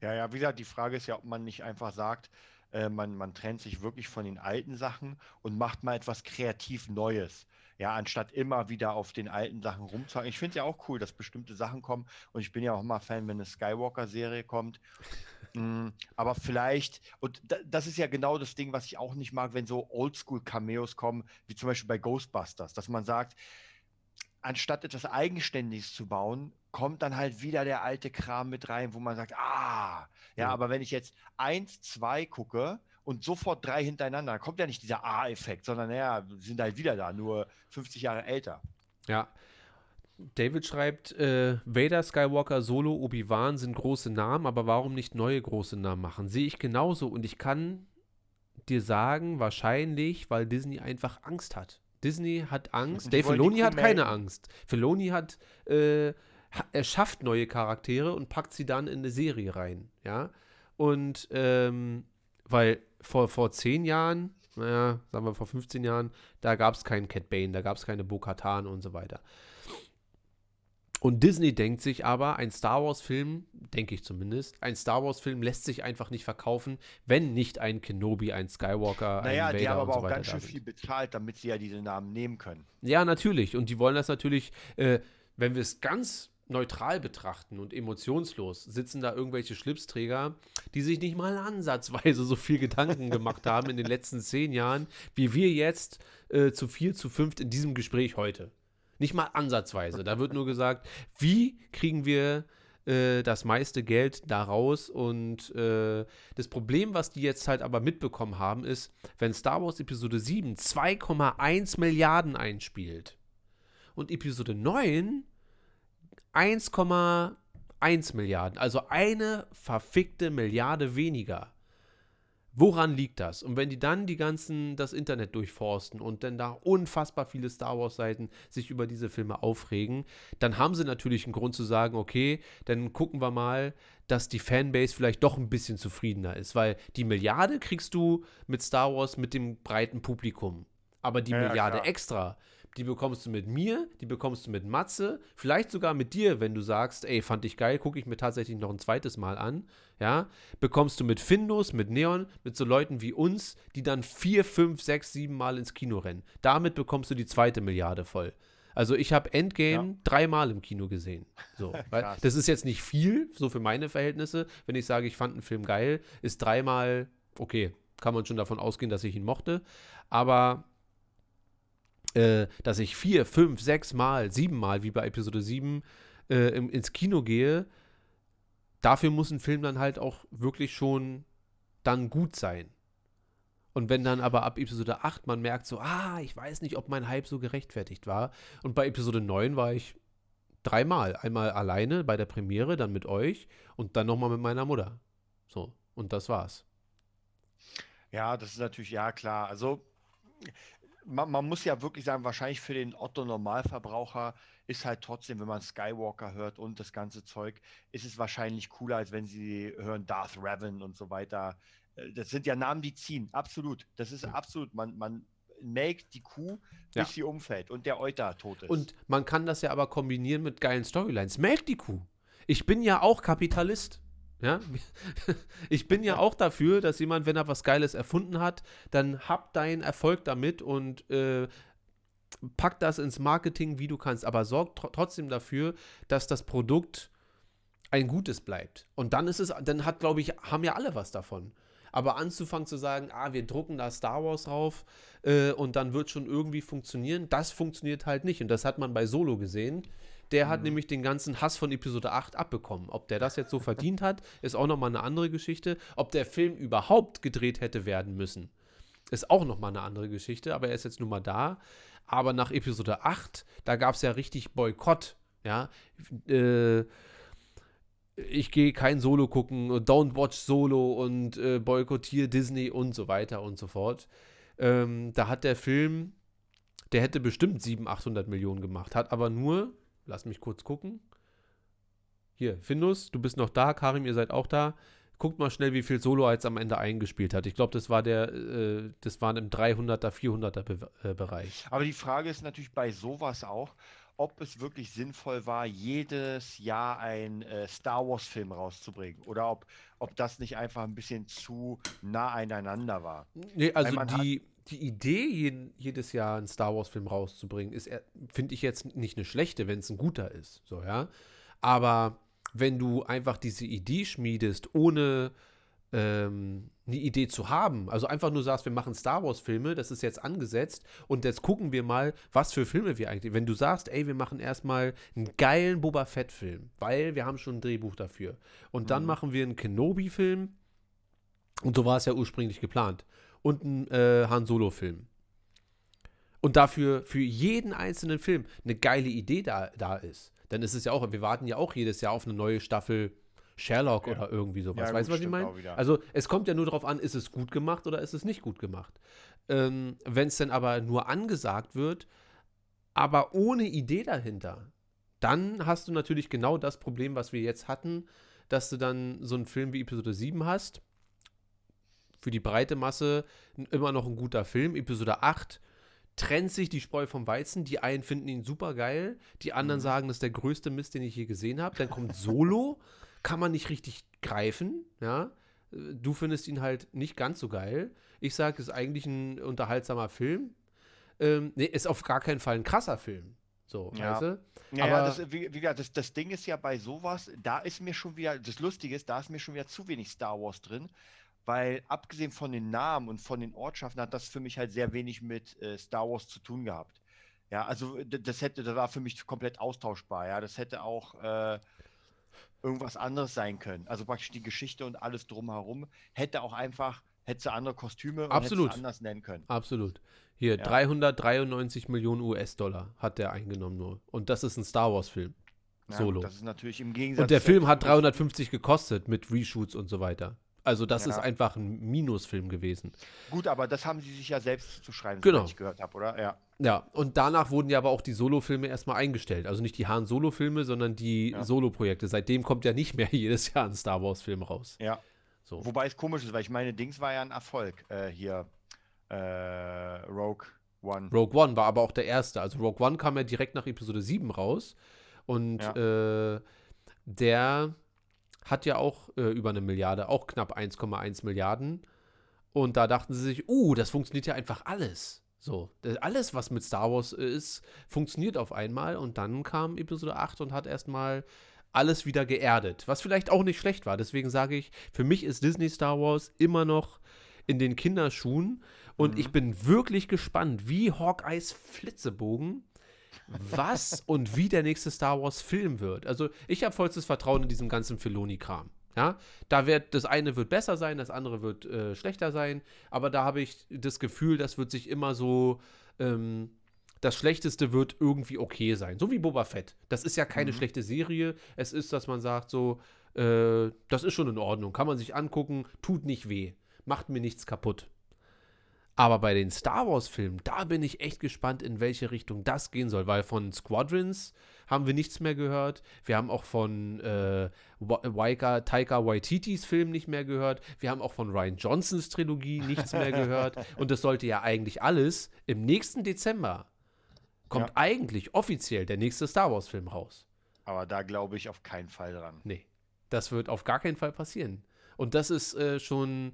Ja, ja, wie gesagt, die Frage ist ja, ob man nicht einfach sagt, äh, man, man trennt sich wirklich von den alten Sachen und macht mal etwas kreativ Neues. Ja, anstatt immer wieder auf den alten Sachen rumzuhaken. Ich finde es ja auch cool, dass bestimmte Sachen kommen und ich bin ja auch immer Fan, wenn eine Skywalker-Serie kommt. Mm, aber vielleicht, und da, das ist ja genau das Ding, was ich auch nicht mag, wenn so Oldschool-Cameos kommen, wie zum Beispiel bei Ghostbusters, dass man sagt, anstatt etwas Eigenständiges zu bauen, kommt dann halt wieder der alte Kram mit rein, wo man sagt, ah, ja, Ja. aber wenn ich jetzt eins, zwei gucke und sofort drei hintereinander, dann kommt ja nicht dieser A-Effekt, sondern naja, sind halt wieder da, nur 50 Jahre älter. Ja. David schreibt, äh, Vader, Skywalker, Solo, Obi-Wan sind große Namen, aber warum nicht neue große Namen machen? Sehe ich genauso und ich kann dir sagen, wahrscheinlich, weil Disney einfach Angst hat. Disney hat Angst. Dave Filoni hat keine. Angst. Filoni hat, äh, er schafft neue Charaktere und packt sie dann in eine Serie rein, ja. Und, ähm, weil vor, vor zehn Jahren, naja, sagen wir vor 15 Jahren, da gab es keinen Cat Bane, da gab es keine Bo-Katan und so weiter. Und Disney denkt sich aber, ein Star Wars-Film, denke ich zumindest, ein Star Wars-Film lässt sich einfach nicht verkaufen, wenn nicht ein Kenobi, ein Skywalker, Naja, ein Vader die haben aber so auch ganz schön viel bezahlt, damit sie ja diese Namen nehmen können. Ja, natürlich. Und die wollen das natürlich, äh, wenn wir es ganz neutral betrachten und emotionslos, sitzen da irgendwelche Schlipsträger, die sich nicht mal ansatzweise so viel Gedanken gemacht haben in den letzten zehn Jahren, wie wir jetzt äh, zu vier, zu fünft in diesem Gespräch heute. Nicht mal ansatzweise. Da wird nur gesagt, wie kriegen wir äh, das meiste Geld da raus. Und äh, das Problem, was die jetzt halt aber mitbekommen haben, ist, wenn Star Wars Episode 7 2,1 Milliarden einspielt und Episode 9 1,1 Milliarden, also eine verfickte Milliarde weniger. Woran liegt das? Und wenn die dann die ganzen, das Internet durchforsten und dann da unfassbar viele Star Wars-Seiten sich über diese Filme aufregen, dann haben sie natürlich einen Grund zu sagen, okay, dann gucken wir mal, dass die Fanbase vielleicht doch ein bisschen zufriedener ist, weil die Milliarde kriegst du mit Star Wars mit dem breiten Publikum. Aber die ja, Milliarde klar. extra, die bekommst du mit mir, die bekommst du mit Matze, vielleicht sogar mit dir, wenn du sagst, ey, fand ich geil, gucke ich mir tatsächlich noch ein zweites Mal an, ja, bekommst du mit Findus, mit Neon, mit so Leuten wie uns, die dann vier, fünf, sechs, sieben Mal ins Kino rennen. Damit bekommst du die zweite Milliarde voll. Also ich habe Endgame Ja. dreimal im Kino gesehen. So, <laughs> das ist jetzt nicht viel, so für meine Verhältnisse. Wenn ich sage, ich fand einen Film geil, ist dreimal, okay, kann man schon davon ausgehen, dass ich ihn mochte. Aber äh, dass ich vier, fünf, sechs Mal, sieben Mal, wie bei Episode 7, äh, im, ins Kino gehe, dafür muss ein Film dann halt auch wirklich schon dann gut sein. Und wenn dann aber ab Episode 8 man merkt so, ah, ich weiß nicht, ob mein Hype so gerechtfertigt war. Und bei Episode 9 war ich dreimal. Einmal alleine bei der Premiere, dann mit euch und dann nochmal mit meiner Mutter. So, und das war's. Ja, das ist natürlich, ja klar. Also man, man muss ja wirklich sagen, wahrscheinlich für den Otto Normalverbraucher ist halt trotzdem, wenn man Skywalker hört und das ganze Zeug, ist es wahrscheinlich cooler, als wenn sie hören Darth Revan und so weiter. Äh, Das sind ja Namen, die ziehen. Absolut. Das ist absolut. Man, man melkt die Kuh, bis Ja. sie umfällt und der Euter tot ist. Und man kann das ja aber kombinieren mit geilen Storylines. Melk die Kuh. Ich bin ja auch Kapitalist. Ja? <laughs> Ich bin ja auch dafür, dass jemand, wenn er was Geiles erfunden hat, dann hab deinen Erfolg damit und äh, pack das ins Marketing, wie du kannst. Aber sorg tr trotzdem dafür, dass das Produkt ein gutes bleibt. Und dann ist es, dann hat, glaube ich, haben ja alle was davon. Aber anzufangen zu sagen, ah, wir drucken da Star Wars drauf äh, und dann wird schon irgendwie funktionieren, das funktioniert halt nicht. Und das hat man bei Solo gesehen. Der hat nämlich den ganzen Hass von Episode 8 abbekommen. Ob der das jetzt so verdient hat, ist auch nochmal eine andere Geschichte. Ob der Film überhaupt gedreht hätte werden müssen, ist auch nochmal eine andere Geschichte. Aber er ist jetzt nun mal da. Aber nach Episode 8, da gab es ja richtig Boykott. Ja, äh, ich gehe kein Solo gucken, don't watch Solo und äh, boykottiere Disney und so weiter und so fort. Ähm, da hat der Film, der hätte bestimmt 700, 800 Millionen gemacht, hat aber nur, lass mich kurz gucken. Hier, Findus, du bist noch da, Karim, ihr seid auch da. Guckt mal schnell, wie viel Solo jetzt am Ende eingespielt hat. Ich glaube, das war der, äh, das waren im 300er, 400er Be äh, Bereich. Aber die Frage ist natürlich bei sowas auch, ob es wirklich sinnvoll war, jedes Jahr einen äh, Star Wars-Film rauszubringen. Oder ob, ob das nicht einfach ein bisschen zu nah aneinander war. Nee, also die, die Idee, jeden, jedes Jahr einen Star Wars-Film rauszubringen, ist, finde ich jetzt nicht eine schlechte, wenn es ein guter ist. So, ja. Aber wenn du einfach diese Idee schmiedest, ohne ähm, eine Idee zu haben, also einfach nur sagst, wir machen Star Wars-Filme, das ist jetzt angesetzt und jetzt gucken wir mal, was für Filme wir eigentlich. Wenn du sagst, ey, wir machen erstmal einen geilen Boba Fett-Film, weil wir haben schon ein Drehbuch dafür. Und dann machen wir einen Kenobi-Film. Und so war es ja ursprünglich geplant. Und ein äh, Han Solo-Film. Und dafür für jeden einzelnen Film eine geile Idee da, da ist. Dann ist es ja auch, wir warten ja auch jedes Jahr auf eine neue Staffel Sherlock oder irgendwie sowas. Ja, weißt du, was ich meine? Also es kommt ja nur darauf an, ist es gut gemacht oder ist es nicht gut gemacht. Ähm, Wenn es dann aber nur angesagt wird, aber ohne Idee dahinter, dann hast du natürlich genau das Problem, was wir jetzt hatten, dass du dann so einen Film wie Episode 7 hast. Für die breite Masse immer noch ein guter Film. Episode 8 trennt sich die Spreu vom Weizen. Die einen finden ihn super geil, die anderen sagen, das ist der größte Mist, den ich je gesehen habe. Dann kommt Solo, <laughs> kann man nicht richtig greifen, ja. Du findest ihn halt nicht ganz so geil. Ich sage, es ist eigentlich ein unterhaltsamer Film. Ähm, nee, ist auf gar keinen Fall ein krasser Film. So, Ja. weißt du? Ja, Aber- ja das, wie, wie gesagt, das, das Ding ist ja bei sowas, da ist mir schon wieder, das Lustige ist, da ist mir schon wieder zu wenig Star Wars drin, weil abgesehen von den Namen und von den Ortschaften hat das für mich halt sehr wenig mit äh, Star Wars zu tun gehabt. Ja, also d- das hätte, das war für mich komplett austauschbar, ja. Das hätte auch äh, irgendwas anderes sein können. Also praktisch die Geschichte und alles drumherum hätte auch einfach, hätte andere Kostüme und Absolut. hätte sie anders nennen können. Absolut. Hier, Ja. 393 Millionen US-Dollar hat der eingenommen nur. Und das ist ein Star Wars-Film. Ja, Solo. Das ist natürlich im Gegensatz Und der Film hat Episode 350 gekostet mit Reshoots und so weiter. Also das Ja. ist einfach ein Minusfilm gewesen. Gut, aber das haben sie sich ja selbst zu schreiben, Genau. soweit ich gehört habe, oder? Ja. Ja, und danach wurden ja aber auch die Solo-Filme erstmal eingestellt. Also nicht die Han Solo-Filme, sondern die Ja. Solo-Projekte. Seitdem kommt ja nicht mehr <laughs> jedes Jahr ein Star Wars-Film raus. Ja. So. Wobei es komisch ist, weil ich meine, Dings war ja ein Erfolg. Äh, hier, äh, Rogue One. Rogue One war aber auch der erste. Also Rogue One kam ja direkt nach Episode 7 raus. Und äh, der hat ja auch äh, über eine Milliarde, auch knapp 1,1 Milliarden. Und da dachten sie sich, uh, das funktioniert ja einfach alles. So, alles, was mit Star Wars äh, ist, funktioniert auf einmal. Und dann kam Episode 8 und hat erstmal alles wieder geerdet. Was vielleicht auch nicht schlecht war. Deswegen sage ich, für mich ist Disney Star Wars immer noch in den Kinderschuhen. Und ich bin wirklich gespannt, wie Hawkeyes Flitzebogen, was und wie der nächste Star Wars Film wird. Also ich habe vollstes Vertrauen in diesem ganzen Filoni-Kram. Ja, da wird das eine wird besser sein, das andere wird äh, schlechter sein, aber da habe ich das Gefühl, das wird sich immer so, ähm, das Schlechteste wird irgendwie okay sein. So wie Boba Fett. Das ist ja keine schlechte Serie. Es ist, dass man sagt, so, äh, das ist schon in Ordnung, kann man sich angucken, tut nicht weh, macht mir nichts kaputt. Aber bei den Star Wars-Filmen, da bin ich echt gespannt, in welche Richtung das gehen soll, weil von Squadrons haben wir nichts mehr gehört. Wir haben auch von äh, Wa- Waika, Taika Waititis Film nicht mehr gehört. Wir haben auch von Ryan Johnsons Trilogie nichts mehr <laughs> gehört. Und das sollte ja eigentlich alles im nächsten Dezember kommt Ja. eigentlich offiziell der nächste Star Wars-Film raus. Aber da glaube ich auf keinen Fall dran. Nee. Das wird auf gar keinen Fall passieren. Und das ist äh, schon,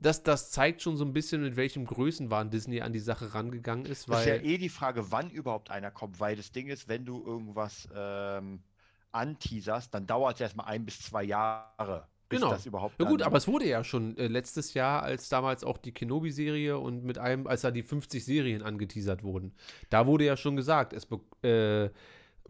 das, das zeigt schon so ein bisschen, mit welchem Größenwahn Disney an die Sache rangegangen ist, Das ist ja weil eh die Frage, wann überhaupt einer kommt, weil das Ding ist, wenn du irgendwas ähm, anteaserst, dann dauert es erstmal ein bis zwei Jahre, bis Genau. das überhaupt. Ja gut, aber es wurde ja schon äh, letztes Jahr, als damals auch die Kenobi-Serie und mit einem, als da die 50 Serien angeteasert wurden, da wurde ja schon gesagt, es äh,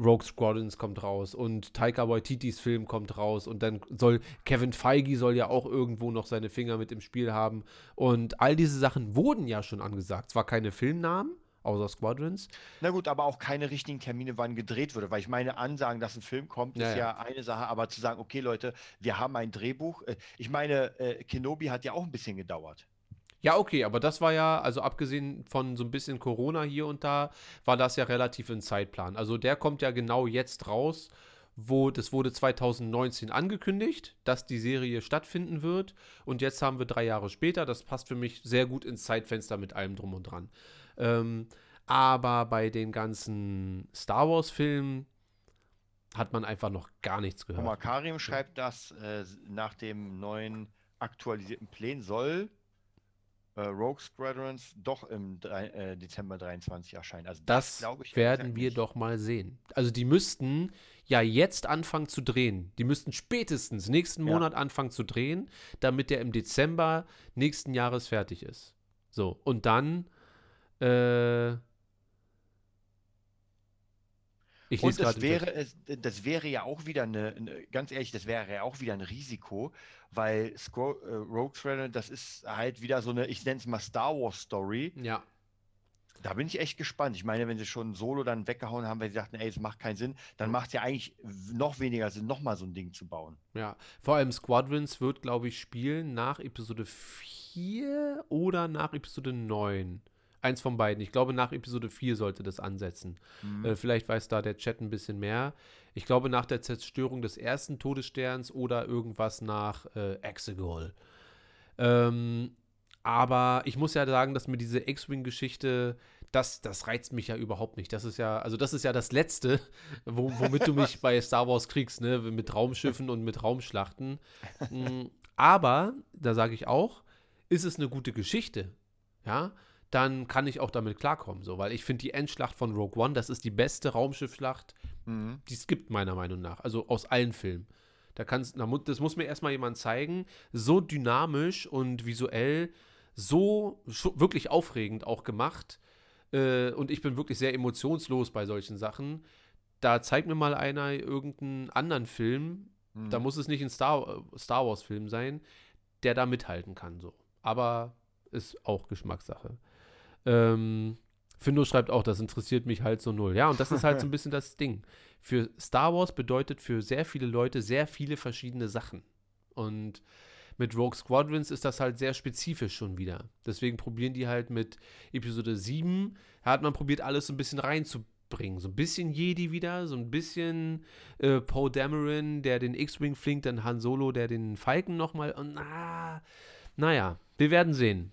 Rogue Squadrons kommt raus und Taika Waititis Film kommt raus und dann soll Kevin Feige soll ja auch irgendwo noch seine Finger mit im Spiel haben und all diese Sachen wurden ja schon angesagt. Zwar keine Filmnamen, außer Squadrons, Na gut, aber auch keine richtigen Termine, wann gedreht würde, weil ich meine, Ansagen, dass ein Film kommt, ist ja. ja eine Sache, aber zu sagen, okay, Leute, wir haben ein Drehbuch. äh, Ich meine, äh, Kenobi hat ja auch ein bisschen gedauert. Ja, okay, aber das war ja, also abgesehen von so ein bisschen Corona hier und da, war das ja relativ in Zeitplan. Also der kommt ja genau jetzt raus, wo das wurde 2019 angekündigt, dass die Serie stattfinden wird. Und jetzt haben wir drei Jahre später. Das passt für mich sehr gut ins Zeitfenster mit allem drum und dran. Ähm, aber bei den ganzen Star Wars-Filmen hat man einfach noch gar nichts gehört. Karim schreibt, dass äh, nach dem neuen aktualisierten Plan soll äh, Rogue Squadrons doch im äh, Dezember 23 erscheinen. Also Das glaube ich, werden wir nicht. doch mal sehen. Also die müssten ja jetzt anfangen zu drehen. Die müssten spätestens nächsten Ja. Monat anfangen zu drehen, damit der im Dezember nächsten Jahres fertig ist. So, und dann äh, ich Und das wäre, es, das wäre ja auch wieder eine, eine, ganz ehrlich, das wäre ja auch wieder ein Risiko, weil Squo äh, Rogue Squadron, das ist halt wieder so eine, ich nenne es mal Star Wars Story. ja, Da bin ich echt gespannt. Ich meine, wenn sie schon Solo dann weggehauen haben, weil sie sagten, ey, es macht keinen Sinn, dann macht es ja eigentlich noch weniger Sinn, nochmal so ein Ding zu bauen. ja. Vor allem Squadrons wird, glaube ich, spielen nach Episode 4 oder nach Episode 9. Eins von beiden. Ich glaube, nach Episode 4 sollte das ansetzen. Äh, vielleicht weiß da der Chat ein bisschen mehr. Ich glaube, nach der Zerstörung des ersten Todessterns oder irgendwas nach äh, Exegol. Ähm, aber ich muss ja sagen, dass mir diese X-Wing-Geschichte, das, das reizt mich ja überhaupt nicht. Das ist ja, also das ist ja das Letzte, <laughs> wo, womit du mich <laughs> bei Star Wars kriegst, ne? Mit Raumschiffen und mit Raumschlachten. Mm, Aber, da sage ich auch, ist es eine gute Geschichte, ja, dann kann ich auch damit klarkommen, so, weil ich finde die Endschlacht von Rogue One, das ist die beste Raumschiffschlacht, Mhm. die es gibt, meiner Meinung nach. Also aus allen Filmen. Da kannst, das muss mir erstmal jemand zeigen, so dynamisch und visuell, so wirklich aufregend auch gemacht. Äh, und ich bin wirklich sehr emotionslos bei solchen Sachen. Da zeigt mir mal einer irgendeinen anderen Film, Mhm. da muss es nicht ein Star, Star Wars-Film sein, der da mithalten kann. So. Aber ist auch Geschmackssache. Ähm, Findo schreibt auch, das interessiert mich halt so null. Ja, und das ist halt so ein <laughs> bisschen das Ding. Für Star Wars bedeutet für sehr viele Leute sehr viele verschiedene Sachen. Und mit Rogue Squadrons ist das halt sehr spezifisch schon wieder. Deswegen probieren die halt mit Episode 7, hat man probiert, alles so ein bisschen reinzubringen. So ein bisschen Jedi wieder, so ein bisschen äh, Poe Dameron, der den X-Wing flinkt, dann Han Solo, der den Falken nochmal. Und na, naja, wir werden sehen.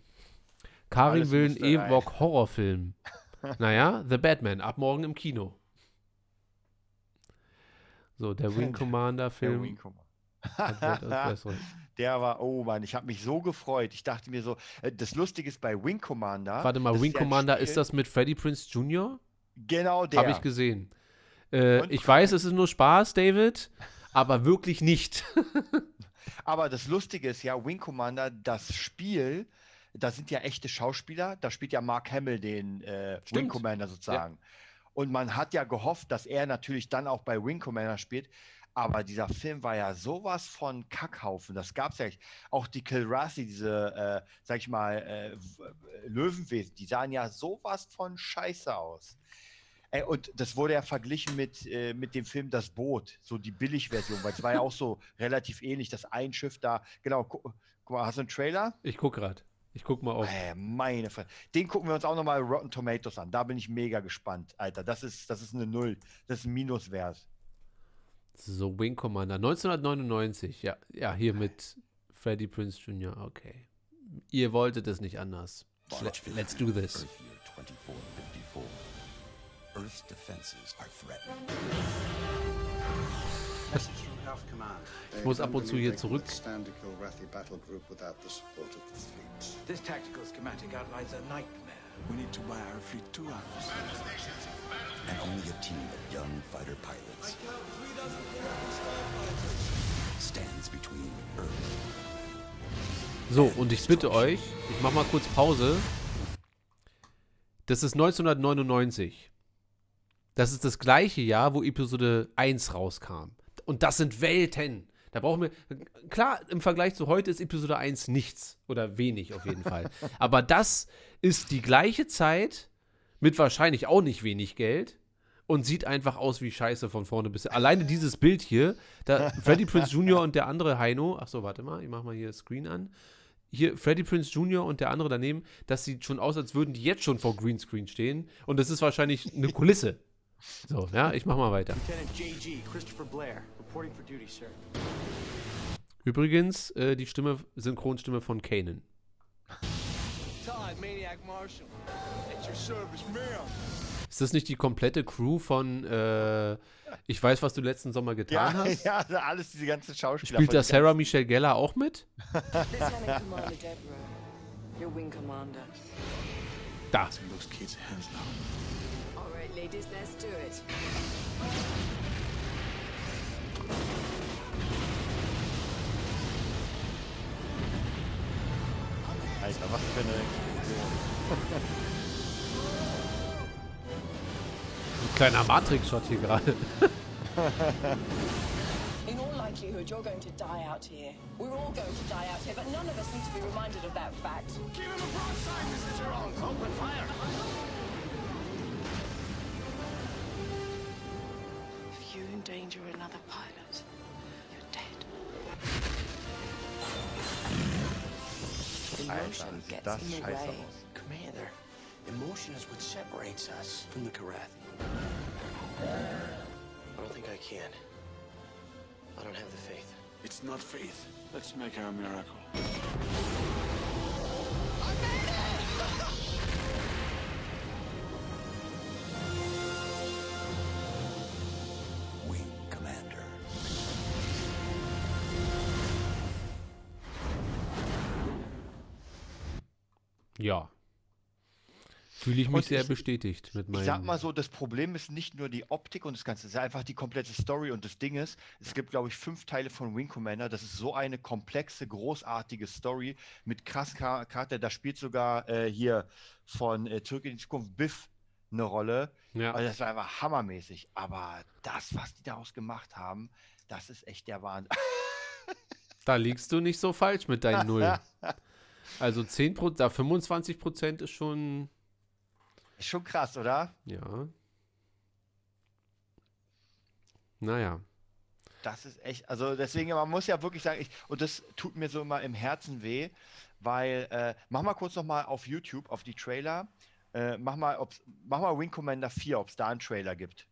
Karin Alles will einen. Ewok-Horrorfilm. naja, The Batman, ab morgen im Kino. So, der <laughs> Wing Der Commander-Film. Wing Commander. <laughs> Der war, oh Mann, ich habe mich so gefreut. Ich dachte mir so, äh, das Lustige ist bei Wing Commander. Warte mal, Wing ein Commander, Spiel- ist das mit Freddie Prince Jr.? Genau der. Habe ich gesehen. Äh, ich weiß, es ist nur Spaß, David, aber wirklich nicht. <laughs> Aber das Lustige ist ja, Wing Commander, das Spiel, da sind ja echte Schauspieler. Da spielt ja Mark Hamill den äh, Wing. Commander sozusagen. Und man hat ja gehofft, dass er natürlich dann auch bei Wing Commander spielt. Aber dieser Film war ja sowas von Kackhaufen. Das gab es ja nicht. Auch die Kilrassi, diese, äh, sag ich mal, äh, äh, Löwenwesen, die sahen ja sowas von scheiße aus. Ey, und das wurde ja verglichen mit, äh, mit dem Film Das Boot, so die Billigversion, weil es war ja auch so <laughs> relativ ähnlich, das ein Schiff da. Genau, gu guck mal, hast du einen Trailer? Ich guck gerade. Ich guck mal auf. Äh, meine Fresse. Den gucken wir uns auch nochmal Rotten Tomatoes an. Da bin ich mega gespannt, Alter. Das ist, das ist eine Null. Das ist ein Minuswert. So, Wing Commander, 1999. Ja, ja, hier mit Freddie Prince Jr. Okay. Ihr wolltet es nicht anders. Let, let's do this. Earth year 2454. Earth's defenses are threatened. <laughs> Ich muss ab und zu hier zurück. This tactical schematic outlines a nightmare. We need to buy our fleet two hours. And only a team of young fighter pilots stands between Earth So, und ich bitte euch, ich mach mal kurz Pause. Das ist 1999. Das ist das gleiche Jahr, wo Episode 1 rauskam. Und das sind Welten. Da brauchen wir. Klar, im Vergleich zu heute ist Episode 1 nichts. Oder wenig auf jeden Fall. <laughs> Aber das ist die gleiche Zeit mit wahrscheinlich auch nicht wenig Geld. Und sieht einfach aus wie Scheiße von vorne bis. Alleine dieses Bild hier, da Freddie Prince Jr. und der andere Heino. Achso, warte mal, ich mach mal hier Screen an. Hier Freddie Prince Jr. und der andere daneben, das sieht schon aus, als würden die jetzt schon vor Greenscreen stehen. Und das ist wahrscheinlich eine Kulisse. So, ja, ich mach mal weiter. Lieutenant J.G. Christopher Blair, reporting for duty, sir. Übrigens, äh, die Stimme, Synchronstimme von Kanan. Todd, Maniac Marshall. At your service, ma'am. Ist das nicht die komplette Crew von äh, Ich weiß, was du letzten Sommer getan Ja, hast? <laughs> ja, also alles diese ganzen Schauspieler. Spielt da Sarah Michelle Gellar auch mit? Da. Ladies, let's do it. ganzen- Alter, was für eine. Ein kleiner Matrix-Shot hier gerade. <laughs> In all likelihood, you're going to die out here. We're all going to die out here, but none of us need to be reminded of that fact. Give him a broadside. This is your own. Open fire. Alter, Emotion sieht gets das in the scheiße way. aus. Commander, emotion is what separates us from the Karathi. I don't think I can. I don't have the faith. It's not faith. Let's make our miracle. Wing <laughs> Ja. Fühle ich mich Und sehr ich- bestätigt mit meinem. Ich sag mal so, das Problem ist nicht nur die Optik und das Ganze, es ist einfach die komplette Story und das Ding ist, es gibt, glaube ich, fünf Teile von Wing Commander. Das ist so eine komplexe, großartige Story mit Char- Charakter. Da spielt sogar äh, hier von äh, Zurück in die Zukunft Biff eine Rolle. ja. Also das war einfach hammermäßig. Aber das, was die daraus gemacht haben, das ist echt der Wahnsinn. <laughs> Da liegst du nicht so falsch mit deinen Null. <laughs> Also 10 Pro, da 25 Prozent ist schon, Ist schon krass, oder? ja. Naja. Das ist echt, also deswegen, man muss ja wirklich sagen, ich, und das tut mir so immer im Herzen weh, weil, äh, mach mal kurz nochmal auf YouTube, auf die Trailer, äh, mach mal, ob's, mach mal Wing Commander 4, ob es da einen Trailer gibt.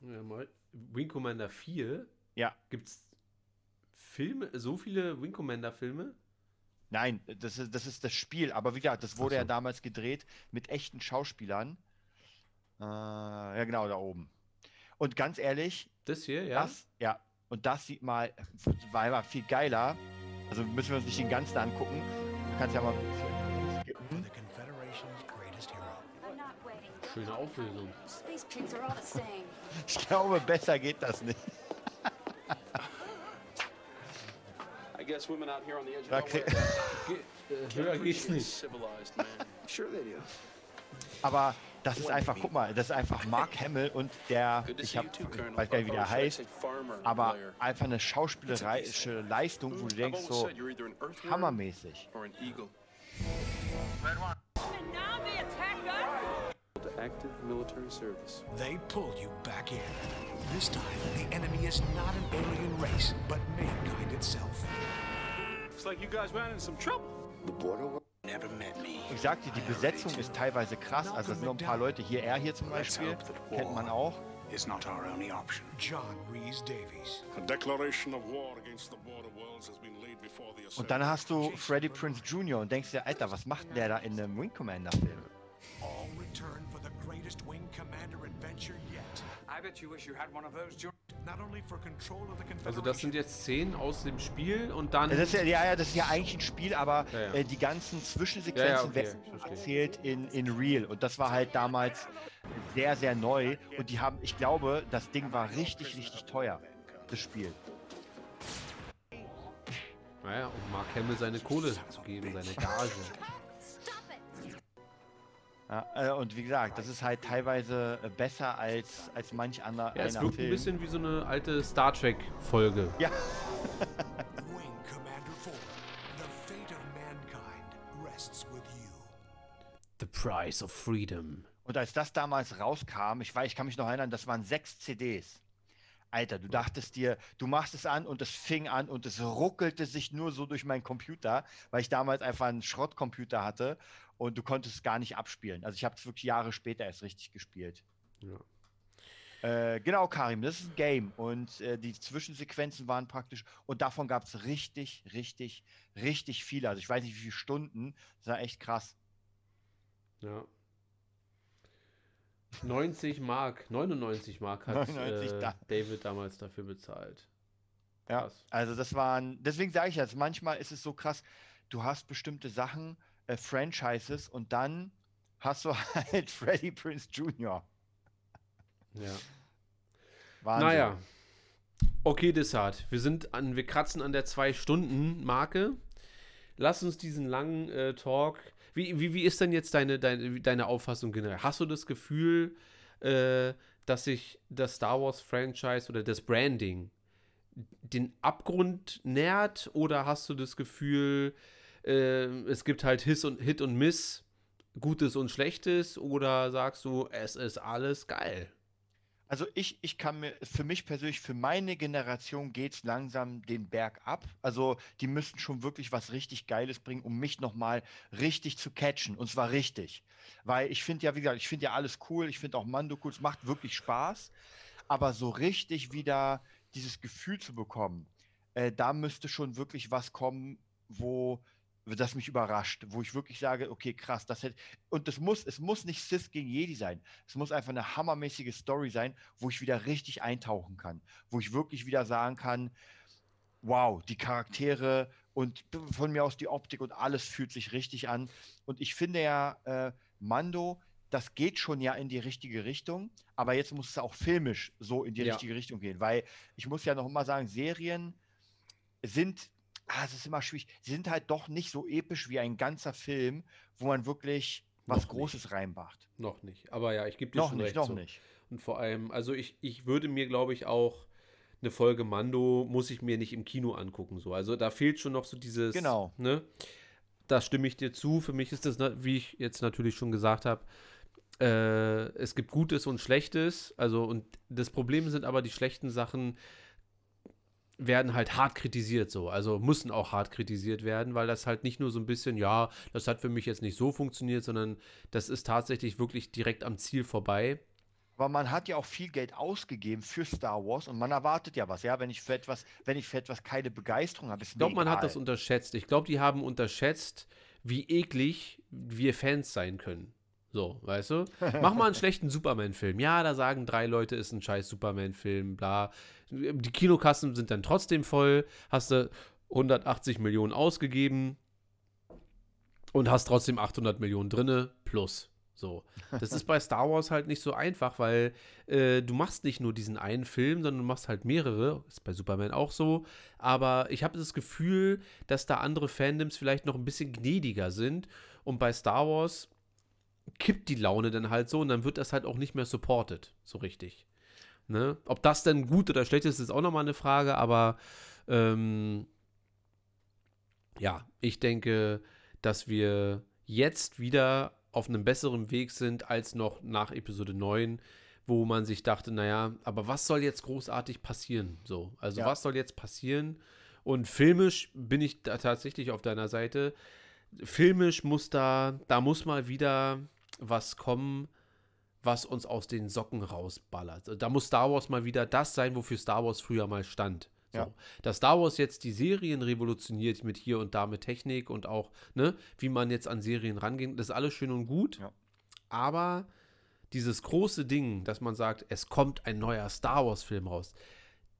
Ja, mal. Wing Commander 4? Ja. Gibt's Filme, so viele Wing Commander Filme? Nein, das ist, das ist das Spiel, aber wie gesagt, das wurde Ach ja so. damals gedreht mit echten Schauspielern. Äh, ja, genau, da oben. Und ganz ehrlich, Das hier, ja? das, ja, und das sieht mal, war immer viel geiler. Also müssen wir uns nicht den ganzen angucken. Du kannst ja mal ein bisschen skippen. Hero. Schöne Auflösung. Ich glaube, besser geht das nicht. Guess women out here on the edge äh, höher geht's nicht. civilized man. <laughs> sure they do. Aber das ist einfach, guck mal, das ist einfach Mark Hamill und der, <laughs> ich hab, Colonel. weiß gar nicht, wie der heißt, aber einfach eine schauspielerische Leistung, wo du denkst so, hammermäßig. active military service. They pulled you back in. This time, the enemy is not an alien race, but mankind itself. Ich sagte, die Besetzung ist teilweise krass, also es sind nur ein paar Leute hier, er hier zum Beispiel, kennt man auch. Is not our only option. John Reese Davies. A declaration of war against the border worlds has been laid before the Und dann hast du Freddie Prince Jr. und denkst dir, Alter, was macht denn der da in einem Wing Commander Film? All return for the greatest Wing Commander adventure yet. I bet you wish you had one of those, Jun- Not only for control of the Confederation. Also das sind jetzt Szenen aus dem Spiel und dann. Das ist ja, ja, ja, das ist ja eigentlich ein Spiel, aber Ja, ja. Äh, die ganzen Zwischensequenzen Ja, ja, okay, werden erzählt in, in Real. Und das war halt damals sehr, sehr neu. Und die haben, ich glaube, das Ding war richtig, richtig teuer, das Spiel. Naja, um Mark Hamill seine Kohle zu geben, seine Gage. Ja, äh, und wie gesagt, das ist halt teilweise äh, besser als, als manch anderer Ja, es wirkt Film. ein bisschen wie so eine alte Star Trek-Folge. Ja. <laughs> Wing Commander 4. The fate of mankind rests with you. The Price of Freedom. Und als das damals rauskam, ich weiß, ich kann mich noch erinnern, das waren sechs CDs. Alter, du dachtest dir, du machst es an und es fing an und es ruckelte sich nur so durch meinen Computer, weil ich damals einfach einen Schrottcomputer hatte und du konntest es gar nicht abspielen. Also ich habe es wirklich Jahre später erst richtig gespielt. Ja. Äh, genau, Karim, das ist ein Game und äh, die Zwischensequenzen waren praktisch und davon gab es richtig, richtig, richtig viele. Also ich weiß nicht, wie viele Stunden. Das war echt krass. Ja. 90 Mark, 99 Mark hat 99 äh, da- David damals dafür bezahlt. Ja, Krass. also das waren, deswegen sage ich das, manchmal ist es so krass, du hast bestimmte Sachen, äh, Franchises und dann hast du <laughs> halt Freddie Prince Jr. Ja. Wahnsinn. Naja. Okay, Dessart. Wir sind an, wir kratzen an der 2-Stunden-Marke. Lass uns diesen langen äh, Talk. Wie, wie, wie ist denn jetzt deine, deine, deine Auffassung generell? Hast du das Gefühl, äh, dass sich das Star Wars-Franchise oder das Branding den Abgrund nährt? Oder hast du das Gefühl, äh, es gibt halt Hit und, Hit und Miss, Gutes und Schlechtes? Oder sagst du, es ist alles geil? Also ich, ich kann mir, für mich persönlich, für meine Generation geht es langsam den Berg ab. Also die müssten schon wirklich was richtig Geiles bringen, um mich nochmal richtig zu catchen. Und zwar richtig. Weil ich finde ja, wie gesagt, ich finde ja alles cool. Ich finde auch Mando cool. Es macht wirklich Spaß. Aber so richtig wieder dieses Gefühl zu bekommen, äh, da müsste schon wirklich was kommen, wo das mich überrascht, wo ich wirklich sage, okay, krass, das hätte. Und es muss, es muss nicht Sith gegen Jedi sein. Es muss einfach eine hammermäßige Story sein, wo ich wieder richtig eintauchen kann. Wo ich wirklich wieder sagen kann, wow, die Charaktere und von mir aus die Optik und alles fühlt sich richtig an. Und ich finde ja, äh, Mando, das geht schon ja in die richtige Richtung, aber jetzt muss es auch filmisch so in die Ja. richtige Richtung gehen, weil ich muss ja noch mal sagen, Serien sind, ah, es ist immer schwierig, sie sind halt doch nicht so episch wie ein ganzer Film, wo man wirklich was Noch Großes reinmacht. Noch nicht. Aber ja, ich gebe dir Noch schon nicht, recht. noch so. nicht. Und vor allem, also ich, ich würde mir, glaube ich, auch eine Folge Mando muss ich mir nicht im Kino angucken. So. Also da fehlt schon noch so dieses. Genau. Ne? Da stimme ich dir zu. Für mich ist das, wie ich jetzt natürlich schon gesagt habe, äh, es gibt Gutes und Schlechtes. Also, und das Problem sind aber die schlechten Sachen werden halt hart kritisiert so. Also müssen auch hart kritisiert werden, weil das halt nicht nur so ein bisschen, ja, das hat für mich jetzt nicht so funktioniert, sondern das ist tatsächlich wirklich direkt am Ziel vorbei. Aber man hat ja auch viel Geld ausgegeben für Star Wars und man erwartet ja was. Ja, wenn ich für etwas, wenn ich für etwas keine Begeisterung habe, ist Ich glaube, man hat das unterschätzt. Ich glaube, die haben unterschätzt, wie eklig wir Fans sein können. So, weißt du? <laughs> Mach mal einen schlechten Superman-Film. Ja, da sagen drei Leute, ist ein scheiß Superman-Film, bla. Die Kinokassen sind dann trotzdem voll. Hast du 180 Millionen ausgegeben und hast trotzdem 800 Millionen drinne plus. So. Das ist bei Star Wars halt nicht so einfach, weil äh, du machst nicht nur diesen einen Film, sondern du machst halt mehrere. Ist bei Superman auch so. Aber ich habe das Gefühl, dass da andere Fandoms vielleicht noch ein bisschen gnädiger sind. Und bei Star Wars kippt die Laune dann halt so und dann wird das halt auch nicht mehr supported, so richtig. Ne? Ob das denn gut oder schlecht ist, ist auch nochmal eine Frage, aber ähm, ja, ich denke, dass wir jetzt wieder auf einem besseren Weg sind als noch nach Episode 9, wo man sich dachte, naja, aber was soll jetzt großartig passieren? So, also Ja. was soll jetzt passieren? Und filmisch bin ich da tatsächlich auf deiner Seite. Filmisch muss da, da muss mal wieder was kommen, was uns aus den Socken rausballert. Da muss Star Wars mal wieder das sein, wofür Star Wars früher mal stand. So. Ja. Dass Star Wars jetzt die Serien revolutioniert mit hier und da mit Technik und auch, ne, wie man jetzt an Serien rangeht, das ist alles schön und gut. Ja. Aber dieses große Ding, dass man sagt, es kommt ein neuer Star Wars-Film raus,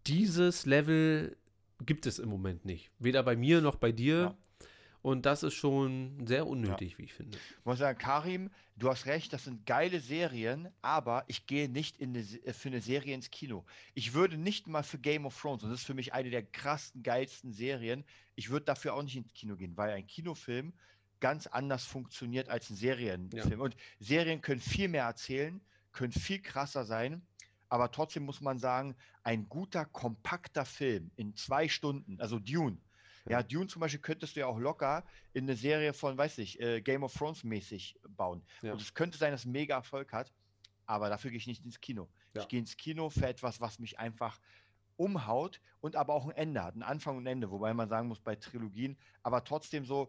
dieses Level gibt es im Moment nicht. Weder bei mir noch bei dir. Ja. Und das ist schon sehr unnötig, ja. wie ich finde. Ich muss sagen, Karim, du hast recht, das sind geile Serien, aber ich gehe nicht eine, äh, für eine Serie ins Kino. Ich würde nicht mal für Game of Thrones, und das ist für mich eine der krassen, geilsten Serien, ich würde dafür auch nicht ins Kino gehen, weil ein Kinofilm ganz anders funktioniert als ein Serienfilm. Ja. Und Serien können viel mehr erzählen, können viel krasser sein, aber trotzdem muss man sagen, ein guter, kompakter Film in zwei Stunden, also Dune, ja, Dune zum Beispiel könntest du ja auch locker in eine Serie von, weiß ich, äh, Game of Thrones mäßig bauen. Ja. Und es könnte sein, dass es mega Erfolg hat, aber dafür gehe ich nicht ins Kino. Ja. Ich gehe ins Kino für etwas, was mich einfach umhaut und aber auch ein Ende hat, ein Anfang und ein Ende, wobei man sagen muss, bei Trilogien, aber trotzdem so.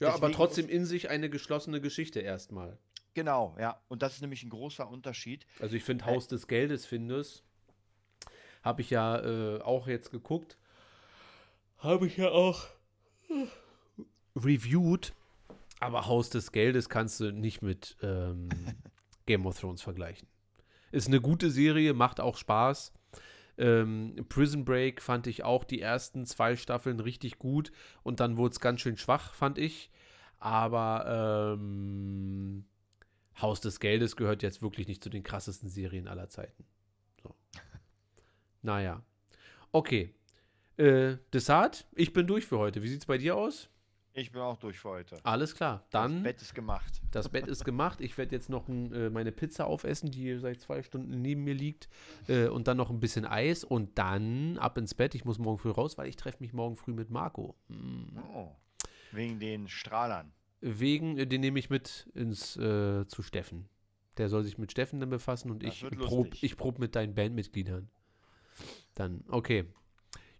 Ja, aber trotzdem in sich eine geschlossene Geschichte erstmal. Genau, ja. Und das ist nämlich ein großer Unterschied. Also ich finde Haus des Geldes, findest, habe ich ja äh, auch jetzt geguckt habe ich ja auch reviewed. Aber Haus des Geldes kannst du nicht mit ähm, <laughs> Game of Thrones vergleichen. Ist eine gute Serie, macht auch Spaß. Ähm, Prison Break fand ich auch die ersten zwei Staffeln richtig gut und dann wurde es ganz schön schwach, fand ich. Aber ähm, Haus des Geldes gehört jetzt wirklich nicht zu den krassesten Serien aller Zeiten. So. <laughs> Naja. Okay. Äh, Desart, ich bin durch für heute. Wie sieht es bei dir aus? Ich bin auch durch für heute. Alles klar. Dann. Das Bett ist gemacht. Das Bett ist gemacht. Ich werde jetzt noch ein, äh, meine Pizza aufessen, die seit zwei Stunden neben mir liegt. Äh, und dann noch ein bisschen Eis und dann ab ins Bett. Ich muss morgen früh raus, weil ich treffe mich morgen früh mit Marco. Hm. Oh. Wegen den Strahlern. Wegen, äh, den nehme ich mit ins äh, zu Steffen. Der soll sich mit Steffen dann befassen und das ich prob, ich prob mit deinen Bandmitgliedern. Dann, okay.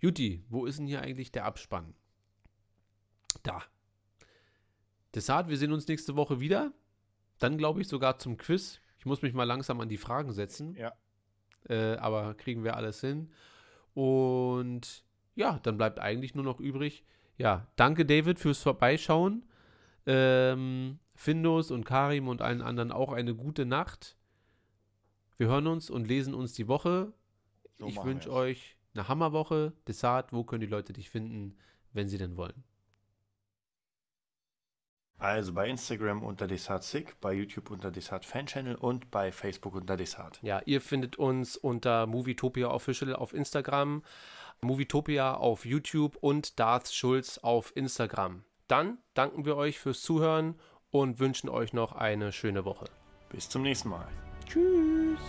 Juti, wo ist denn hier eigentlich der Abspann? Da. Deshalb, wir sehen uns nächste Woche wieder. Dann glaube ich sogar zum Quiz. Ich muss mich mal langsam an die Fragen setzen. Ja. Äh, aber kriegen wir alles hin. Und ja, dann bleibt eigentlich nur noch übrig. Ja, danke David fürs Vorbeischauen. Ähm, Findus und Karim und allen anderen auch eine gute Nacht. Wir hören uns und lesen uns die Woche. So ich wünsche euch eine Hammerwoche. Desart, wo können die Leute dich finden, wenn sie denn wollen? Also bei Instagram unter DesartSick, bei YouTube unter Desart Fan Channel und bei Facebook unter Desart. Ja, ihr findet uns unter Movietopia Official auf Instagram, Movietopia auf YouTube und Darth Schulz auf Instagram. Dann danken wir euch fürs Zuhören und wünschen euch noch eine schöne Woche. Bis zum nächsten Mal. Tschüss.